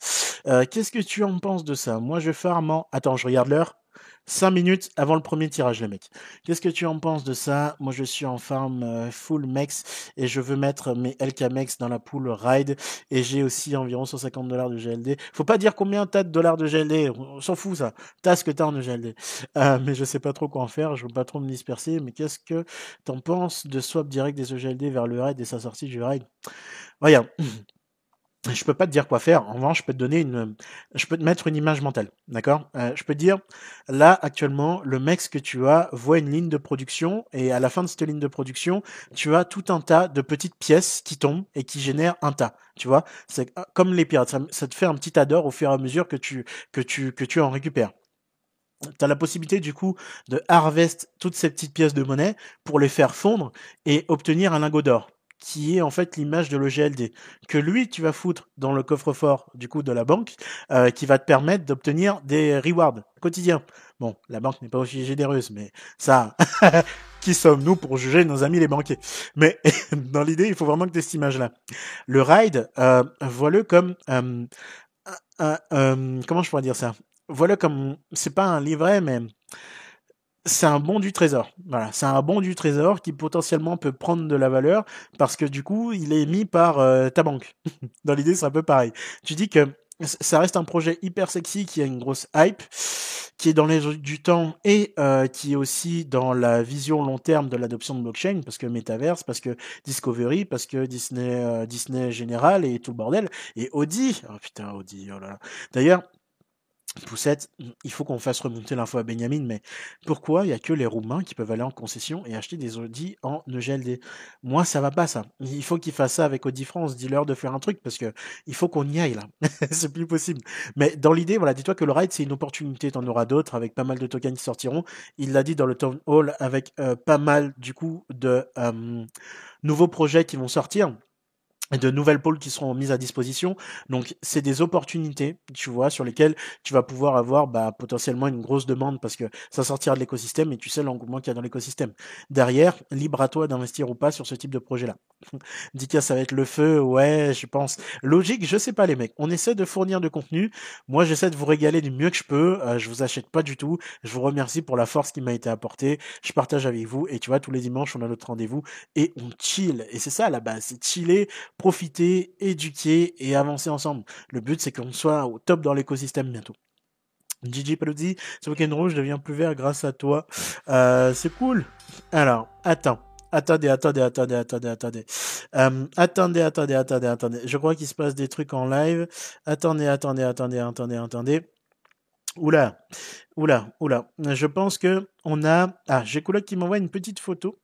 Euh, Qu'est-ce que tu en penses de ça? Moi, je farm en... Attends, je regarde l'heure. 5 minutes avant le premier tirage, les mecs. Qu'est-ce que tu en penses de ça? Moi, je suis en farm euh, full mex et je veux mettre mes LK mex dans la pool ride et j'ai aussi environ 150 dollars de GLD. Faut pas dire combien t'as de dollars de GLD, on s'en fout ça. T'as ce que t'as en GLD. Euh, mais je sais pas trop quoi en faire, je veux pas trop me disperser. Mais qu'est-ce que t'en penses de swap direct des EGLD vers le ride et sa sortie du ride? Regarde, je peux pas te dire quoi faire. En revanche, je peux te donner une, je peux te mettre une image mentale, d'accord? Euh, Je peux te dire, là actuellement, le mec que tu as voit une ligne de production et à la fin de cette ligne de production, tu as tout un tas de petites pièces qui tombent et qui génèrent un tas. Tu vois, c'est euh, comme les pirates, ça, te fait un petit tas d'or au fur et à mesure que tu que tu que tu en récupères. Tu as la possibilité du coup de harvest toutes ces petites pièces de monnaie pour les faire fondre et obtenir un lingot d'or qui est en fait l'image de l'OGLD, que lui tu vas foutre dans le coffre-fort du coup de la banque, euh, qui va te permettre d'obtenir des rewards quotidiens. Bon, la banque n'est pas aussi généreuse, mais ça, qui sommes-nous pour juger nos amis les banquiers? Mais dans l'idée, il faut vraiment que tu cette image-là. Le ride, euh, vois-le comme... Euh, euh, comment je pourrais dire ça? Voilà comme... C'est pas un livret, mais c'est un bon du trésor. Voilà, c'est un bon du trésor qui potentiellement peut prendre de la valeur parce que du coup, il est émis par euh, ta banque. Dans l'idée, c'est un peu pareil. Tu dis que ça reste un projet hyper sexy qui a une grosse hype, qui est dans les du temps et euh, qui est aussi dans la vision long terme de l'adoption de blockchain parce que Metaverse, parce que Discovery, parce que Disney, euh, Disney général et tout le bordel et Audi. Oh putain, Audi. Oh là. D'ailleurs, Poussette, il faut qu'on fasse remonter l'info à Benjamin, mais pourquoi il n'y a que les Roumains qui peuvent aller en concession et acheter des Audi en EGLD Moi, ça va pas, ça. Il faut qu'ils fassent ça avec Audi France. Dis-leur de faire un truc parce que il faut qu'on y aille, là. c'est plus possible. Mais dans l'idée, voilà, dis-toi que le ride, c'est une opportunité. T'en auras d'autres avec pas mal de tokens qui sortiront. Il l'a dit dans le Town Hall avec euh, pas mal, du coup, de euh, nouveaux projets qui vont sortir de nouvelles pôles qui seront mises à disposition. Donc c'est des opportunités, tu vois, sur lesquelles tu vas pouvoir avoir bah, potentiellement une grosse demande parce que ça sortira de l'écosystème et tu sais l'engouement qu'il y a dans l'écosystème. Derrière, libre à toi d'investir ou pas sur ce type de projet-là. Dika, ça va être le feu, ouais, je pense. Logique, je sais pas les mecs. On essaie de fournir de contenu. Moi, j'essaie de vous régaler du mieux que je peux. Euh, je vous achète pas du tout. Je vous remercie pour la force qui m'a été apportée. Je partage avec vous et tu vois, tous les dimanches, on a notre rendez-vous et on chill. Et c'est ça la base, c'est chiller profiter, éduquer et avancer ensemble. Le but, c'est qu'on soit au top dans l'écosystème bientôt. Gigi Paluzzi, ce week-end rouge devient plus vert grâce à toi. Euh, c'est cool. Alors, attends. Attendez, attendez, attendez, attendez, attendez. Euh, attendez, attendez, attendez, attendez. Je crois qu'il se passe des trucs en live. Attendez, attendez, attendez, attendez, attendez. Oula, oula, oula. Je pense que on a. Ah, j'ai coloc qui m'envoie une petite photo.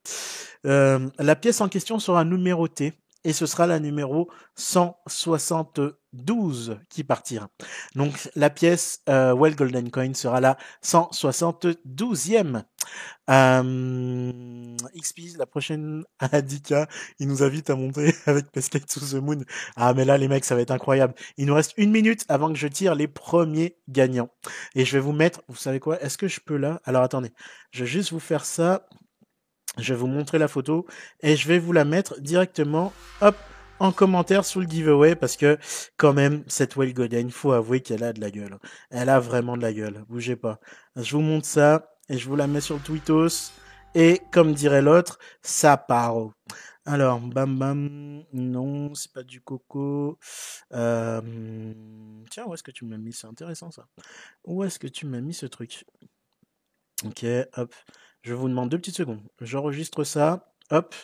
Euh, la pièce en question sera numérotée et ce sera la numéro 172 qui partira. Donc la pièce euh, Well Golden Coin sera la 172e. Euh, XP, la prochaine Adika, il nous invite à monter avec Pesquet to the Moon. Ah mais là les mecs, ça va être incroyable. Il nous reste une minute avant que je tire les premiers gagnants. Et je vais vous mettre, vous savez quoi, est-ce que je peux là? Alors attendez, je vais juste vous faire ça. Je vais vous montrer la photo et je vais vous la mettre directement, hop, en commentaire sous le giveaway parce que quand même cette Well il faut avouer qu'elle a de la gueule. Elle a vraiment de la gueule. Bougez pas. Je vous montre ça et je vous la mets sur le tweetos et comme dirait l'autre, ça part. Alors, bam bam, non, c'est pas du coco. Euh, tiens, où est-ce que tu m'as mis C'est intéressant ça. Où est-ce que tu m'as mis ce truc? Ok, hop. Je vous demande deux petites secondes. J'enregistre ça. Hop.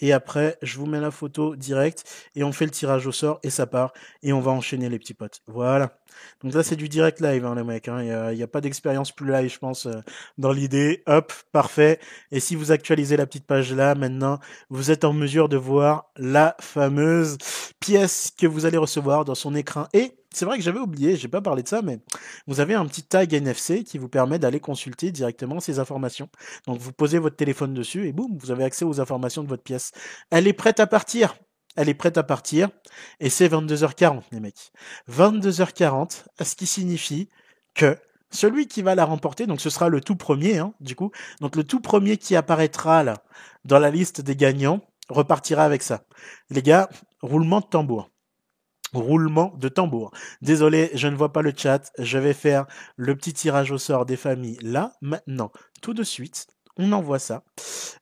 Et après, je vous mets la photo direct et on fait le tirage au sort et ça part. Et on va enchaîner les petits potes. Voilà. Donc là, c'est du direct live, hein, les mecs. Hein. Il n'y a, pas d'expérience plus live, je pense, euh, dans l'idée. Hop, parfait. Et si vous actualisez la petite page là, maintenant, vous êtes en mesure de voir la fameuse pièce que vous allez recevoir dans son écran et c'est vrai que j'avais oublié, j'ai pas parlé de ça, mais vous avez un petit tag NFC qui vous permet d'aller consulter directement ces informations. Donc vous posez votre téléphone dessus et boum, vous avez accès aux informations de votre pièce. Elle est prête à partir. Elle est prête à partir et c'est 22h40 les mecs. 22h40, ce qui signifie que celui qui va la remporter, donc ce sera le tout premier, hein, du coup, donc le tout premier qui apparaîtra là dans la liste des gagnants repartira avec ça. Les gars, roulement de tambour. Roulement de tambour. Désolé, je ne vois pas le chat. Je vais faire le petit tirage au sort des familles là, maintenant, tout de suite. On envoie ça.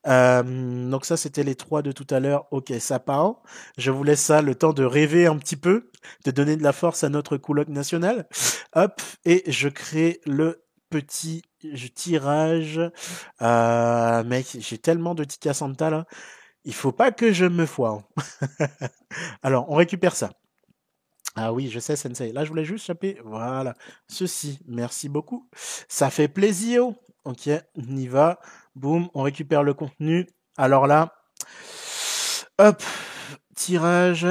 Euh, donc ça, c'était les trois de tout à l'heure. Ok, ça part. Je vous laisse ça le temps de rêver un petit peu, de donner de la force à notre couloc national. Hop, et je crée le petit tirage. Euh, mec, j'ai tellement de Tika Santa là. Il faut pas que je me foire. Alors, on récupère ça. Ah oui, je sais, Sensei. Là, je voulais juste choper. Voilà. Ceci. Merci beaucoup. Ça fait plaisir. Ok, on y va. Boum, on récupère le contenu. Alors là, hop, tirage.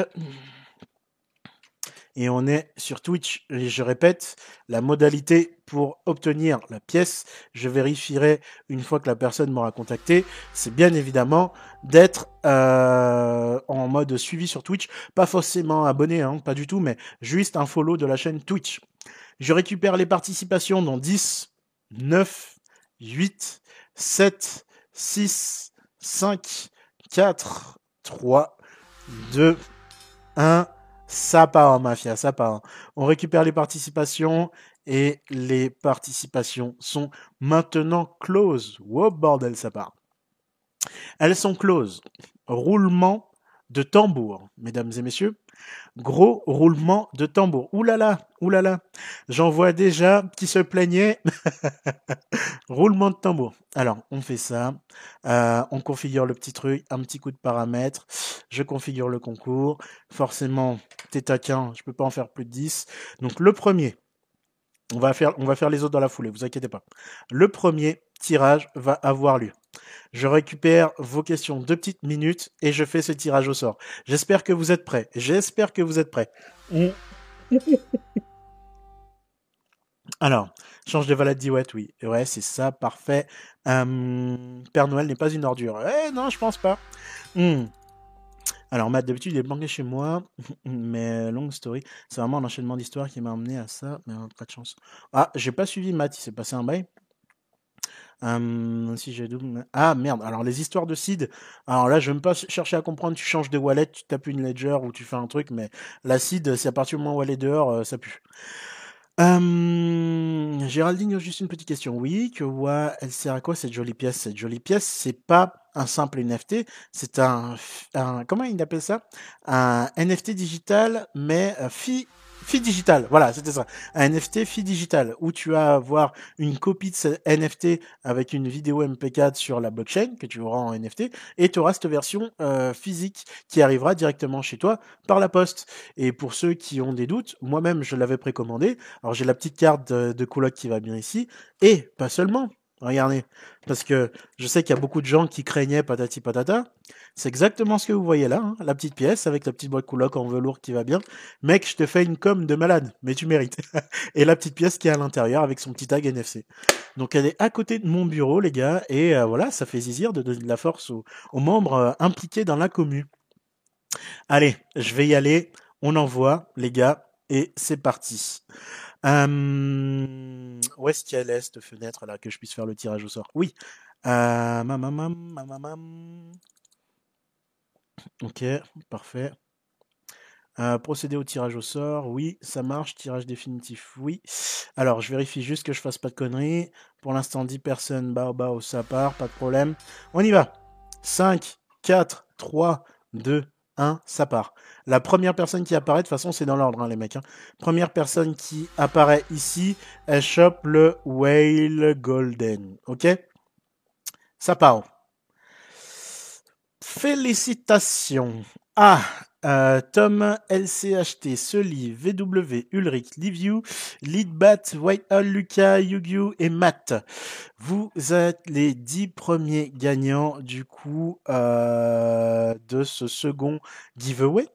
Et on est sur Twitch. Et je répète, la modalité pour obtenir la pièce, je vérifierai une fois que la personne m'aura contacté, c'est bien évidemment d'être euh, en mode suivi sur Twitch. Pas forcément abonné, hein, pas du tout, mais juste un follow de la chaîne Twitch. Je récupère les participations dans 10, 9, 8, 7, 6, 5, 4, 3, 2, 1. Ça part, mafia, ça part. On récupère les participations et les participations sont maintenant closes. Wow, bordel, ça part. Elles sont closes. Roulement de tambour, mesdames et messieurs. Gros roulement de tambour. Là là. J'en vois déjà qui se plaignaient. roulement de tambour. Alors, on fait ça. Euh, on configure le petit truc, un petit coup de paramètres. Je configure le concours. Forcément, t'es taquin, je peux pas en faire plus de 10. Donc, le premier, on va faire, les autres dans la foulée, vous inquiétez pas. Le premier tirage va avoir lieu. Je récupère vos questions deux petites minutes et je fais ce tirage au sort. J'espère que vous êtes prêts. J'espère que vous êtes prêts. Alors, change de valade ouais, oui. Ouais, c'est ça, parfait. Euh, Père Noël n'est pas une ordure. Eh non, je pense pas. Hmm. Alors, Matt, d'habitude, il est planqué chez moi, mais long story. C'est vraiment un enchaînement d'histoires qui m'a amené à ça, mais pas de chance. Ah, j'ai pas suivi Matt, il s'est passé un bail. si j'ai double... Ah merde, alors les histoires de seed, alors là je vais même pas chercher à comprendre, tu changes de wallet, tu tapes une ledger ou tu fais un truc, mais la seed, c'est à partir du moment où elle est dehors, euh, ça pue. Euh, Géraldine, juste une petite question. Oui, que ouais, elle sert à quoi cette jolie pièce? Cette jolie pièce, c'est pas un simple NFT, c'est un, un, comment il appelle ça? Un NFT digital, mais euh, fi Fille digital, voilà, c'était ça. Un NFT fille digital où tu vas avoir une copie de ce NFT avec une vidéo MP4 sur la blockchain que tu auras en NFT et tu auras cette version euh, physique qui arrivera directement chez toi par la poste. Et pour ceux qui ont des doutes, moi-même je l'avais précommandé. Alors j'ai la petite carte de, de coloc qui va bien ici et pas seulement. Regardez, parce que je sais qu'il y a beaucoup de gens qui craignaient patati patata. C'est exactement ce que vous voyez là, hein, la petite pièce avec la petite boîte couloc en velours qui va bien. Mec, je te fais une com de malade, mais tu mérites. et la petite pièce qui est à l'intérieur avec son petit tag NFC. Donc elle est à côté de mon bureau, les gars, et euh, voilà, ça fait zizir de donner de la force aux, membres euh, impliqués dans la commu. Allez, je vais y aller. On envoie, les gars, et c'est parti. Euh, où est-ce cette fenêtre là que je puisse faire le tirage au sort? Oui. Euh, ok, parfait. Euh, procéder au tirage au sort, oui, ça marche. Tirage définitif, oui. Alors, je vérifie juste que je fasse pas de conneries. Pour l'instant, 10 personnes, bah, bah, ça part, pas de problème. On y va. 5, 4, 3, 2, 1, ça part. La première personne qui apparaît, de toute façon, c'est dans l'ordre, hein, les mecs. Hein. Première personne qui apparaît ici, elle chope le Whale Golden. Ok? Ça part. Félicitations. Ah, euh, Tom LCHT, Sully, VW, Ulrich, Liviu, Leadbat, Whitehall, Lucas, Yugiu et Matt. Vous êtes les dix premiers gagnants du coup euh, de ce second giveaway.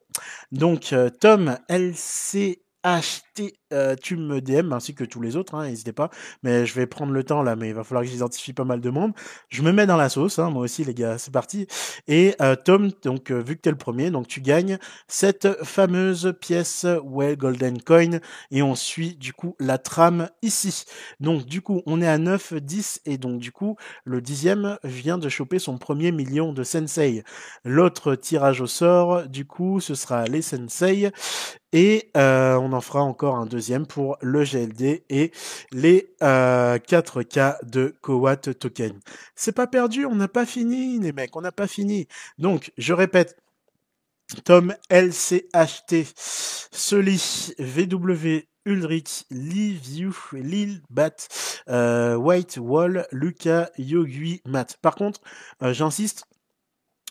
Donc euh, Tom LCHT euh, tu me DM ainsi que tous les autres, hein, n'hésitez pas. Mais je vais prendre le temps là, mais il va falloir que j'identifie pas mal de monde. Je me mets dans la sauce, hein, moi aussi les gars, c'est parti. Et euh, Tom, donc vu que tu es le premier, donc tu gagnes cette fameuse pièce Well Golden Coin et on suit du coup la trame ici. Donc du coup on est à 9, 10 et donc du coup le dixième vient de choper son premier million de sensei. L'autre tirage au sort, du coup ce sera les sensei et euh, on en fera encore un deuxième pour le GLD et les 4K euh, de Kowat Token. C'est pas perdu, on n'a pas fini les mecs, on n'a pas fini. Donc je répète, Tom LCHT, Soli, VW, Ulrich, Liviu, Lil, Bat, euh, White, Wall, Lucas, Yogui, Matt. Par contre, euh, j'insiste,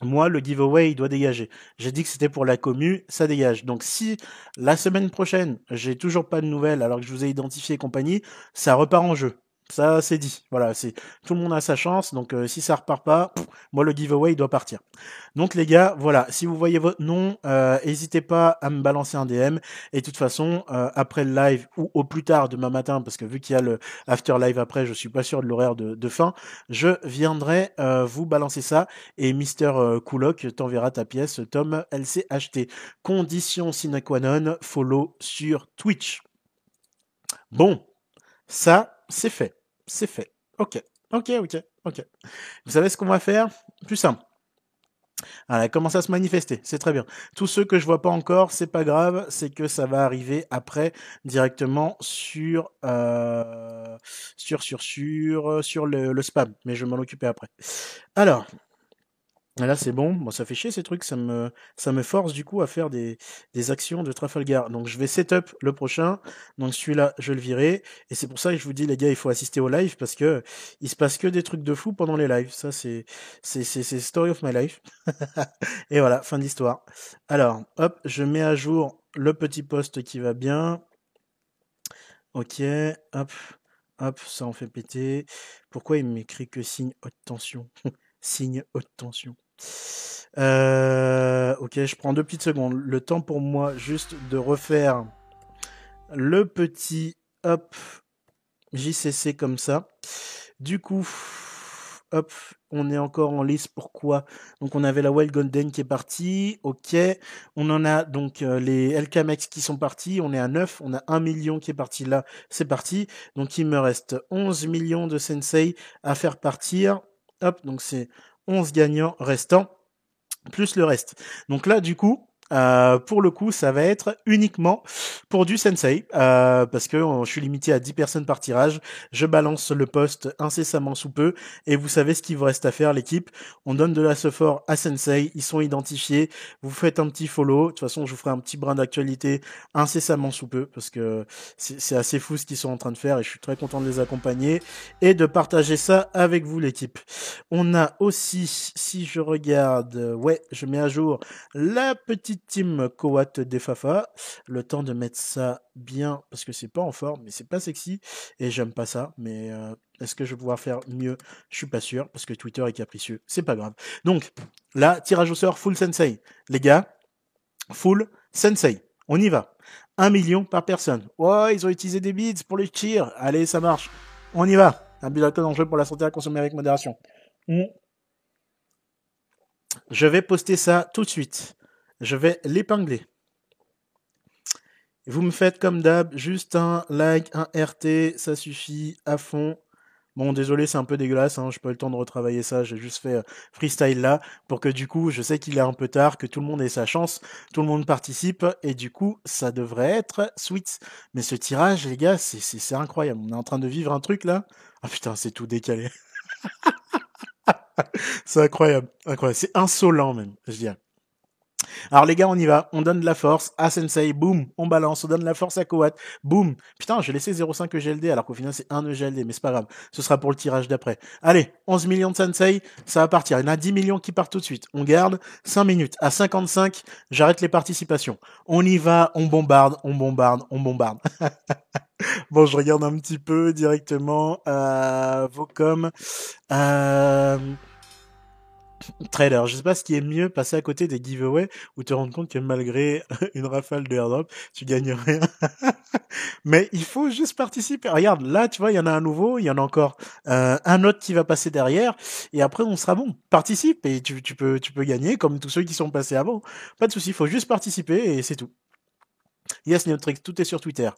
moi, le giveaway, il doit dégager. J'ai dit que c'était pour la commu, ça dégage. Donc si la semaine prochaine, j'ai toujours pas de nouvelles alors que je vous ai identifié et compagnie, ça repart en jeu. Ça, c'est dit. Voilà, c'est tout le monde a sa chance. Donc, euh, si ça repart pas, moi le giveaway il doit partir. Donc, les gars, voilà. Si vous voyez votre nom, n'hésitez euh, pas à me balancer un DM. Et de toute façon, euh, après le live ou au plus tard demain matin, parce que vu qu'il y a le after live après, je suis pas sûr de l'horaire de, fin, je viendrai vous balancer ça. Et Mister Coolock t'enverra ta pièce. Tom LCHT. Condition sine qua non, follow sur Twitch. Bon, ça c'est fait c'est fait. Ok, ok, ok, ok. Vous savez ce qu'on va faire? Plus simple. Elle a commencé à se manifester, c'est très bien. Tous ceux que je vois pas encore, c'est pas grave, c'est que ça va arriver après directement sur euh, sur sur sur sur le, le spam, mais je vais m'en occuper après. Alors, Là, c'est bon. Bon, ça fait chier ces trucs. Ça me, ça me force du coup à faire des, des actions de Trafalgar. Donc, je vais setup le prochain. Donc, celui-là, je le virer. Et c'est pour ça que je vous dis, les gars, il faut assister au live parce que il se passe que des trucs de fou pendant les lives. Ça, c'est, c'est, c'est, c'est story of my life. et voilà, fin d'histoire. Alors, hop, je mets à jour le petit poste qui va bien. Ok, hop, hop, ça en fait péter. Pourquoi il m'écrit que signe haute tension? Signe haute tension. Euh, ok, je prends deux petites secondes. Le temps pour moi juste de refaire le petit hop JCC comme ça. Du coup, hop, on est encore en liste. Pourquoi? Donc on avait la Wild Golden qui est partie. Ok, on en a donc euh, les LKMX qui sont partis. On est à 9. On a 1 million qui est parti là. C'est parti. Donc il me reste 11 millions de Sensei à faire partir. Hop, donc c'est 11 gagnants restants, plus le reste. Donc là, du coup, euh, pour le coup, ça va être uniquement pour du sensei, euh, parce que je suis limité à 10 personnes par tirage. Je balance le poste incessamment sous peu, et vous savez ce qu'il vous reste à faire, l'équipe. On donne de la à sensei, ils sont identifiés. Vous faites un petit follow. De toute façon, je vous ferai un petit brin d'actualité incessamment sous peu, parce que c'est assez fou ce qu'ils sont en train de faire, et je suis très content de les accompagner et de partager ça avec vous, l'équipe. On a aussi, si je regarde, ouais, je mets à jour la petite team Kowat Defafa. Le temps de mettre ça bien, parce que c'est pas en forme, mais c'est pas sexy, et j'aime pas ça, mais euh, est-ce que je vais pouvoir faire mieux? Je suis pas sûr, parce que Twitter est capricieux, c'est pas grave. Donc, là, tirage au sort, full sensei. Les gars, full sensei. On y va. Un million par personne. Ouais, ils ont utilisé des beats pour les tirs. Allez, ça marche. On y va. Un but d'alcool jeu pour la santé à consommer avec modération. Je vais poster ça tout de suite je vais l'épingler. Vous me faites comme d'hab, juste un like, un RT, ça suffit à fond. Bon, désolé, c'est un peu dégueulasse, hein, je pas le temps de retravailler ça, j'ai juste fait euh, freestyle là, pour que du coup, je sais qu'il est un peu tard, que tout le monde ait sa chance, tout le monde participe, et du coup, ça devrait être sweet. Mais ce tirage, les gars, c'est incroyable. On est en train de vivre un truc là. Ah putain, c'est tout décalé. c'est incroyable, incroyable. C'est insolent même, je dirais. Alors les gars, on y va. On donne de la force à Sensei. Boum. On balance. On donne de la force à Kowat. Boum. Putain, j'ai laissé 0,5 EGLD alors qu'au final c'est 1 EGLD. Mais c'est pas grave. Ce sera pour le tirage d'après. Allez, 11 millions de Sensei. Ça va partir. Il y en a 10 millions qui partent tout de suite. On garde 5 minutes. À 55, j'arrête les participations. On y va. On bombarde. On bombarde. On bombarde. bon, je regarde un petit peu directement euh. Euh, trader. Je sais pas ce qui est mieux, passer à côté des giveaways ou te rendre compte que malgré une rafale de airdrop, tu gagnes rien. Mais il faut juste participer. Regarde, là, tu vois, il y en a un nouveau, il y en a encore euh, un autre qui va passer derrière, et après on sera bon. Participe et tu, peux, gagner comme tous ceux qui sont passés avant. Pas de souci, il faut juste participer et c'est tout. Yes, Neotrix, tout est sur Twitter.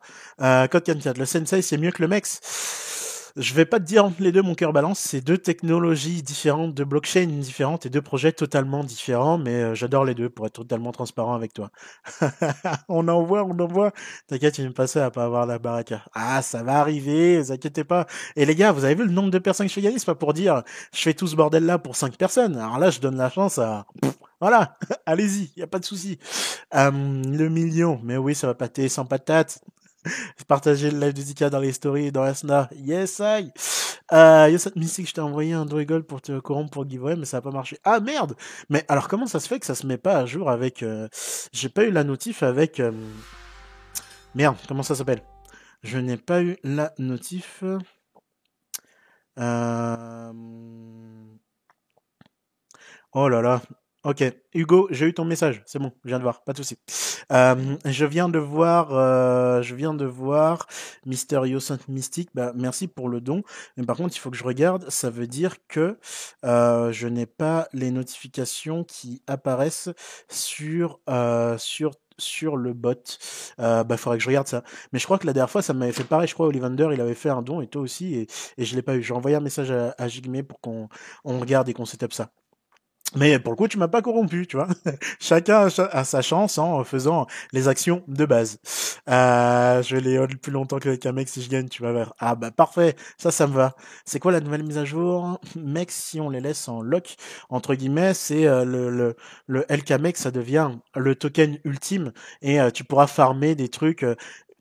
Euh, Code 44, le Sensei c'est mieux que le Mex. Je vais pas te dire entre les deux, mon cœur balance. C'est deux technologies différentes, deux blockchains différentes et deux projets totalement différents, mais euh, j'adore les deux pour être totalement transparent avec toi. on en voit, on en voit. T'inquiète, tu me passer à pas avoir la baraka. Ah, ça va arriver, vous inquiétez pas. Et les gars, vous avez vu le nombre de personnes que je fais gagner? C'est pas pour dire, je fais tout ce bordel là pour cinq personnes. Alors là, je donne la chance à... Voilà, allez-y, y a pas de souci. Le million, mais oui, ça va pâter sans patate. Partagez le live de Zika dans les stories dans Asna. Yes, I. Euh, Yes, Mystique, je t'ai envoyé un Driggle pour te corrompre pour giveaway, mais ça n'a pas marché. Ah merde Mais alors, comment ça se fait que ça se met pas à jour avec. Euh... J'ai pas eu la notif avec. Euh... Merde, comment ça s'appelle? Je n'ai pas eu la notif. Euh... Oh là là, Ok, Hugo, j'ai eu ton message, c'est bon, je viens de voir, pas de souci. Euh, je viens de voir, euh, je viens de voir Mysterio Saint Mystique. Bah, merci pour le don. Mais par contre, il faut que je regarde. Ça veut dire que euh, je n'ai pas les notifications qui apparaissent sur euh, sur sur le bot. Euh, bah, faudrait que je regarde ça. Mais je crois que la dernière fois, ça m'avait fait pareil. Je crois Olivander, il avait fait un don et toi aussi, et, et je l'ai pas eu. J'ai envoyé un message à, à Jigme pour qu'on on regarde et qu'on setup ça. Mais pour le coup, tu m'as pas corrompu, tu vois. Chacun a sa chance en faisant les actions de base. Euh, je vais les hold plus longtemps qu'avec un mec si je gagne, tu vas voir. Ah bah parfait, ça, ça me va. C'est quoi la nouvelle mise à jour? Mec, si on les laisse en lock, entre guillemets, c'est euh, le, le, le ça devient le token ultime et euh, tu pourras farmer des trucs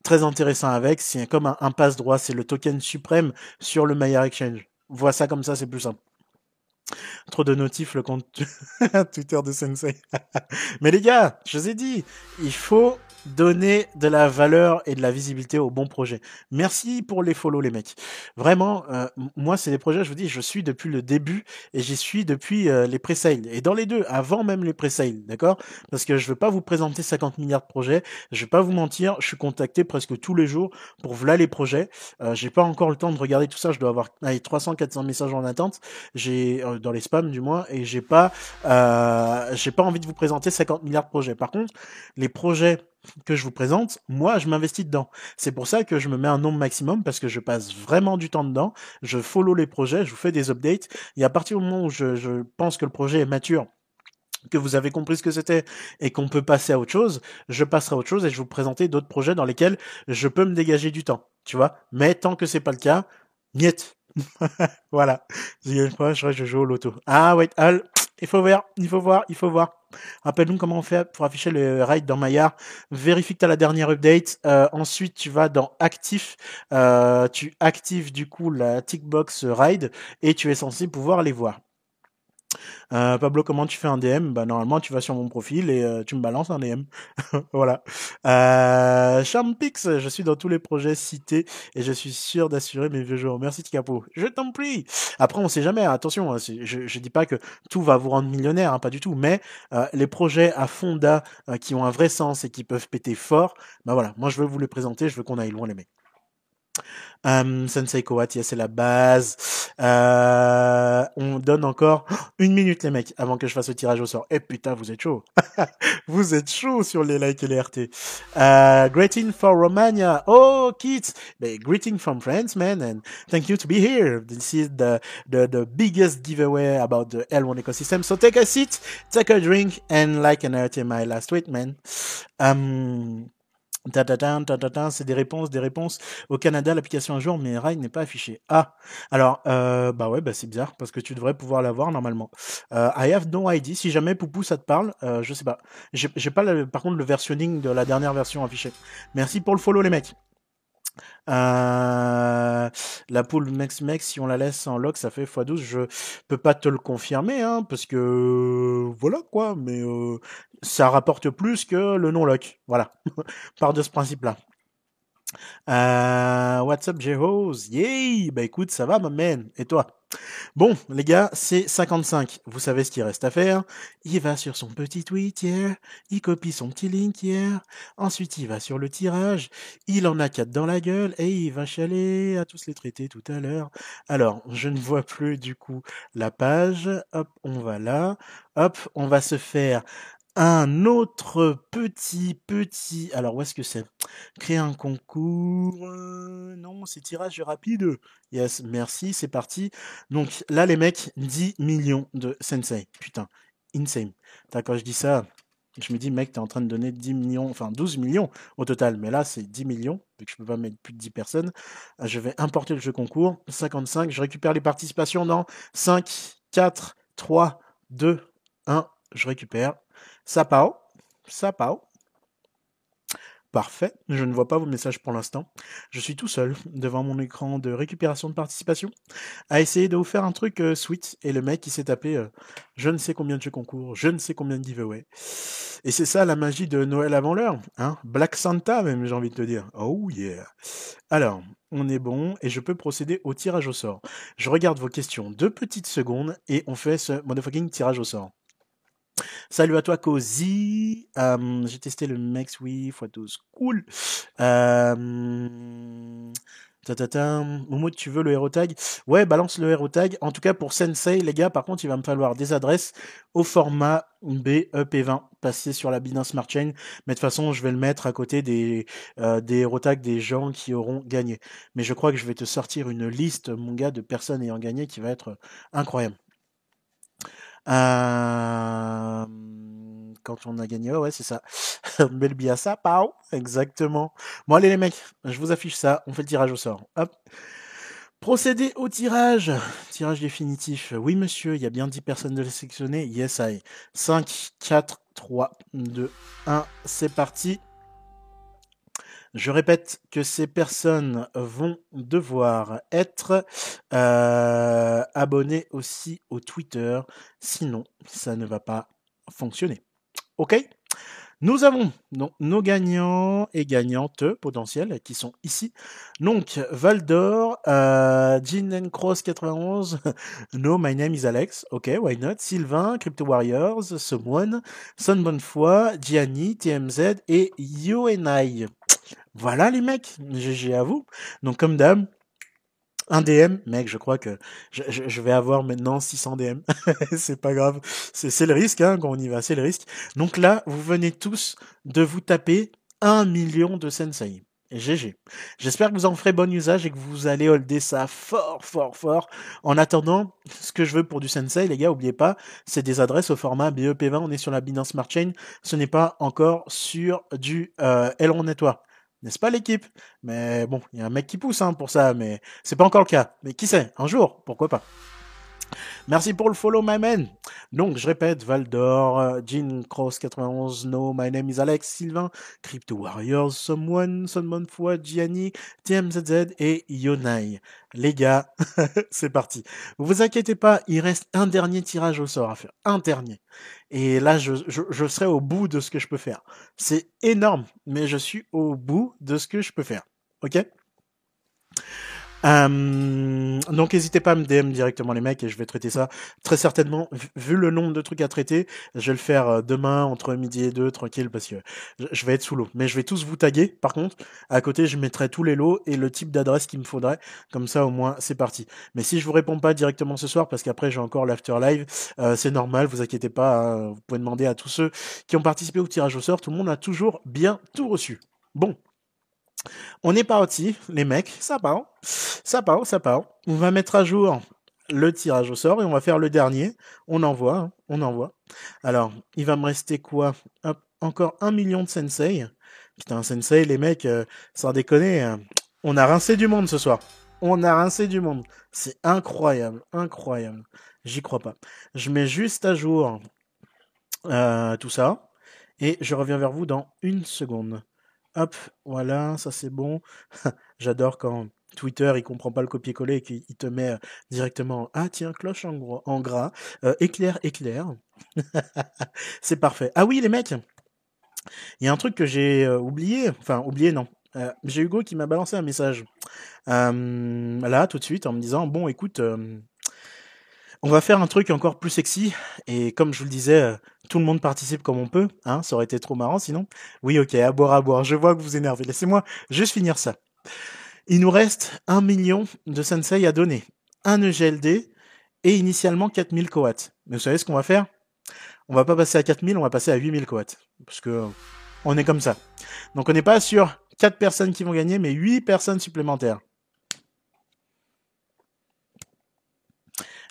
très intéressants avec. C'est comme un, un passe droit, c'est le token suprême sur le Maya Exchange. Vois ça comme ça, c'est plus simple. Trop de notifs le compte Twitter de Sensei. Mais les gars, je vous ai dit, il faut donner de la valeur et de la visibilité aux bons projets. Merci pour les follow les mecs. Vraiment, euh, moi c'est des projets, je vous dis, je suis depuis le début et j'y suis depuis euh, les pré-sales. Et dans les deux, avant même les pré-sales, d'accord? Parce que je veux pas vous présenter 50 milliards de projets, je vais pas vous mentir, je suis contacté presque tous les jours pour voilà les projets. Euh, j'ai pas encore le temps de regarder tout ça, je dois avoir allez, 300 400 messages en attente, j'ai euh, dans les spams du moins et j'ai pas euh, j'ai pas envie de vous présenter 50 milliards de projets. Par contre, les projets que je vous présente, moi, je m'investis dedans. C'est pour ça que je me mets un nombre maximum parce que je passe vraiment du temps dedans. Je follow les projets, je vous fais des updates. Et à partir du moment où je, je pense que le projet est mature, que vous avez compris ce que c'était et qu'on peut passer à autre chose, je passerai à autre chose et je vous présenter d'autres projets dans lesquels je peux me dégager du temps. Tu vois? Mais tant que c'est pas le cas, miette. voilà. Une fois, je, je joue au loto. Ah, wait, Al, il faut voir, il faut voir, il faut voir. Rappelle-nous comment on fait pour afficher le raid dans Maillard. Vérifie que tu as la dernière update. Euh, ensuite, tu vas dans Actif. Euh, tu actives du coup la tickbox raid et tu es censé pouvoir les voir. Euh, Pablo, comment tu fais un DM Bah normalement tu vas sur mon profil et euh, tu me balances un DM. voilà. Euh, je suis dans tous les projets cités et je suis sûr d'assurer mes vieux jours. Merci Ticapo. Je t'en prie. Après on sait jamais. Attention, hein, je, je dis pas que tout va vous rendre millionnaire, hein, pas du tout. Mais euh, les projets à fonda qui ont un vrai sens et qui peuvent péter fort, bah voilà. Moi je veux vous les présenter. Je veux qu'on aille loin les mecs. Um, Sensei Kowati, c'est la base. Euh, on donne encore une minute, les mecs, avant que je fasse le tirage au sort. Eh, putain, vous êtes chaud. vous êtes chaud sur les likes et les RT. Uh, greeting for Romania. Oh, kids. greeting from France, man. And thank you to be here. This is the, the, biggest giveaway about the L1 ecosystem. So take a seat, take a drink, and like an RT my last tweet, man. Um, c'est des réponses, des réponses. Au Canada, l'application un jour, mais Rail n'est pas affichée. Ah, alors, euh, bah ouais, bah c'est bizarre, parce que tu devrais pouvoir l'avoir normalement. Euh, I have no ID. Si jamais Poupou, ça te parle, euh, je sais pas. J'ai pas, le, par contre, le versionning de la dernière version affichée. Merci pour le follow, les mecs. Euh, la poule Mex Mex, si on la laisse en lock, ça fait x12. Je peux pas te le confirmer, hein, parce que voilà quoi, mais euh, ça rapporte plus que le non-lock. Voilà, part de ce principe-là. Euh, what's up, Jehos? Yay! Bah écoute, ça va, ma man. Et toi? Bon, les gars, c'est 55. Vous savez ce qu'il reste à faire. Il va sur son petit tweet hier, il copie son petit link hier, ensuite il va sur le tirage, il en a quatre dans la gueule et il va chialer à tous les traiter tout à l'heure. Alors, je ne vois plus du coup la page. Hop, on va là. Hop, on va se faire un autre petit, petit. Alors, où est-ce que c'est? Créer un concours. euh, non, c'est tirage rapide. Yes, merci, c'est parti. Donc là, les mecs, 10 millions de sensei. Putain, insane. Putain, quand je dis ça, je me dis, mec, t'es en train de donner 10 millions, enfin 12 millions au total. Mais là, c'est 10 millions, vu que je peux pas mettre plus de 10 personnes. Euh, Je vais importer le jeu concours. 55, je récupère les participations dans 5, 4, 3, 2, 1. Je récupère. Ça pao. Ça pao. Parfait, je ne vois pas vos messages pour l'instant. Je suis tout seul devant mon écran de récupération de participation à essayer de vous faire un truc euh, sweet et le mec il s'est tapé euh, je ne sais combien de jeux concours, je ne sais combien de giveaways. Et c'est ça la magie de Noël avant l'heure, hein Black Santa même j'ai envie de te dire. Oh yeah. Alors, on est bon et je peux procéder au tirage au sort. Je regarde vos questions deux petites secondes et on fait ce motherfucking tirage au sort. Salut à toi, Cozy. Euh, J'ai testé le Max Wii x12. Cool. Euh... Momo, tu veux le hero tag? Ouais, balance le hero tag. En tout cas, pour Sensei, les gars, par contre, il va me falloir des adresses au format BEP20 passé sur la Binance Smart Chain. Mais de toute façon, je vais le mettre à côté des, euh, des hero tags des gens qui auront gagné. Mais je crois que je vais te sortir une liste, mon gars, de personnes ayant gagné qui va être incroyable. Euh, Quand on a gagné, ouais, c'est ça. Belbiassa, pao, exactement. Bon, allez les mecs, je vous affiche ça, on fait le tirage au sort. Hop. Procédez au tirage. Tirage définitif. Oui, monsieur, il y a bien 10 personnes de sélectionner. Yes, I. 5, 4, 3, 2, 1. C'est parti. Je répète que ces personnes vont devoir être euh, abonnées aussi au Twitter, sinon ça ne va pas fonctionner. Ok? Nous avons nos gagnants et gagnantes potentielles qui sont ici. Donc Valdor, euh, Jin Cross 91, No, my name is Alex, ok, why not, Sylvain, Crypto Warriors, Someone, Son Bonnefoy, Gianni, TMZ et YoNI. Voilà les mecs, GG à vous. Donc comme d'hab, un DM, mec, je crois que je, vais avoir maintenant 600 DM. c'est pas grave, c'est le risque hein, quand on y va, c'est le risque. Donc là, vous venez tous de vous taper un million de sensei. GG. J'espère que vous en ferez bon usage et que vous allez holder ça fort, fort, fort. En attendant, ce que je veux pour du sensei, les gars, oubliez pas, c'est des adresses au format BEP20. On est sur la Binance Smart Chain. Ce n'est pas encore sur du euh, Elrond Network. N'est-ce pas l'équipe? Mais bon, il y a un mec qui pousse hein, pour ça, mais c'est pas encore le cas. Mais qui sait, un jour, pourquoi pas. Merci pour le follow, my man. Donc, je répète, Valdor, euh, Jean Cross 91, No, my name is Alex, Sylvain, Crypto Warriors, Someone, Sonmon Foi, Gianni, TMZZ et Yonai. Les gars, c'est parti. Vous vous inquiétez pas, il reste un dernier tirage au sort à faire. Un dernier. Et là, je, je, je serai au bout de ce que je peux faire. C'est énorme, mais je suis au bout de ce que je peux faire. Ok? Euh, donc n'hésitez pas à me DM directement les mecs et je vais traiter ça très certainement. Vu- le nombre de trucs à traiter, je vais le faire euh, demain entre midi et deux tranquille parce que je vais être sous l'eau. Mais je vais tous vous taguer. Par contre, à côté je mettrai tous les lots et le type d'adresse qu'il me faudrait. Comme ça au moins c'est parti. Mais si je vous réponds pas directement ce soir parce qu'après j'ai encore l'after live, euh, c'est normal. Vous inquiétez pas. hein, vous pouvez demander à tous ceux qui ont participé au tirage au sort. Tout le monde a toujours bien tout reçu. Bon. On est parti, les mecs, ça part, ça part, ça part. On va mettre à jour le tirage au sort et on va faire le dernier. On envoie, hein, on envoie. Alors, il va me rester quoi? Hop, Encore un million de sensei. Putain, sensei, les mecs, euh, sans déconner, euh, on a rincé du monde ce soir. On a rincé du monde. C'est incroyable, incroyable. J'y crois pas. Je mets juste à jour euh, tout ça et je reviens vers vous dans une seconde. Hop, voilà, ça c'est bon. J'adore quand Twitter il comprend pas le copier-coller et qu'il il te met euh, directement ah tiens cloche en gras euh, éclair éclair. C'est parfait ah oui les mecs il y a un truc que j'ai euh, oublié enfin oublié non. J'ai Hugo qui m'a balancé un message là tout de suite en me disant bon écoute On va faire un truc encore plus sexy. Et comme je vous le disais, euh, tout le monde participe comme on peut. Hein, ça aurait été trop marrant sinon. Oui, ok, à boire, à boire. Je vois que vous énervez. Laissez-moi juste finir ça. Il nous reste un million de sensei à donner. Un EGLD et initialement 4000 coats. Mais vous savez ce qu'on va faire? On va pas passer à 4000, on va passer à 8000 coats. Parce que on est comme ça. Donc on n'est pas sur 4 personnes qui vont gagner, mais 8 personnes supplémentaires.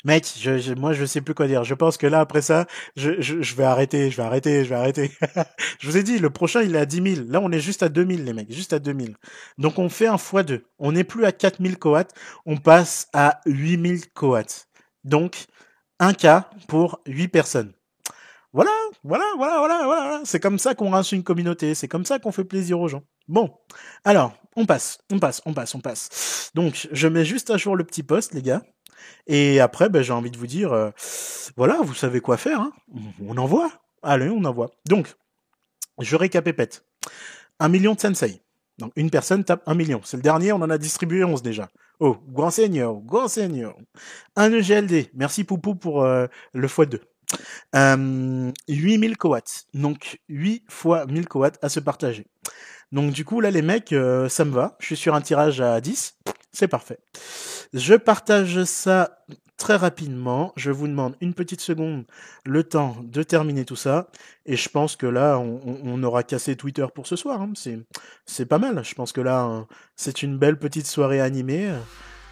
Mec, je, je, moi je sais plus quoi dire. Je pense que là après ça, je, vais arrêter, je vais arrêter, je vais arrêter. je vous ai dit, le prochain il est à 10 000. Là on est juste à 2000 les mecs, juste à 2000. Donc on fait un x2. On n'est plus à 4000 coats, on passe à 8000 coats. Donc un cas pour 8 personnes. Voilà, voilà, voilà, voilà, voilà. C'est comme ça qu'on rince une communauté. C'est comme ça qu'on fait plaisir aux gens. Bon, alors, on passe, on passe, on passe, on passe. Donc, je mets juste à jour le petit poste, les gars. Et après, ben, j'ai envie de vous dire, euh, voilà, vous savez quoi faire. Hein on envoie. Allez, on envoie. Donc, je récapépète. Un million de sensei. Donc, une personne tape un million. C'est le dernier, on en a distribué 11 déjà. Oh, grand seigneur, grand seigneur. Un EGLD. Merci Poupou pour euh, le x2. Euh, 8000 coats. Donc 8 fois 1000 coats à se partager. Donc du coup là les mecs, euh, ça me va. Je suis sur un tirage à 10. C'est parfait. Je partage ça très rapidement. Je vous demande une petite seconde, le temps de terminer tout ça. Et je pense que là, on, aura cassé Twitter pour ce soir. Hein. C'est, pas mal. Je pense que là, hein, c'est une belle petite soirée animée.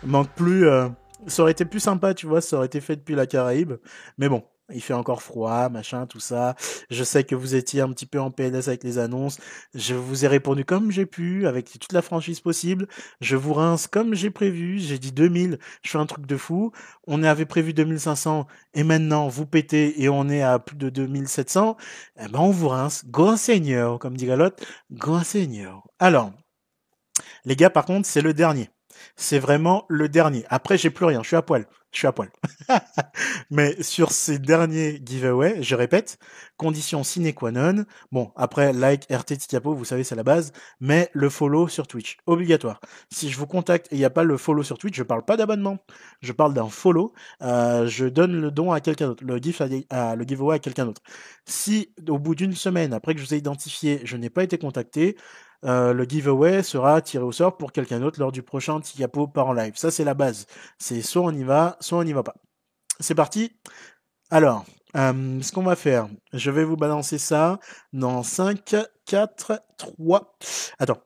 Manque plus. Euh, ça aurait été plus sympa, tu vois, ça aurait été fait depuis la Caraïbe. Mais bon, il fait encore froid, machin, tout ça. Je sais que vous étiez un petit peu en PLS avec les annonces. Je vous ai répondu comme j'ai pu, avec toute la franchise possible. Je vous rince comme j'ai prévu. J'ai dit 2000, je fais un truc de fou. On avait prévu 2500 et maintenant vous pétez et on est à plus de 2700. Eh ben on vous rince. Go seigneur, comme dit Galotte. Go seigneur. Alors, les gars, par contre, c'est le dernier. C'est vraiment le dernier. Après, j'ai plus rien. Je suis à poil. Je suis à poil. Mais sur ces derniers giveaways, je répète, condition sine qua non. Bon, après, like, RT, Titiapo, vous savez, c'est la base. Mais le follow sur Twitch, obligatoire. Si je vous contacte et il n'y a pas le follow sur Twitch, je parle pas d'abonnement. Je parle d'un follow. Euh, je donne le don à quelqu'un d'autre, le giveaway à quelqu'un d'autre. Si, au bout d'une semaine, après que je vous ai identifié, je n'ai pas été contacté, euh, le giveaway sera tiré au sort pour quelqu'un d'autre lors du prochain Tiapo par en live. Ça, c'est la base. C'est soit on y va, soit on n'y va pas. C'est parti. Alors, euh, ce qu'on va faire, je vais vous balancer ça dans 5, 4, 3. Attends,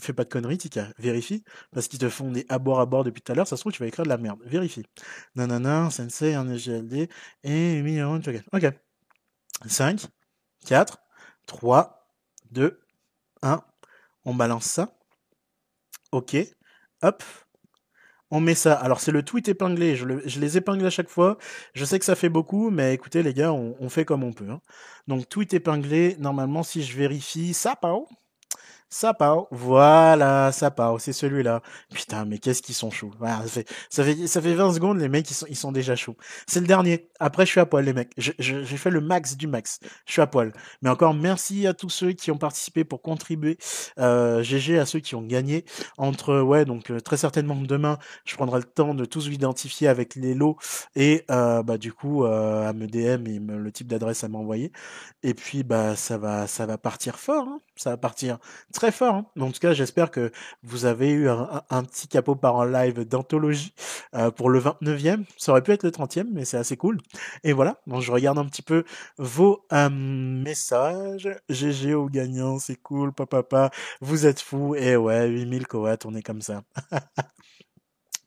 fais pas de conneries, Tika. Vérifie. Parce qu'ils te font des à à bord depuis tout à l'heure. Ça se trouve, tu vas écrire de la merde. Vérifie. Nanana, Sensei, un EGLD et million. Ok. 5, 4, 3, 2, 1 on balance ça. Ok, hop, on met ça. Alors c'est le tweet épinglé, je, les épingle à chaque fois. Je sais que ça fait beaucoup, mais écoutez les gars, on, fait comme on peut. Hein. Donc tweet épinglé, normalement si je vérifie, ça part. Sapao, voilà, Sapao, c'est celui-là. Putain, mais qu'est-ce qu'ils sont chauds. ça, fait, ça, fait, ça fait 20 secondes, les mecs, ils sont, ils sont déjà chauds. C'est le dernier. Après, je suis à poil, les mecs. J'ai fait le max du max. Je suis à poil. Mais encore, merci à tous ceux qui ont participé pour contribuer. Euh, GG à ceux qui ont gagné. Entre, ouais, donc euh, très certainement demain, je prendrai le temps de tous identifier avec les lots et euh, bah du coup euh, à me DM et le type d'adresse à m'envoyer. Et puis bah ça va, ça va partir fort. Hein. Ça va partir très fort. Hein. En tout cas, j'espère que vous avez eu un, petit capot par un live d'anthologie euh, pour le 29e. Ça aurait pu être le 30e, mais c'est assez cool. Et voilà, donc je regarde un petit peu vos euh, messages. GG au gagnant, c'est cool, papa, papa, vous êtes fous. Et ouais, 8000 coats, on est comme ça.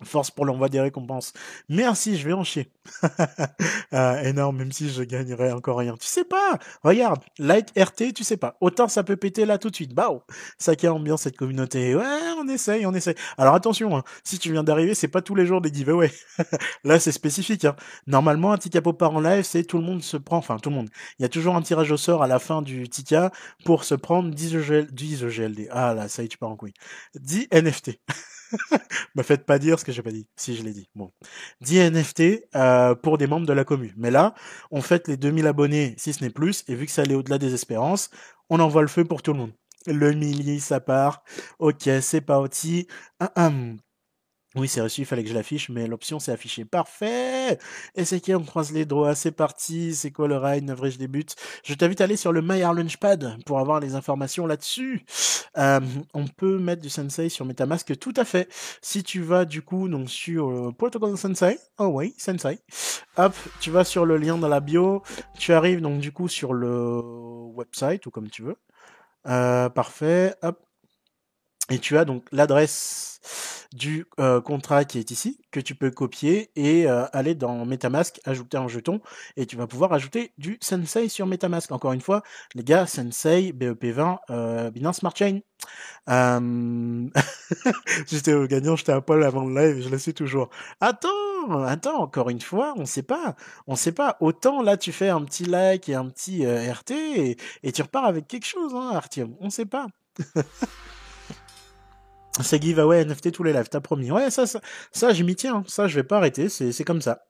Force pour l'envoi des récompenses. Merci, je vais en chier. ah, énorme, même si je gagnerais encore rien. Tu sais pas Regarde, like RT, tu sais pas. Autant ça peut péter là tout de suite. Bah, ça qui ambiance cette communauté. Ouais, on essaye, on essaye. Alors attention, hein, si tu viens d'arriver, c'est pas tous les jours des giveaways. là, c'est spécifique. Hein. Normalement, un Tika par en live, c'est tout le monde se prend, enfin tout le monde. Il y a toujours un tirage au sort à la fin du Tika pour se prendre 10 EGLD. Ah là, ça y est, tu pars en couille. 10 NFT. Me faites pas dire ce que j'ai pas dit, si je l'ai dit. Bon. 10 NFT euh, pour des membres de la commune. Mais là, on fête les 2000 abonnés, si ce n'est plus, et vu que ça allait au-delà des espérances, on envoie le feu pour tout le monde. Le millier, ça part. Ok, c'est parti. Oui, c'est reçu, il fallait que je l'affiche, mais l'option c'est affiché. Parfait Et c'est qui On croise les doigts, c'est parti. C'est quoi le ride vrai, je débute. Je t'invite à aller sur le My Launchpad pour avoir les informations là-dessus. Euh, on peut mettre du Sensei sur MetaMask, tout à fait. Si tu vas du coup donc sur euh, Protocol Sensei, oh oui, Sensei, hop, tu vas sur le lien dans la bio, tu arrives donc du coup sur le website ou comme tu veux. Euh, parfait, hop. Et tu as donc l'adresse du euh, contrat qui est ici, que tu peux copier et euh, aller dans MetaMask, ajouter un jeton, et tu vas pouvoir ajouter du Sensei sur MetaMask. Encore une fois, les gars, Sensei, BEP20, euh, Binance Smart Chain. j'étais au gagnant, j'étais à Paul avant le live, je le suis toujours. Attends, attends, encore une fois, on sait pas, on sait pas. Autant là, tu fais un petit like et un petit RT, et, et, tu repars avec quelque chose, hein, Artium. On sait pas. C'est giveaway NFT tous les lives, t'as promis. Ouais, ça, ça, ça je m'y tiens. Ça, je vais pas arrêter. C'est, c'est comme ça.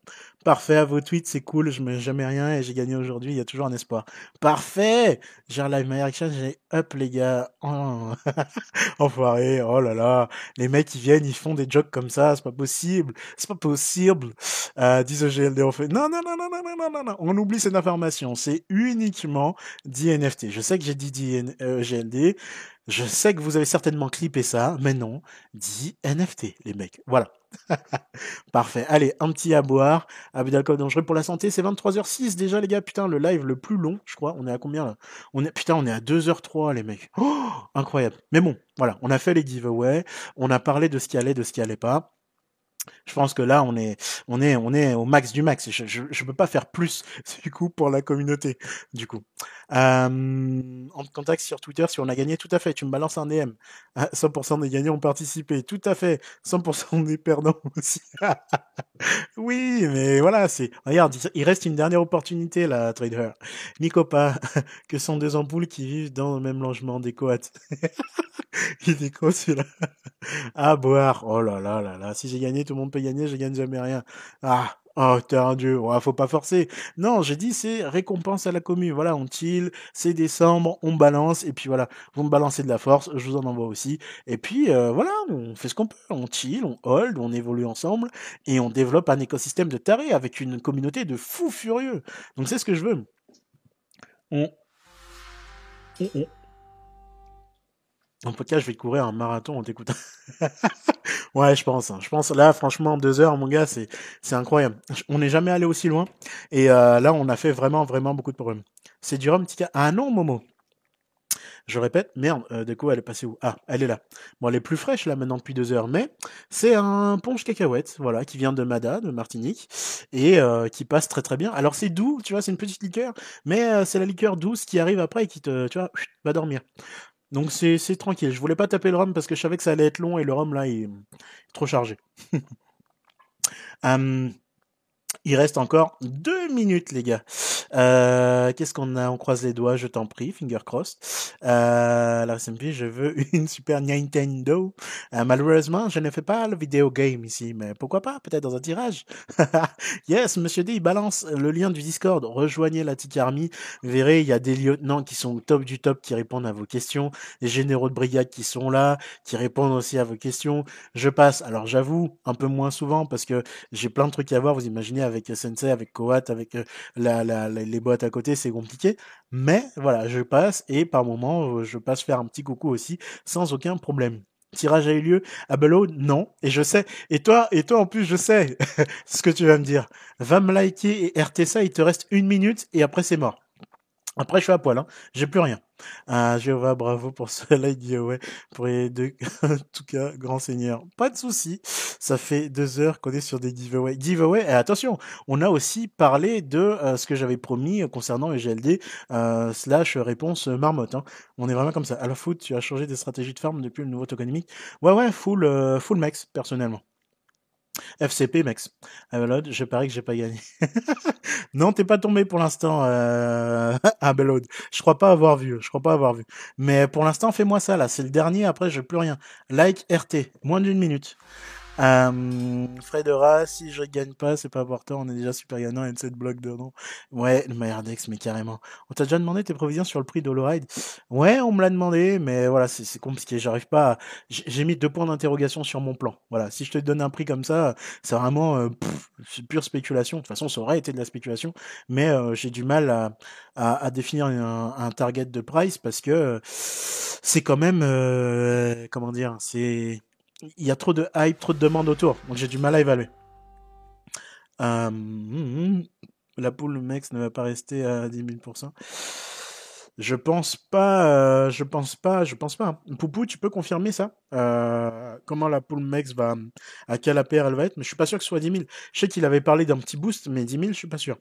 Parfait, à vos tweets, c'est cool. Je mets jamais rien et j'ai gagné aujourd'hui. Il y a toujours un espoir. Parfait. J'ai live my reaction. J'ai up, les gars. Oh. Enfoiré. Oh là là. Les mecs, ils viennent, ils font des jokes comme ça. C'est pas possible. C'est pas possible. Euh, disent GLD, on fait, non, non, non, non, non, non, non, non. On oublie cette information. C'est uniquement dit NFT. Je sais que j'ai dit GLD. Je sais que vous avez certainement clippé ça, mais non, dit NFT, les mecs. Voilà. Parfait. Allez, un petit à boire. Abus d'alcool dangereux pour la santé, c'est 23h06 déjà, les gars. Putain, le live le plus long, je crois. On est à combien là? On est, Putain, on est à 2h03, les mecs. Incroyable. Mais bon, voilà, on a fait les giveaways. On a parlé de ce qui allait, de ce qui allait pas. Je pense que là, on est, on est, on est au max du max. Je, je, peux pas faire plus du coup pour la communauté. Du coup, euh, en contact sur Twitter, si on a gagné, tout à fait. Tu me balances un DM. 100% des gagnants ont participé, tout à fait. 100% des perdants aussi. oui, mais voilà, c'est. Regarde, il reste une dernière opportunité là, trader. Nicopa, que sont deux ampoules qui vivent dans le même logement des coates. il est con celui-là. à boire. Oh là là là là. Si j'ai gagné, tout le monde peut gagner. Je gagne jamais rien. Ah. Oh, t'es un dieu. Ouais, faut pas forcer. Non, j'ai dit c'est récompense à la commune. Voilà, on chill. C'est décembre, on balance. Et puis voilà, vous me balancez de la force. Je vous en envoie aussi. Et puis euh, voilà, on fait ce qu'on peut. On chill, on hold, on évolue ensemble. Et on développe un écosystème de tarés avec une communauté de fous furieux. Donc c'est ce que je veux. En podcast, je vais courir un marathon en t'écoutant. ouais, je pense. Hein. Je pense là, franchement, deux heures, mon gars, c'est c'est incroyable. On n'est jamais allé aussi loin. Et euh, là, on a fait vraiment, vraiment beaucoup de problèmes. C'est du rhum, tika? Ah non, Momo. Je répète, merde, euh, de quoi elle est passée où? Ah, elle est là. Bon, elle est plus fraîche là maintenant depuis deux heures, mais c'est un ponche cacahuète, voilà, qui vient de Mada, de Martinique, et euh, qui passe très très bien. Alors c'est doux, tu vois, c'est une petite liqueur, mais c'est la liqueur douce qui arrive après et qui te, tu vois, va dormir. Donc c'est tranquille. Je voulais pas taper le rhum parce que je savais que ça allait être long et le rhum là il est trop chargé. Hum, il reste encore deux minutes, les gars. Euh, Qu'est-ce qu'on a? On croise les doigts, je t'en prie, finger crossed. Euh, la SMP, je veux une Super Nintendo. Euh, malheureusement, je ne fais pas le vidéo game ici, mais pourquoi pas? Peut-être dans un tirage. yes, Monsieur D, il balance le lien du Discord. Rejoignez la Tic Army. Vous verrez, il y a des lieutenants qui sont au top du top, qui répondent à vos questions. Des généraux de brigade qui sont là, qui répondent aussi à vos questions. Je passe. Alors j'avoue, un peu moins souvent parce que j'ai plein de trucs à voir. Vous imaginez avec Sensei, avec Coat, avec euh, la, les boîtes à côté, c'est compliqué. Mais voilà, je passe et par moment, euh, je passe faire un petit coucou aussi sans aucun problème. Tirage a eu lieu à Bellow Non. Et je sais. Et toi, et toi en plus, je sais ce que tu vas me dire. Va me liker et RT ça, il te reste une minute et après c'est mort. Après, je suis à poil, hein. J'ai plus rien. Ah, Jéhovah, bravo pour ce like giveaway. Pour les deux, en tout cas, grand seigneur. Pas de souci. Ça fait deux heures qu'on est sur des giveaways. Giveaway, et attention, on a aussi parlé de euh, ce que j'avais promis concernant les GLD, euh, slash réponse marmotte, hein. On est vraiment comme ça. À la foot, tu as changé des stratégies de farm depuis le nouveau tokenomique. Ouais, ouais, full, euh, full max, personnellement. FCP, Max. Abelode, je parie que j'ai pas gagné. non, t'es pas tombé pour l'instant, euh... Abelode. Je crois pas avoir vu, je crois pas avoir vu. Mais pour l'instant, fais-moi ça, là. C'est le dernier, après, je plus rien. Like RT, moins d'une minute. Euh, si je gagne pas, c'est pas important, on est déjà super gagnant et 7 blocs de non. Ouais, le Merdex, mais carrément. On t'a déjà demandé tes provisions sur le prix d'Holoride? Ouais, on me l'a demandé, mais voilà, c'est compliqué. J'arrive pas à... J'ai mis deux points d'interrogation sur mon plan. Voilà, si je te donne un prix comme ça, c'est vraiment euh, pure spéculation. De toute façon, ça aurait été de la spéculation, mais euh, j'ai du mal à, à, définir un, un, target de price parce que c'est quand même, euh, comment dire, c'est il y a trop de hype, trop de demandes autour, donc j'ai du mal à évaluer. Euh, la poule Mex ne va pas rester à 10 000%. Je pense pas, euh, je pense pas, je pense pas. Poupou, tu peux confirmer ça? Euh, Comment la poule Mex va, à quelle APR elle va être? Mais je suis pas sûr que ce soit 10 000. Je sais qu'il avait parlé d'un petit boost, mais 10 000, je suis pas sûr.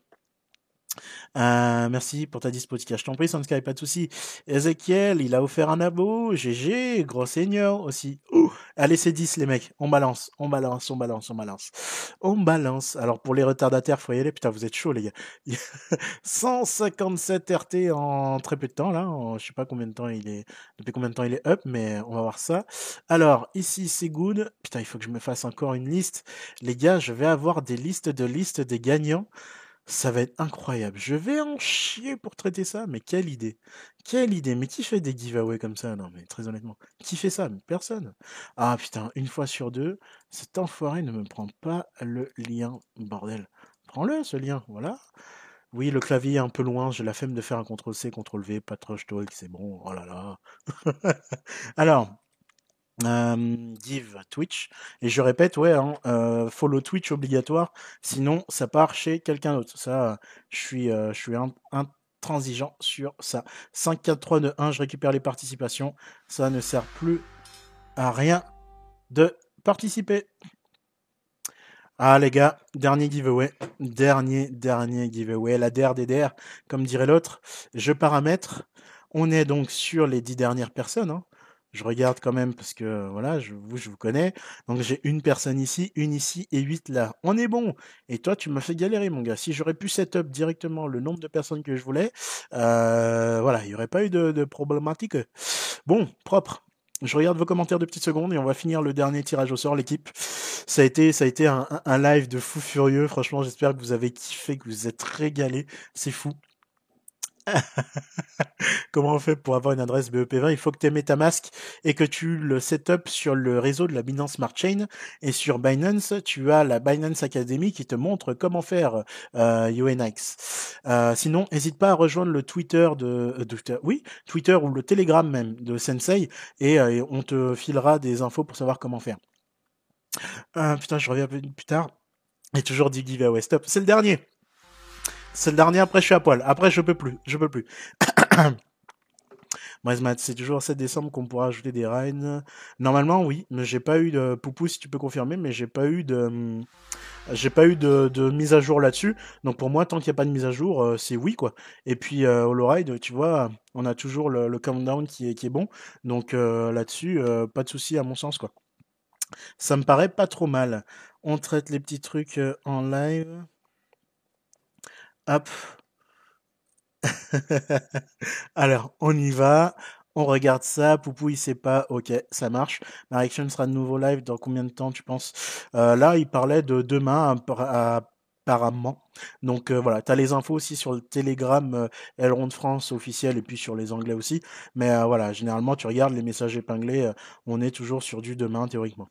Euh, merci pour ta dispo, Je t'en prie, Sky, pas de soucis. Ezekiel, il a offert un abo. GG, gros seigneur aussi. Allez, c'est 10, les mecs. On balance, on balance, on balance, on balance. On balance. Alors, pour les retardataires, faut y aller. Putain, vous êtes chaud, les gars. 157 RT en très peu de temps, là. je sais pas combien de temps il est, depuis combien de temps il est up, mais on va voir ça. Alors, ici, c'est good. Putain, il faut que je me fasse encore une liste. Les gars, je vais avoir des listes de listes des gagnants. Ça va être incroyable. Je vais en chier pour traiter ça, mais quelle idée. Quelle idée. Mais qui fait des giveaways comme ça? Non, mais très honnêtement. Qui fait ça? Personne. Ah putain, une fois sur deux, cet enfoiré ne me prend pas le lien, bordel. Prends-le, ce lien, voilà. Oui, le clavier est un peu loin, j'ai la flemme de faire un CTRL-C, CTRL-V, pas trash talk, c'est bon, oh là là. Alors, euh, give Twitch. Et je répète, ouais, hein, euh, follow Twitch obligatoire, sinon ça part chez quelqu'un d'autre. Ça, je suis, euh, je suis sur ça. 5, 4, 3, 2, 1, je récupère les participations. Ça ne sert plus à rien de participer. Ah les gars, dernier giveaway, dernier, dernier giveaway, la der, comme dirait l'autre. Je paramètre. On est donc sur les 10 dernières personnes. Hein je regarde quand même parce que voilà, je vous, je vous connais. Donc j'ai une personne ici, une ici et huit là. On est bon. Et toi, tu m'as fait galérer, mon gars. Si j'aurais pu setup directement le nombre de personnes que je voulais, euh, voilà, il n'y aurait pas eu de, problématique. Bon, propre. Je regarde vos commentaires de petites secondes et on va finir le dernier tirage au sort, l'équipe. Ça a été, ça a été un, un live de fou furieux. Franchement, j'espère que vous avez kiffé, que vous êtes régalé. C'est fou. Comment on fait pour avoir une adresse BEP20 Il faut que tu aies MetaMask et que tu le setup sur le réseau de la Binance Smart Chain. Et sur Binance, tu as la Binance Academy qui te montre comment faire euh, UNX. Euh, sinon, n'hésite pas à rejoindre le Twitter de, de, oui, Twitter ou le Telegram même de Sensei et, euh, on te filera des infos pour savoir comment faire. Euh, putain, je reviens plus tard. Et toujours du giveaway. Stop. C'est le dernier. C'est le dernier, après je suis à poil. Après je peux plus, je peux plus. c'est toujours 7 décembre qu'on pourra ajouter des rains. Normalement, oui, mais j'ai pas eu de poupou si tu peux confirmer, mais j'ai pas eu de j'ai pas eu de, mise à jour là-dessus. Donc pour moi, tant qu'il n'y a pas de mise à jour, euh, c'est oui quoi. Et puis euh, tu vois, on a toujours le, countdown qui est qui est bon. Donc euh, là-dessus, euh, pas de souci à mon sens quoi. Ça me paraît pas trop mal. On traite les petits trucs en live. Hop. Alors, on y va. On regarde ça. Poupou, il sait pas. Ok, ça marche. Ma réaction sera de nouveau live dans combien de temps, tu penses? Euh, Là, il parlait de demain, apparemment. Donc euh, voilà, tu as les infos aussi sur le Telegram euh, Elrond France officiel et puis sur les Anglais aussi. Mais voilà, généralement, tu regardes les messages épinglés. on est toujours sur du demain, théoriquement.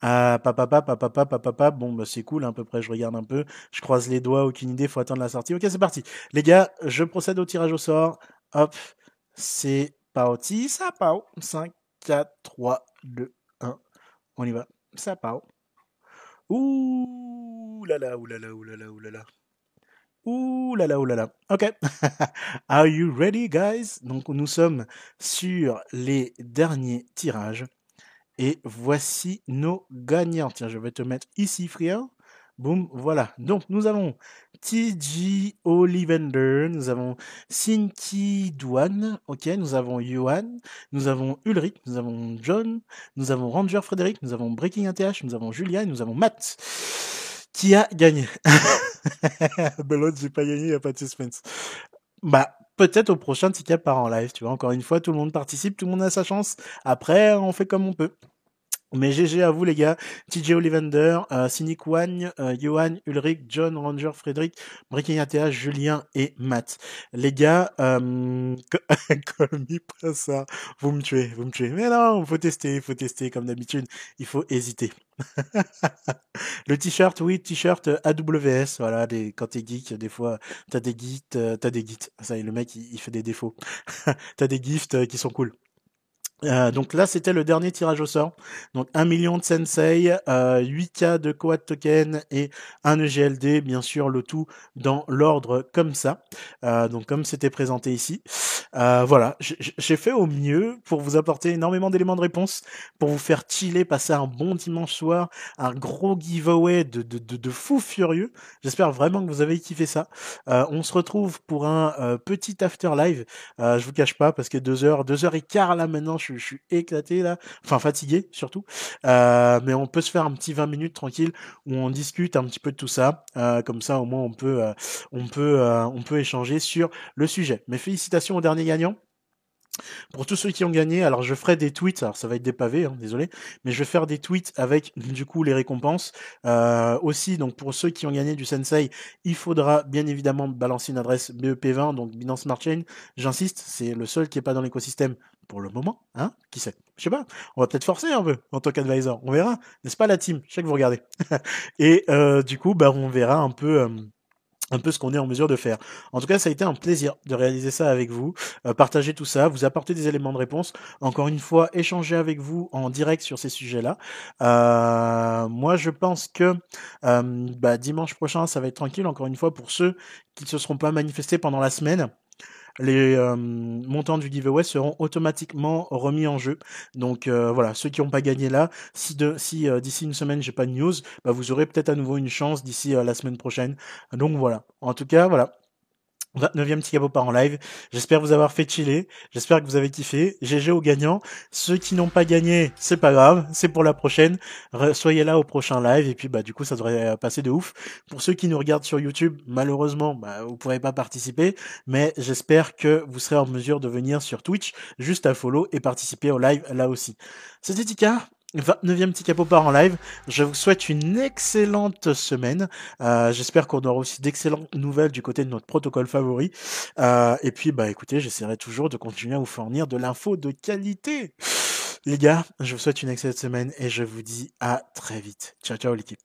Ah, papa, papa, papa, papa, bon, bah, c'est cool, à peu près, je regarde un peu, je croise les doigts, aucune idée, faut attendre la sortie. Ok, c'est parti. Les gars, je procède au tirage au sort. Hop, c'est parti, ça part. 5, 4, 3, 2, 1. On y va. Ça part. Ouh là là, ouh là là, ouh là là, ouh là là. Ouh là là, ouh là là. Ok. Are you ready, guys? Donc, nous sommes sur les derniers tirages. Et voici nos gagnants. Tiens, je vais te mettre ici, frère. Boum, voilà. Donc, nous avons TG Olivender, nous avons Sinki Douane, ok, nous avons Yuan, nous avons Ulrich, nous avons John, nous avons Ranger Frédéric, nous avons Breaking ATH, nous avon Julia et nous avons Matt qui a gagné. Belot, j'ai pas gagné, y a pas de suspense. Bah, peut-être au prochain ticket par en live, tu vois. Encore une fois, tout le monde participe, tout le monde a sa chance. Après, on fait comme on peut. Mais GG à vous les gars, TJ Ollivander, euh, Cynic One, euh, Johan, Ulrich, John, Ranger, Frédéric, Breaking ATA, Julien et Matt. Les gars, euh, pas ça, vous me tuez, vous me tuez. Mais non, faut tester, faut tester comme d'habitude, il faut hésiter. le t-shirt, oui, t-shirt AWS, voilà, des, quand t'es geek, des fois, t'as des gifts, t'as des gifts. Ça y est, le mec, il, il fait des défauts. t'as des gifts qui sont cool. Euh, donc là, c'était le dernier tirage au sort. Donc 1 million de Sensei, euh, 8K de Coat Token et un EGLD, bien sûr, le tout dans l'ordre comme ça. Euh, donc comme c'était présenté ici. Euh, voilà, j'ai fait au mieux pour vous apporter énormément d'éléments de réponse, pour vous faire chiller, passer un bon dimanche soir, un gros giveaway de, de, de, de fou furieux. J'espère vraiment que vous avez kiffé ça. Euh, on se retrouve pour un petit after live. je vous cache pas parce que deux heures, deux heures et quart là maintenant suis éclaté là, enfin fatigué surtout. Euh, mais on peut se faire un petit 20 minutes tranquille où on discute un petit peu de tout ça. Euh, comme ça, au moins, on peut, euh, on peut, on peut échanger sur le sujet. Mais félicitations au dernier gagnant. Pour tous ceux qui ont gagné, alors je ferai des tweets, alors ça va être des pavés, hein, désolé, mais je vais faire des tweets avec du coup les récompenses. Euh, aussi, donc pour ceux qui ont gagné du Sensei, il faudra bien évidemment balancer une adresse BEP20, donc Binance Smart Chain. J'insiste, c'est le seul qui est pas dans l'écosystème pour le moment, hein Qui sait Je sais pas. On va peut-être forcer un peu en tant qu'advisor. On verra, n'est-ce pas la team? Je sais que vous regardez. Et euh, du coup, bah on verra un peu. Euh, un peu ce qu'on est en mesure de faire. En tout cas, ça a été un plaisir de réaliser ça avec vous, euh, partager tout ça, vous apporter des éléments de réponse. Encore une fois, échanger avec vous en direct sur ces sujets-là. Euh, moi, je pense que euh, bah, dimanche prochain, ça va être tranquille. Encore une fois, pour ceux qui ne se seront pas manifestés pendant la semaine les euh, montants du giveaway seront automatiquement remis en jeu. Donc euh, voilà, ceux qui n'ont pas gagné là, si de, si euh, d'ici une semaine j'ai pas de news, bah, vous aurez peut-être à nouveau une chance d'ici la semaine prochaine. Donc voilà. En tout cas, voilà. 29e petit capot par en live. J'espère vous avoir fait chiller. J'espère que vous avez kiffé. GG aux gagnants. Ceux qui n'ont pas gagné, c'est pas grave. C'est pour la prochaine. soyez là au prochain live. Et puis, bah, du coup, ça devrait passer de ouf. Pour ceux qui nous regardent sur YouTube, malheureusement, bah, vous pourrez pas participer. Mais j'espère que vous serez en mesure de venir sur Twitch, juste à follow et participer au live là aussi. C'était Tika. 29e petit capot par en live. Je vous souhaite une excellente semaine. Euh, j'espère qu'on aura aussi d'excellentes nouvelles du côté de notre protocole favori. Euh, et puis, bah écoutez, j'essaierai toujours de continuer à vous fournir de l'info de qualité. Les gars, je vous souhaite une excellente semaine et je vous dis à très vite. Ciao, ciao l'équipe.